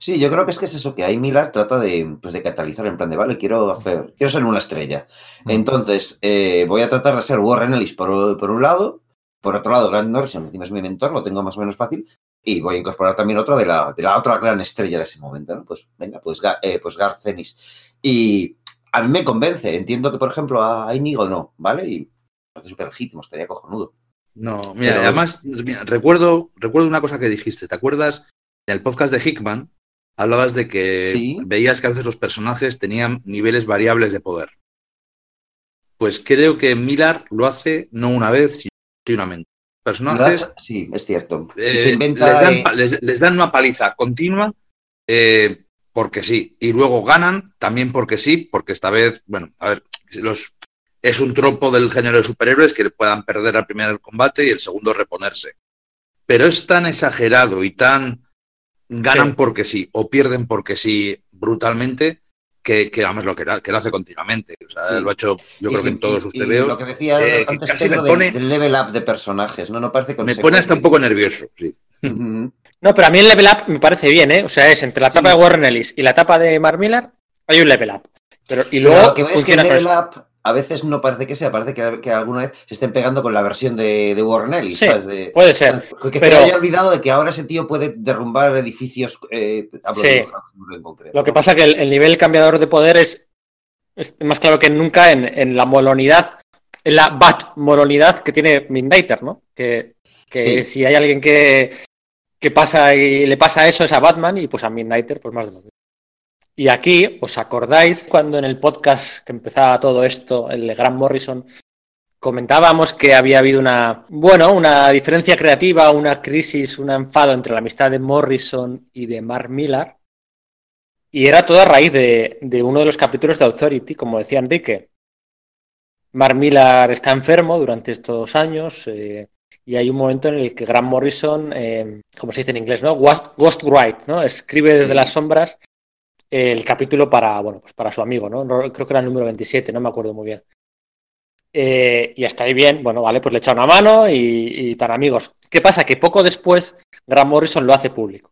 Sí, yo creo que es que es eso, que ahí Miller trata de, pues, de catalizar en plan de, vale, quiero hacer, quiero ser una estrella. Entonces, eh, voy a tratar de ser Warren Ellis por, un lado, por otro lado, Grant Morrison, encima es mi mentor, lo tengo más o menos fácil, y voy a incorporar también otro de la, de la otra gran estrella de ese momento, ¿no? Pues venga, pues, eh, pues. Y a mí me convence, entiendo que, por ejemplo, a Inigo no, ¿vale? Y parece súper legítimo, estaría cojonudo. No, mira, además, recuerdo, recuerdo una cosa que dijiste, ¿te acuerdas del podcast de Hickman? hablabas de que veías que a veces los personajes tenían niveles variables de poder. Pues creo que Millar lo hace no una vez, sino continuamente. Personajes. Sí, es cierto. Eh, les, dan, una paliza continua eh, porque sí. Y luego ganan también porque sí, porque esta vez, bueno, a ver, los, es un tropo del género de superhéroes que le puedan perder al primer combate y el segundo reponerse. Pero es tan exagerado y tan ganan porque sí o pierden porque sí brutalmente, que, que además lo que, que, lo hace continuamente. O sea, lo ha hecho, yo creo que en todos sus TVOs. Lo que decía eh, antes Pedro pone, del level up de personajes, ¿no? No parece Me pone hasta un poco nervioso, sí. No, pero a mí el level up me parece bien, ¿eh? O sea, es entre la etapa de Warren Ellis y la etapa de Mark Miller, hay un level up. Pero, y luego que es que el level up a veces no parece que sea, parece que, alguna vez se estén pegando con la versión de, de Warren Ellis. puede ser. Que se haya olvidado de que ahora ese tío puede derrumbar edificios. Eh, sí. Lo que pasa es que el, nivel cambiador de poder es, más claro que nunca en, la molonidad, en la bat molonidad que tiene Midnighter, ¿no? Que, si hay alguien que, que pasa y le pasa eso es a Batman y pues a Midnighter, pues más de lo mismo. Y aquí, ¿os acordáis cuando en el podcast que empezaba todo esto, el de Grant Morrison, comentábamos que había habido una, bueno, una diferencia creativa, una crisis, un enfado entre la amistad de Morrison y de Mark Millar? Y era todo a raíz de, uno de los capítulos de Authority, como decía Enrique. Mark Millar está enfermo durante estos años eh, y hay un momento en el que Grant Morrison, eh, como se dice en inglés, ¿no? Ghostwrite, ¿no? Escribe desde las sombras el capítulo para, bueno, pues para su amigo, ¿no? Creo que era el número 27, no me acuerdo muy bien. Eh, y hasta ahí bien, bueno, vale, pues le echa una mano y, y tan amigos. ¿Qué pasa? Que poco después Grant Morrison lo hace público.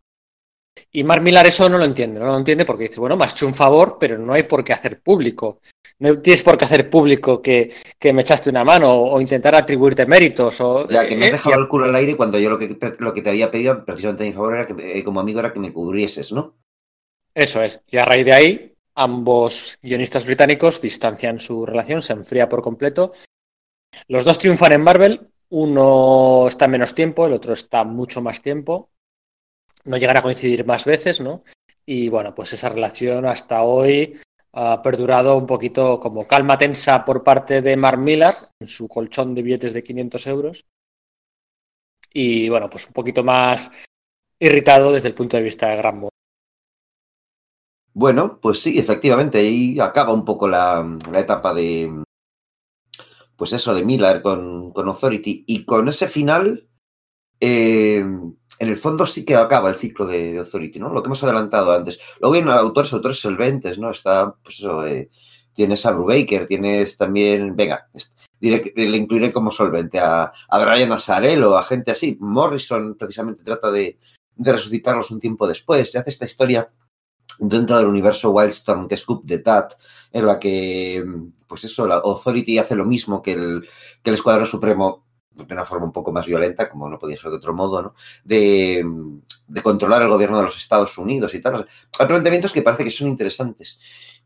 Y Mark Millar eso no lo entiende, no lo entiende porque dice, bueno, me has hecho un favor, pero no hay por qué hacer público. No tienes por qué hacer público que, me echaste una mano o, intentar atribuirte méritos. O, ya, que me has eh, dejado el culo al aire cuando yo lo que, lo que te había pedido precisamente en mi favor era que eh, como amigo era que me cubrieses, ¿no? Eso es. Y a raíz de ahí, ambos guionistas británicos distancian su relación, se enfría por completo. Los dos triunfan en Marvel, uno está menos tiempo, el otro está mucho más tiempo no llegan a coincidir más veces, ¿no? Y bueno, pues esa relación hasta hoy ha perdurado un poquito como calma tensa por parte de Mark Millar en su colchón de billetes de 500 euros. Y bueno, pues un poquito más irritado desde el punto de vista de Gran Bueno, pues sí, efectivamente, ahí acaba un poco la, etapa de, pues eso, de Miller con, con Authority. Y con ese final, eh, en el fondo sí que acaba el ciclo de, Authority, ¿no? Lo que hemos adelantado antes. Luego vienen autores, autores solventes, ¿no? Está, pues eso, eh, tienes a Brubaker, tienes también, venga, diré, le incluiré como solvente a, a Brian Azarello, a gente así. Morrison precisamente trata de, resucitarlos un tiempo después. Se hace esta historia dentro del universo Wildstorm, que es Coup de Tat, en la que, pues eso, la Authority hace lo mismo que el, que el Escuadrón Supremo de una forma un poco más violenta, como no podía ser de otro modo, ¿no? De, controlar el gobierno de los Estados Unidos y tal. hay planteamientos que parece que son interesantes,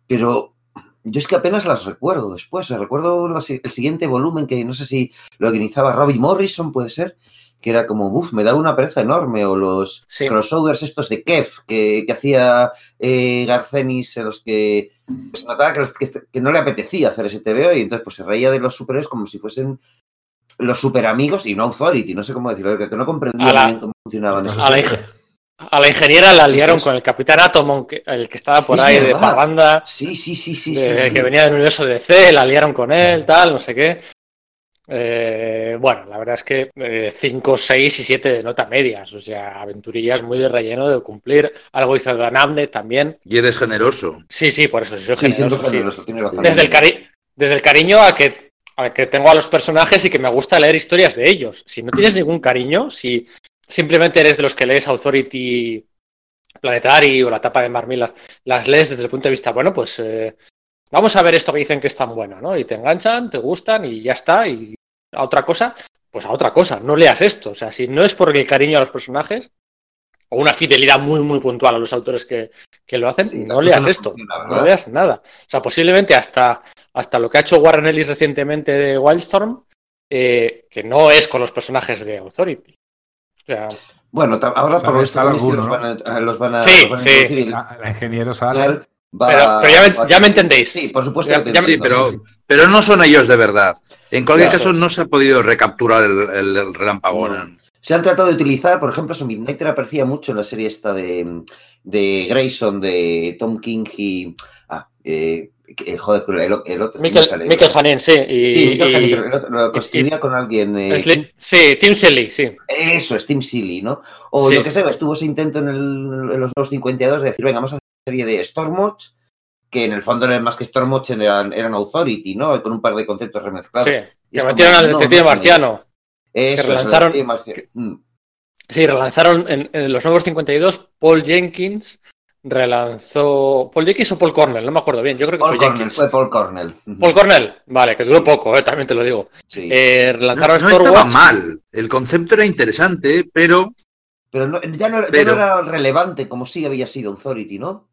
pero yo es que apenas las recuerdo después. recuerdo el siguiente volumen que no sé si lo organizaba Robbie Morrison, puede ser, que era como, uff, me da una pereza enorme, o los crossovers estos de Kev que, hacía eh, Garcenis en los que se notaba que, que, no le apetecía hacer ese TVO y entonces pues se reía de los superhéroes como si fuesen los super amigos y no Authority, no sé cómo decirlo, que no comprendía cómo funcionaban esos. A la, ingeniera la liaron con el Capitán Atom, el que estaba por ahí de Paganda. Sí, sí, sí, sí, Que venía del universo de C, la liaron con él, tal, no sé qué. Eh, bueno, la verdad es que 5, eh, 6 y 7 de nota medias, o sea, aventurillas muy de relleno de cumplir. Algo hizo el Amne también. Y eres generoso. Sí, sí, por eso sí, soy generoso. Desde, el cari desde el cariño a que que tengo a los personajes y que me gusta leer historias de ellos. Si no tienes ningún cariño, si simplemente eres de los que lees Authority Planetary o la tapa de Marmilla, las lees desde el punto de vista, bueno, pues eh, vamos a ver esto que dicen que es tan bueno, ¿no? Y te enganchan, te gustan y ya está. Y a otra cosa, pues a otra cosa, no leas esto. O sea, si no es por el cariño a los personajes o una fidelidad muy, muy puntual a los autores que, lo hacen, no leas esto, no leas nada. O sea, posiblemente hasta hasta lo que ha hecho Warren Ellis recientemente de Wildstorm, eh, que no es con los personajes de Authority. bueno, ahora por los, los, van a, los van a, sí, sí. La, ingeniero sale. pero, ya, me, entendéis. Sí, por supuesto. sí, pero, pero no son ellos de verdad. En cualquier caso, no se ha podido recapturar el, el, relámpago. Se han tratado de utilizar, por ejemplo, su Midnighter aparecía mucho en la serie esta de, de Grayson, de Tom King y. Ah, eh, joder, el, otro. Michael, Michael sí. Y, sí, Michael lo escribía con alguien. Eh, sí, Tim Silly, sí. Eso, es Tim Silly, ¿no? O lo que sea, estuvo ese intento en, en los nuevos 52 de decir, venga, vamos a serie de Stormwatch, que en el fondo no eran más que Stormwatch, eran, eran Authority, ¿no? Con un par de conceptos remezclados. Sí, que metieron al detective marciano. Eso, que relanzaron. Mm. Sí, relanzaron en, los nuevos 52 Paul Jenkins relanzó Paul Jenkins o Paul Cornell, no me acuerdo bien, yo creo que fue Jenkins. Fue Paul Cornell. Paul Cornell, vale, que duró poco, eh, también te lo digo. Eh, relanzaron no, no estaba mal, el concepto era interesante, pero... Pero ya, no, era relevante como sí había sido Authority, ¿no?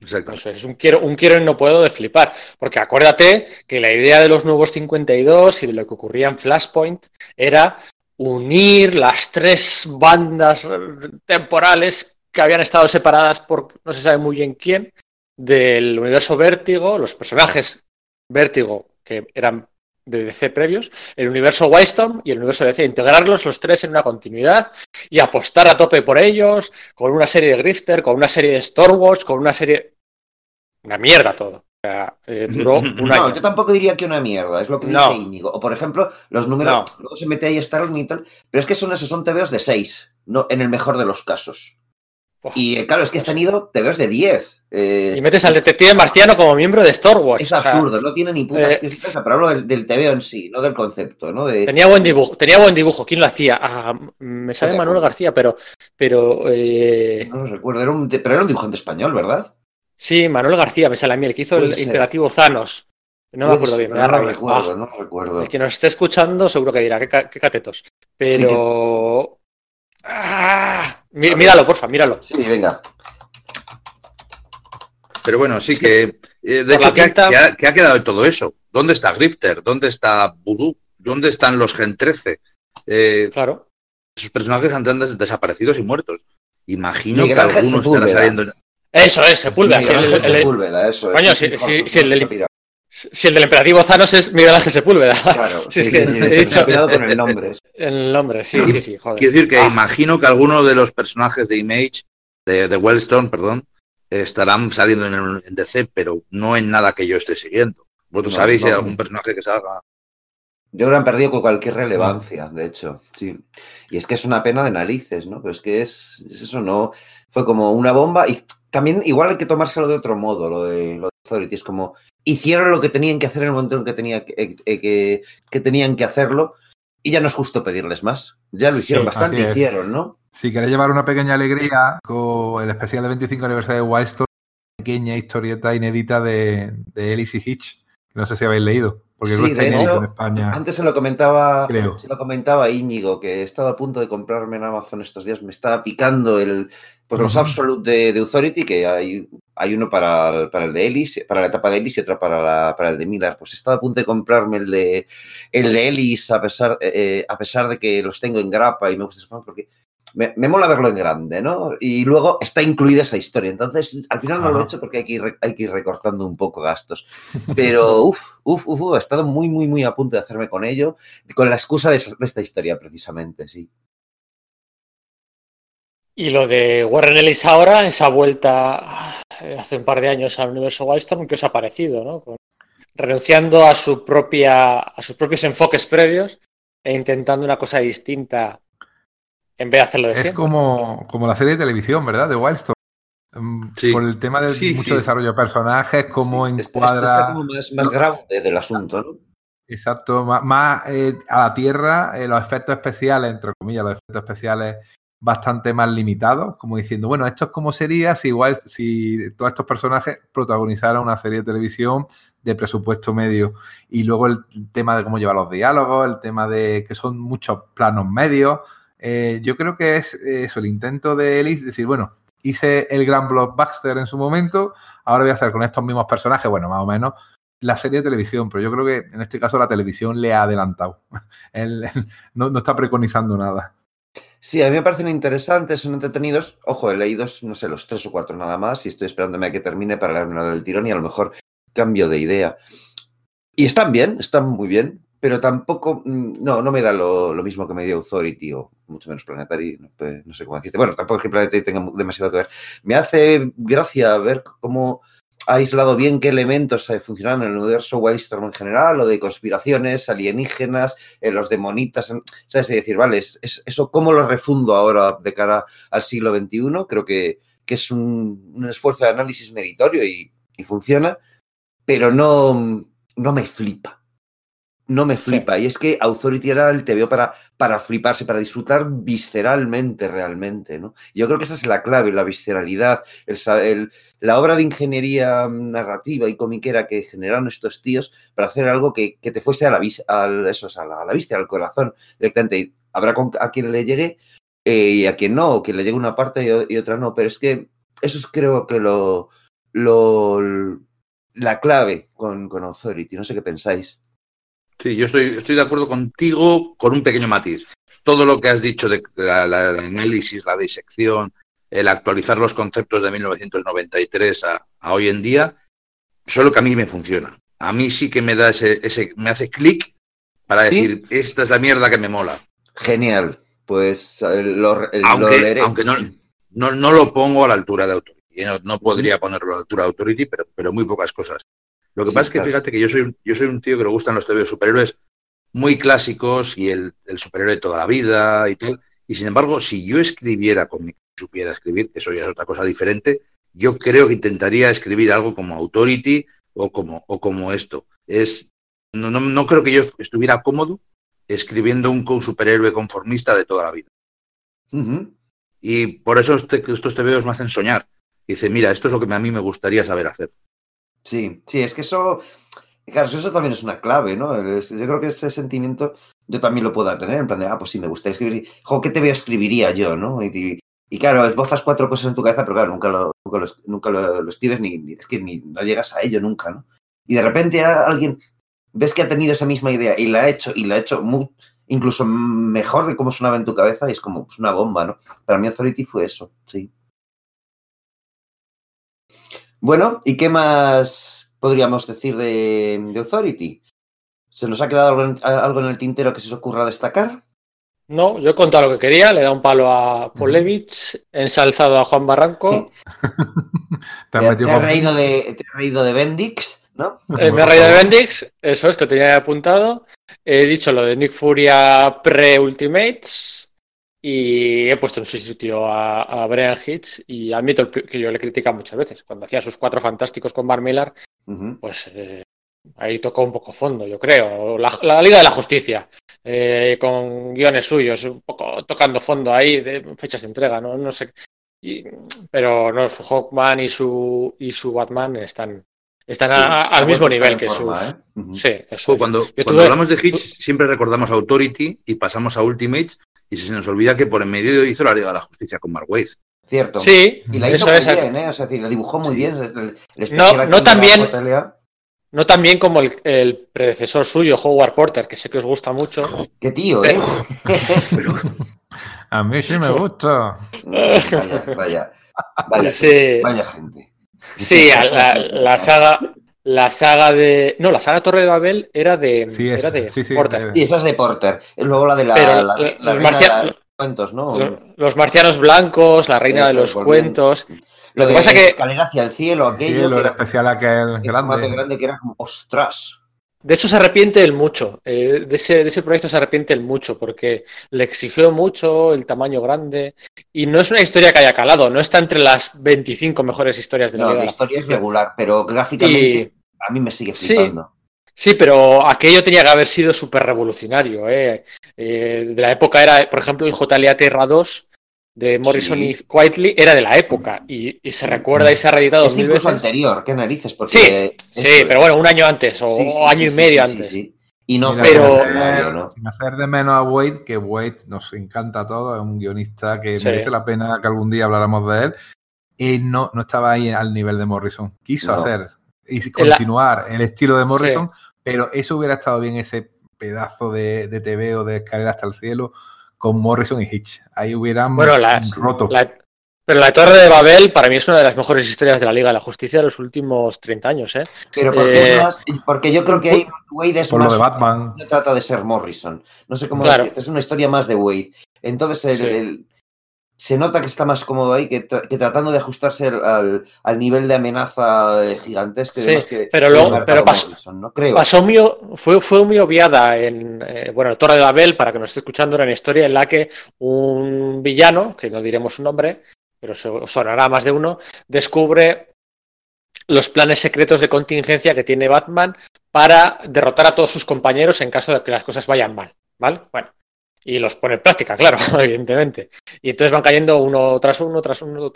Exacto. es un quiero, un quiero y no puedo de flipar. Porque acuérdate que la idea de los nuevos 52 y de lo que ocurría en Flashpoint era unir las tres bandas temporales que habían estado separadas por no se sabe muy bien quién, del universo Vértigo, los personajes Vértigo, que eran de DC previos, el universo Wildstorm y el universo DC, integrarlos los tres en una continuidad y apostar a tope por ellos, con una serie de Grifter, con una serie de Stormwatch, con una serie... Una mierda todo. sea, eh, duró un año. No, yo tampoco diría que una mierda, es lo que dice No. Íñigo. O por ejemplo, los números, luego se mete ahí Starling y tal, pero es que son esos, son TVOs de 6, no, en el mejor de los casos. Y eh, claro, es que has tenido TVOs de 10. eh, y metes al detective marciano como miembro de Star Wars. es o sea, absurdo, no tiene ni puta eh, explicación, pero hablo del, del TVO en sí, no del concepto, ¿no? De, Tenía buen dibujo, tenía buen dibujo. ¿Quién lo hacía? Ah, me sale Manuel. García, pero, pero eh, No lo recuerdo, era un, pero era un dibujante español, ¿verdad? sí, Manuel García me sale a mí, el que hizo el ser. imperativo Thanos. No me acuerdo bien, me no rabia. recuerdo, Ah, no lo recuerdo. el que nos esté escuchando seguro que dirá, qué catetos. Pero... Ah, mí- míralo, porfa, míralo. Sí, venga. Pero bueno, sí que. eh, de hecho, ¿qué, pinta- qué ha, qué ha quedado de todo eso? ¿Dónde está Grifter? ¿Dónde está Voodoo? ¿Dónde están los Gen 13? Eh, Claro. esos personajes andan des- desaparecidos y muertos. Imagino Miguel que Ángel alguno estará saliendo. Eso es, Sepúlveda. Si el, el- Sepúlveda, eso es. Coño, Sí, si- sí, si- si el si el del imperativo Thanos es Miguel Ángel Sepúlveda. Claro, Si sí, es que sí, sí, he dicho- olvidado con el nombre. El nombre, sí, sí, sí, joder. Quiero decir que Ah. imagino que alguno de los personajes de Image, de, de Wellstone, perdón, estarán saliendo en, el- en DC, pero no en nada que yo esté siguiendo. ¿Vosotros No, sabéis si hay algún personaje que salga? Yo creo que han perdido con cualquier relevancia, de hecho, sí. Y es que es una pena de narices, ¿no? Pero es que es, es eso, no. Fue como una bomba y también igual hay que tomárselo de otro modo, lo de, lo Authority. Es como hicieron lo que tenían que hacer en el momento en que, tenía que, eh, eh, que, que tenían que hacerlo y ya no es justo pedirles más. Ya lo hicieron Sí, bastante, hicieron, ¿no? Si queréis llevar una pequeña alegría con el especial de 25 aniversario de Wildstorm, pequeña historieta inédita de, de Ellis y Hitch, que no sé si habéis leído, porque Sí, de hecho, en España. Antes se lo comentaba, Creo. se lo comentaba Íñigo, que he estado a punto de comprarme en Amazon estos días. Me estaba picando el, pues los. Absolute de, de Authority, que hay, hay uno para el, para el de Ellis, para la etapa de Ellis y otro para, la- para el de Miller. Pues he estado a punto de comprarme el de, el de Ellis, a pesar, eh, a pesar de que los tengo en grapa y me gusta ese formato, porque me, me mola verlo en grande, ¿no? Y luego está incluida esa historia. Entonces, al final no lo he hecho porque hay que ir, hay que ir recortando un poco gastos. Pero, uff, uff, uff, he estado muy, muy, muy a punto de hacerme con ello, con la excusa de, esa- de esta historia, precisamente, sí. Y lo de Warren Ellis ahora, esa vuelta eh, hace un par de años al universo Wildstorm, que os ha parecido, ¿no? Con- renunciando a su propia, a sus propios enfoques previos e intentando una cosa distinta en vez de hacerlo de Es siempre. como, como la serie de televisión, ¿verdad? De Wildstorm. Mm, Sí. Por el tema de Sí, mucho sí. desarrollo de personajes, cómo Sí, este- este encuadra. está como más, más grounded del asunto, ¿no? Exacto, más, más, eh, a la Tierra, eh, los efectos especiales, entre comillas, los efectos especiales bastante más limitados, como diciendo, bueno, esto es como sería si igual si todos estos personajes protagonizaran una serie de televisión de presupuesto medio. Y luego el tema de cómo llevar los diálogos, el tema de que son muchos planos medios. Eh, yo creo que es eso, el intento de Ellis, decir, bueno, hice el gran blockbuster en su momento, ahora voy a hacer con estos mismos personajes, bueno, más o menos, la serie de televisión, pero yo creo que en este caso la televisión le ha adelantado. Él, no está preconizando nada. Sí, a mí me parecen interesantes, son entretenidos. Ojo, he leído, no sé, los tres o cuatro nada más y estoy esperándome a que termine para leerme del tirón y a lo mejor cambio de idea. Y están bien, están muy bien, pero tampoco, mm, no, no me da lo, mismo que me dio Authority o mucho menos Planetary, no, no sé cómo decirte. Bueno, tampoco es que Planetary tenga demasiado que ver. Me hace gracia ver cómo ha aislado bien qué elementos eh, funcionan en el universo Wildstorm en general, o de conspiraciones alienígenas, eh, los demonitas, ¿sabes? Y decir, vale, es- es- eso cómo lo refundo ahora de cara al siglo XXI, creo que, que es un, un esfuerzo de análisis meritorio y, y funciona, pero no, no me flipa. No me flipa. Y es que Authority era el TVO para, para fliparse, para disfrutar visceralmente realmente, ¿no? Yo creo que esa es la clave, la visceralidad, el, la obra de ingeniería narrativa y comiquera que generaron estos tíos para hacer algo que, que te fuese a la, al, eso, a la, a la vista, al corazón directamente. Habrá con- a quien le llegue eh, y a quien no, o que le llegue una parte y, y otra no, pero es que eso es creo que lo, lo la clave con, con Authority. No sé qué pensáis. Sí, yo estoy, estoy de acuerdo contigo con un pequeño matiz. Todo lo que has dicho de la, la- el análisis, la disección, el actualizar los conceptos de 1993 a, a hoy en día, solo que a mí me funciona. A mí sí que me da ese, ese me hace clic para ¿Sí? decir, esta es la mierda que me mola. Genial. Pues eh, lo, el- lo Aunque, leeré. aunque no, no, no lo pongo a la altura de Authority. No, no podría ponerlo a la altura de Authority, pero, pero muy pocas cosas. Lo que pasa es que fíjate que yo soy, yo soy un tío que le gustan los TV superhéroes muy clásicos y el, superhéroe de toda la vida y tal. Y sin embargo, si yo escribiera con mi supiera escribir, que eso ya es otra cosa diferente, yo creo que intentaría escribir algo como Authority o como, o como esto. Es, no, no, creo que yo estuviera cómodo escribiendo un, superhéroe conformista de toda la vida. Y por eso este, estos TVOs me hacen soñar. dice, mira, esto es lo que a mí me gustaría saber hacer. Sí, sí, es que eso, claro, eso también es una clave, ¿no? Yo creo que ese sentimiento yo también lo puedo tener, en plan de, ah, pues sí, me gustaría escribir, jo, ¿qué te escribiría yo, no? Y, claro, esbozas cuatro cosas en tu cabeza, pero claro, nunca lo, nunca lo, escribes ni, es que ni no llegas a ello nunca, ¿no? Y de repente alguien ves que ha tenido esa misma idea y la ha hecho, y la ha hecho incluso mejor de cómo sonaba en tu cabeza, y es como pues, una bomba, ¿no? Para mí Authority fue eso, sí. Bueno, ¿y qué más podríamos decir de, Authority? ¿Se nos ha quedado algo en, el tintero que se os ocurra destacar? No, yo he contado lo que quería, le he dado un palo a Polevich, he ensalzado a Juan Barranco. te, has reído de, de Bendix, ¿no? Eh, me he reído de Bendix, eso es que tenía apuntado. He dicho lo de Nick Furia pre-Ultimates. Y he puesto en su sitio a, Brian Hitch y admito que yo le critica muchas veces. Cuando hacía sus cuatro fantásticos con Bar Miller, pues eh, ahí tocó un poco fondo, yo creo. La, Liga de la Justicia, eh, con guiones suyos, un poco tocando fondo ahí de fechas de entrega, no, no sé. pero no, su Hawkman y su, y su Batman están, están al mismo nivel que sus. ¿eh? Sí, eso cuando, cuando hablamos de Hitch, siempre recordamos Authority y pasamos a Ultimates y se nos olvida que por en medio hizo la Liga de la Justicia con Mark Waid. Cierto. Sí, y la hizo muy bien, ¿eh? O sea, la dibujó muy bien. no, no tan bien. No tan bien como el, predecesor suyo, Howard Porter, que sé que os gusta mucho. Qué tío, ¿eh? A mí sí me gusta. Vaya, vaya, vaya, vaya gente. Sí, la, saga, la saga de. No, la saga Torre de Babel era de, sí, era de Porter. Sí, esa es de Porter. Luego la de la. los, cuentos, ¿no? Los, marcianos blancos, la reina de los cuentos. Lo, que pasa que. Escalera hacia el cielo, aquello. que era especial aquel grande. grande que era como ostras. De eso se arrepiente él mucho. Eh, de, ese, de, ese, proyecto se arrepiente él mucho porque le exigió mucho el tamaño grande y no es una historia que haya calado, no está entre las 25 mejores historias de la vida. La historia es regular, pero gráficamente a mí me sigue flipando. Sí. pero aquello tenía que haber sido súper revolucionario. ¿eh? Eh, de la época era, por ejemplo, el JLA Terra 2 de Morrison y Quietly era de la época y, se recuerda y se ha reeditado es incluso anterior, qué narices. Porque sí, sí, pero bueno, un año antes o año y medio antes. Y no, pero sin hacer de menos a Wade, que Wade nos encanta a todos, es un guionista que merece la pena que algún día habláramos de él. Y no, no estaba ahí al nivel de Morrison. Quiso hacer y continuar el estilo de Morrison, pero eso hubiera estado bien ese pedazo de, de TV o de escalera hasta el cielo con Morrison y Hitch. Ahí hubieran bueno, roto. pero la Torre de Babel para mí es una de las mejores historias de la Liga de la Justicia de los últimos 30 años. ¿eh? Pero porque, es eh, porque yo creo que hay Wade es más, de Batman. No trata de ser Morrison. No sé cómo decir, es una historia más de Wade. Entonces el, se nota que está más cómodo ahí que, tratando de ajustarse al, nivel de amenaza gigantesca. Sí, pero luego pero pasó, ¿no? pasó muy, fue, fue muy obviada en eh, bueno, Torre de Babel, para que nos esté escuchando, era una historia en la que un villano, que no diremos su nombre, pero sonará más de uno, descubre los planes secretos de contingencia que tiene Batman para derrotar a todos sus compañeros en caso de que las cosas vayan mal. ¿Vale? Bueno, y los pone en práctica, claro, evidentemente. Y entonces van cayendo uno tras uno, tras uno,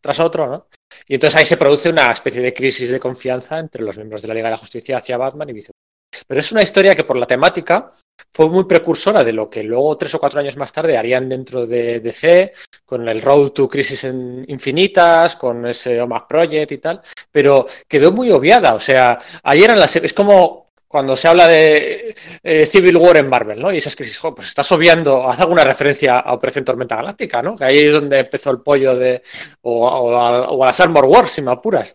tras otro, ¿no? Y entonces ahí se produce una especie de crisis de confianza entre los miembros de la Liga de la Justicia hacia Batman y viceversa. Pero es una historia que por la temática fue muy precursora de lo que luego tres o cuatro años más tarde harían dentro de DC, con el Road to Crisis Infinitas, con ese OMAG Project y tal, pero quedó muy obviada. O sea, ahí eran las... Es como cuando se habla de eh, Civil War en Marvel, ¿no? Y esas crisis, pues estás obviando, haz alguna referencia a Operación Tormenta Galáctica, ¿no? Que ahí es donde empezó el pollo de. o, a, las Armor Wars, si me apuras.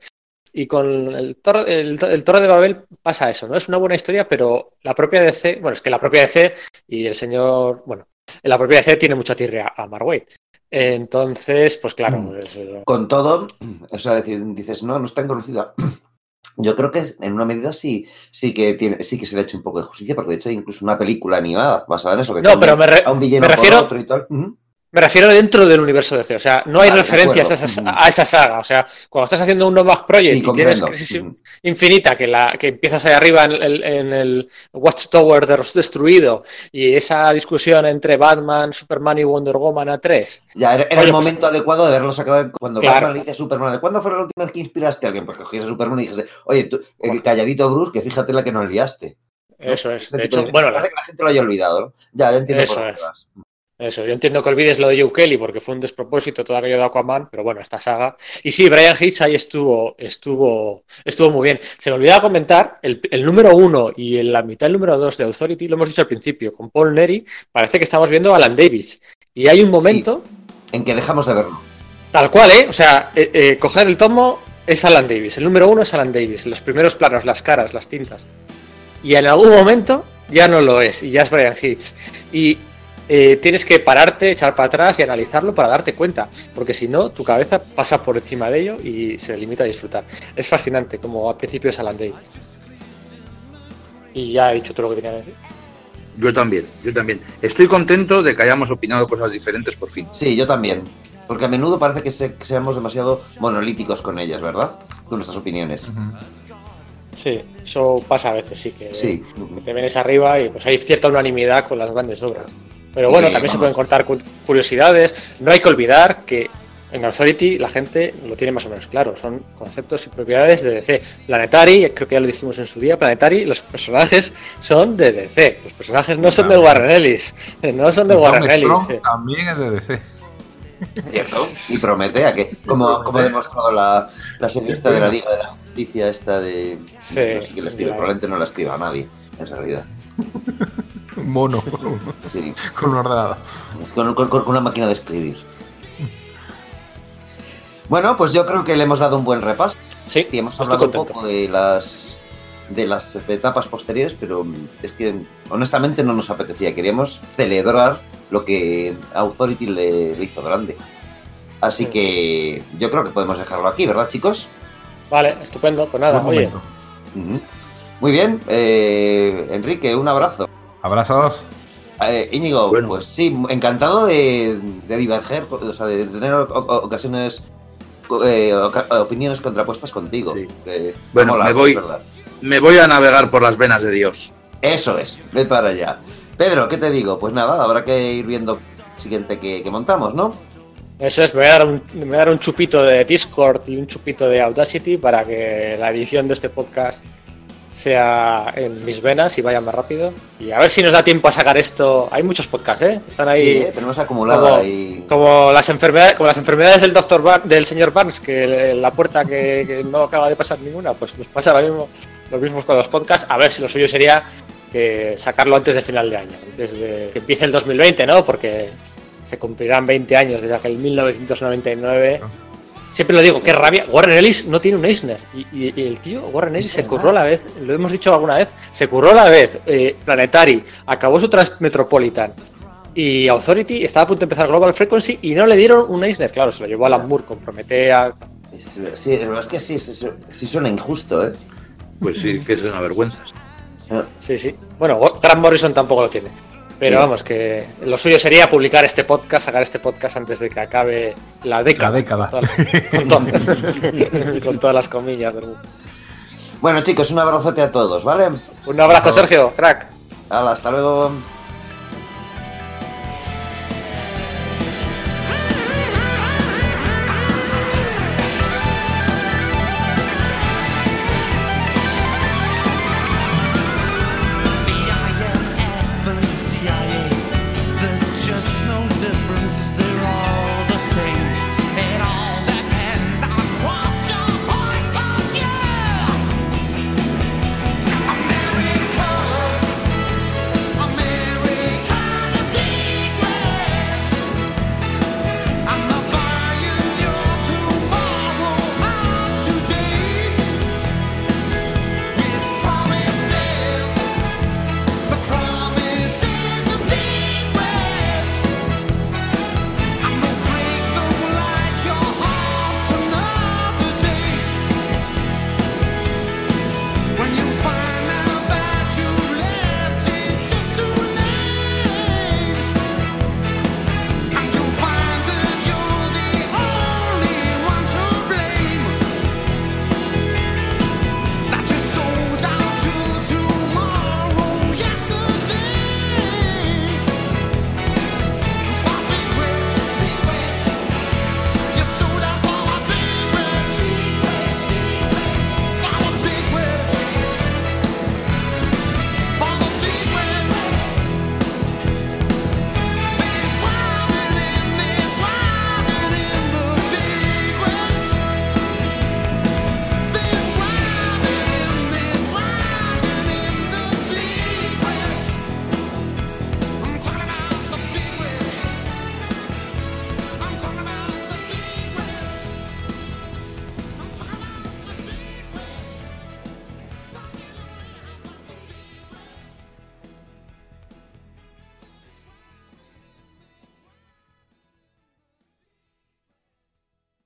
Y con el, Torre el, de Babel pasa eso, ¿no? Es una buena historia, pero la propia DC, bueno, es que la propia DC y el señor, bueno, la propia DC tiene mucha tirria a Marway. Entonces, pues claro. Mm. Pues, con todo, o sea, decir, dices, no, no está tan conocida yo creo que en una medida sí, sí que tiene, sí que se le ha hecho un poco de justicia, porque de hecho hay incluso una película animada basada en eso. Que no, pero me, a un me refiero, y tal. Me refiero dentro del universo de DC, o sea, no hay referencias a esa, saga. O sea, cuando estás haciendo un Novak Project y tienes Crisis Infinita, que, la, que empiezas ahí arriba en, el Watchtower destruido, y esa discusión entre Batman, Superman y Wonder Woman a 3. Ya, era, el pues momento adecuado de haberlo sacado cuando Batman le dice a Superman, ¿de cuándo fue la última vez que inspiraste a alguien? Porque cogías a Superman y dijiste, oye, tú, el calladito Bruce, que fíjate la que nos liaste. Eso es. De hecho, bueno, la... que la gente lo haya olvidado, ¿no? Ya, ya entiendo eso es. Eso, yo entiendo que olvides lo de Joe Kelly porque fue un despropósito todo aquello de Aquaman, pero bueno, esta saga. Y sí, Brian Hitch ahí estuvo, estuvo, estuvo muy bien. Se me olvidaba comentar, el, número uno y en la mitad del número dos de Authority, lo hemos dicho al principio, con Paul Neri, parece que estamos viendo a Alan Davis. Y hay un momento. en que dejamos de verlo. Tal cual, ¿eh? O sea, eh, eh, coger el tomo es Alan Davis. El número uno es Alan Davis. Los primeros planos, las caras, las tintas. Y en algún momento ya no lo es, y ya es Brian Hitch. Y eh, tienes que pararte, echar para atrás y analizarlo para darte cuenta, porque si no, tu cabeza pasa por encima de ello y se limita a disfrutar. Es fascinante, como al principio es Alan Davis. Y ya he dicho todo lo que tenía que decir. Yo también, yo también. Estoy contento de que hayamos opinado cosas diferentes por fin. Sí, yo también. Porque a menudo parece que, seamos demasiado monolíticos con ellas, ¿verdad? Con nuestras opiniones. Sí, eso pasa a veces, sí, que, sí. que te vienes arriba y pues hay cierta unanimidad con las grandes obras. Pero bueno, también se pueden contar curiosidades. No hay que olvidar que en Authority la gente lo tiene más o menos claro. Son conceptos y propiedades de DC. Planetary, creo que ya lo dijimos en su día, Planetary, los personajes son de DC. Los personajes no son de Warren Ellis. No son de Warren Ellis. También es de DC. ¿Cierto? Y Prometea, que como, como ha demostrado la, la serie esta de la Liga de la Justicia, esta de... Sí, no sé quién la escribe, probablemente no la escriba a nadie, en realidad. mono. Con un ordenador. Con, una máquina de escribir. Bueno, pues yo creo que le hemos dado un buen repaso. Sí, y hemos hablado un poco de las de las etapas posteriores, pero es que honestamente no nos apetecía. Queríamos celebrar lo que Authority le, hizo grande. Así que yo creo que podemos dejarlo aquí, ¿verdad, chicos? Vale, estupendo. Pues nada, oye. Muy bien, eh, Enrique, un abrazo. Abrazos. Eh, Íñigo, bueno. pues sí, encantado de, diverger, o sea, de tener ocasiones, eh, opiniones contrapuestas contigo. bueno, me voy, me voy a navegar por las venas de Dios. Eso es, ve para allá. Pedro, ¿qué te digo? Pues nada, habrá que ir viendo el siguiente que, montamos, ¿no? Eso es, me voy, a dar un, me voy a dar un chupito de Discord y un chupito de Audacity para que la edición de este podcast sea en mis venas y vaya más rápido. Y a ver si nos da tiempo a sacar esto. Hay muchos podcasts, ¿eh? Están ahí. Sí, tenemos acumulado como, ahí. Como las enfermedades, como las enfermedades del doctor del señor Barnes, que la puerta que, no acaba de pasar ninguna, pues nos pasa ahora mismo lo mismo con los podcasts. A ver si lo suyo sería que sacarlo antes de final de año, antes de que empiece el 2020, ¿no? Porque se cumplirán 20 años desde aquel 1999. Siempre lo digo, qué rabia. Warren Ellis no tiene un Eisner. Y, el tío, Warren Ellis, se curró a la vez, lo hemos dicho alguna vez, se curró a la vez eh, Planetary, acabó su Transmetropolitan. Y Authority estaba a punto de empezar Global Frequency y no le dieron un Eisner. Claro, se lo llevó a Alan Moore con Prometea. Sí, la verdad es que sí, sí, suena injusto, ¿eh? Pues sí, que es una vergüenza. Sí, sí. Bueno, Grant Morrison tampoco lo tiene. Pero vamos, que lo suyo sería publicar este podcast, sacar este podcast antes de que acabe la década. La década. Con, todas las comillas del mundo. Bueno, chicos, un abrazote a todos, ¿vale? Un abrazo, Sergio, crack. hasta luego.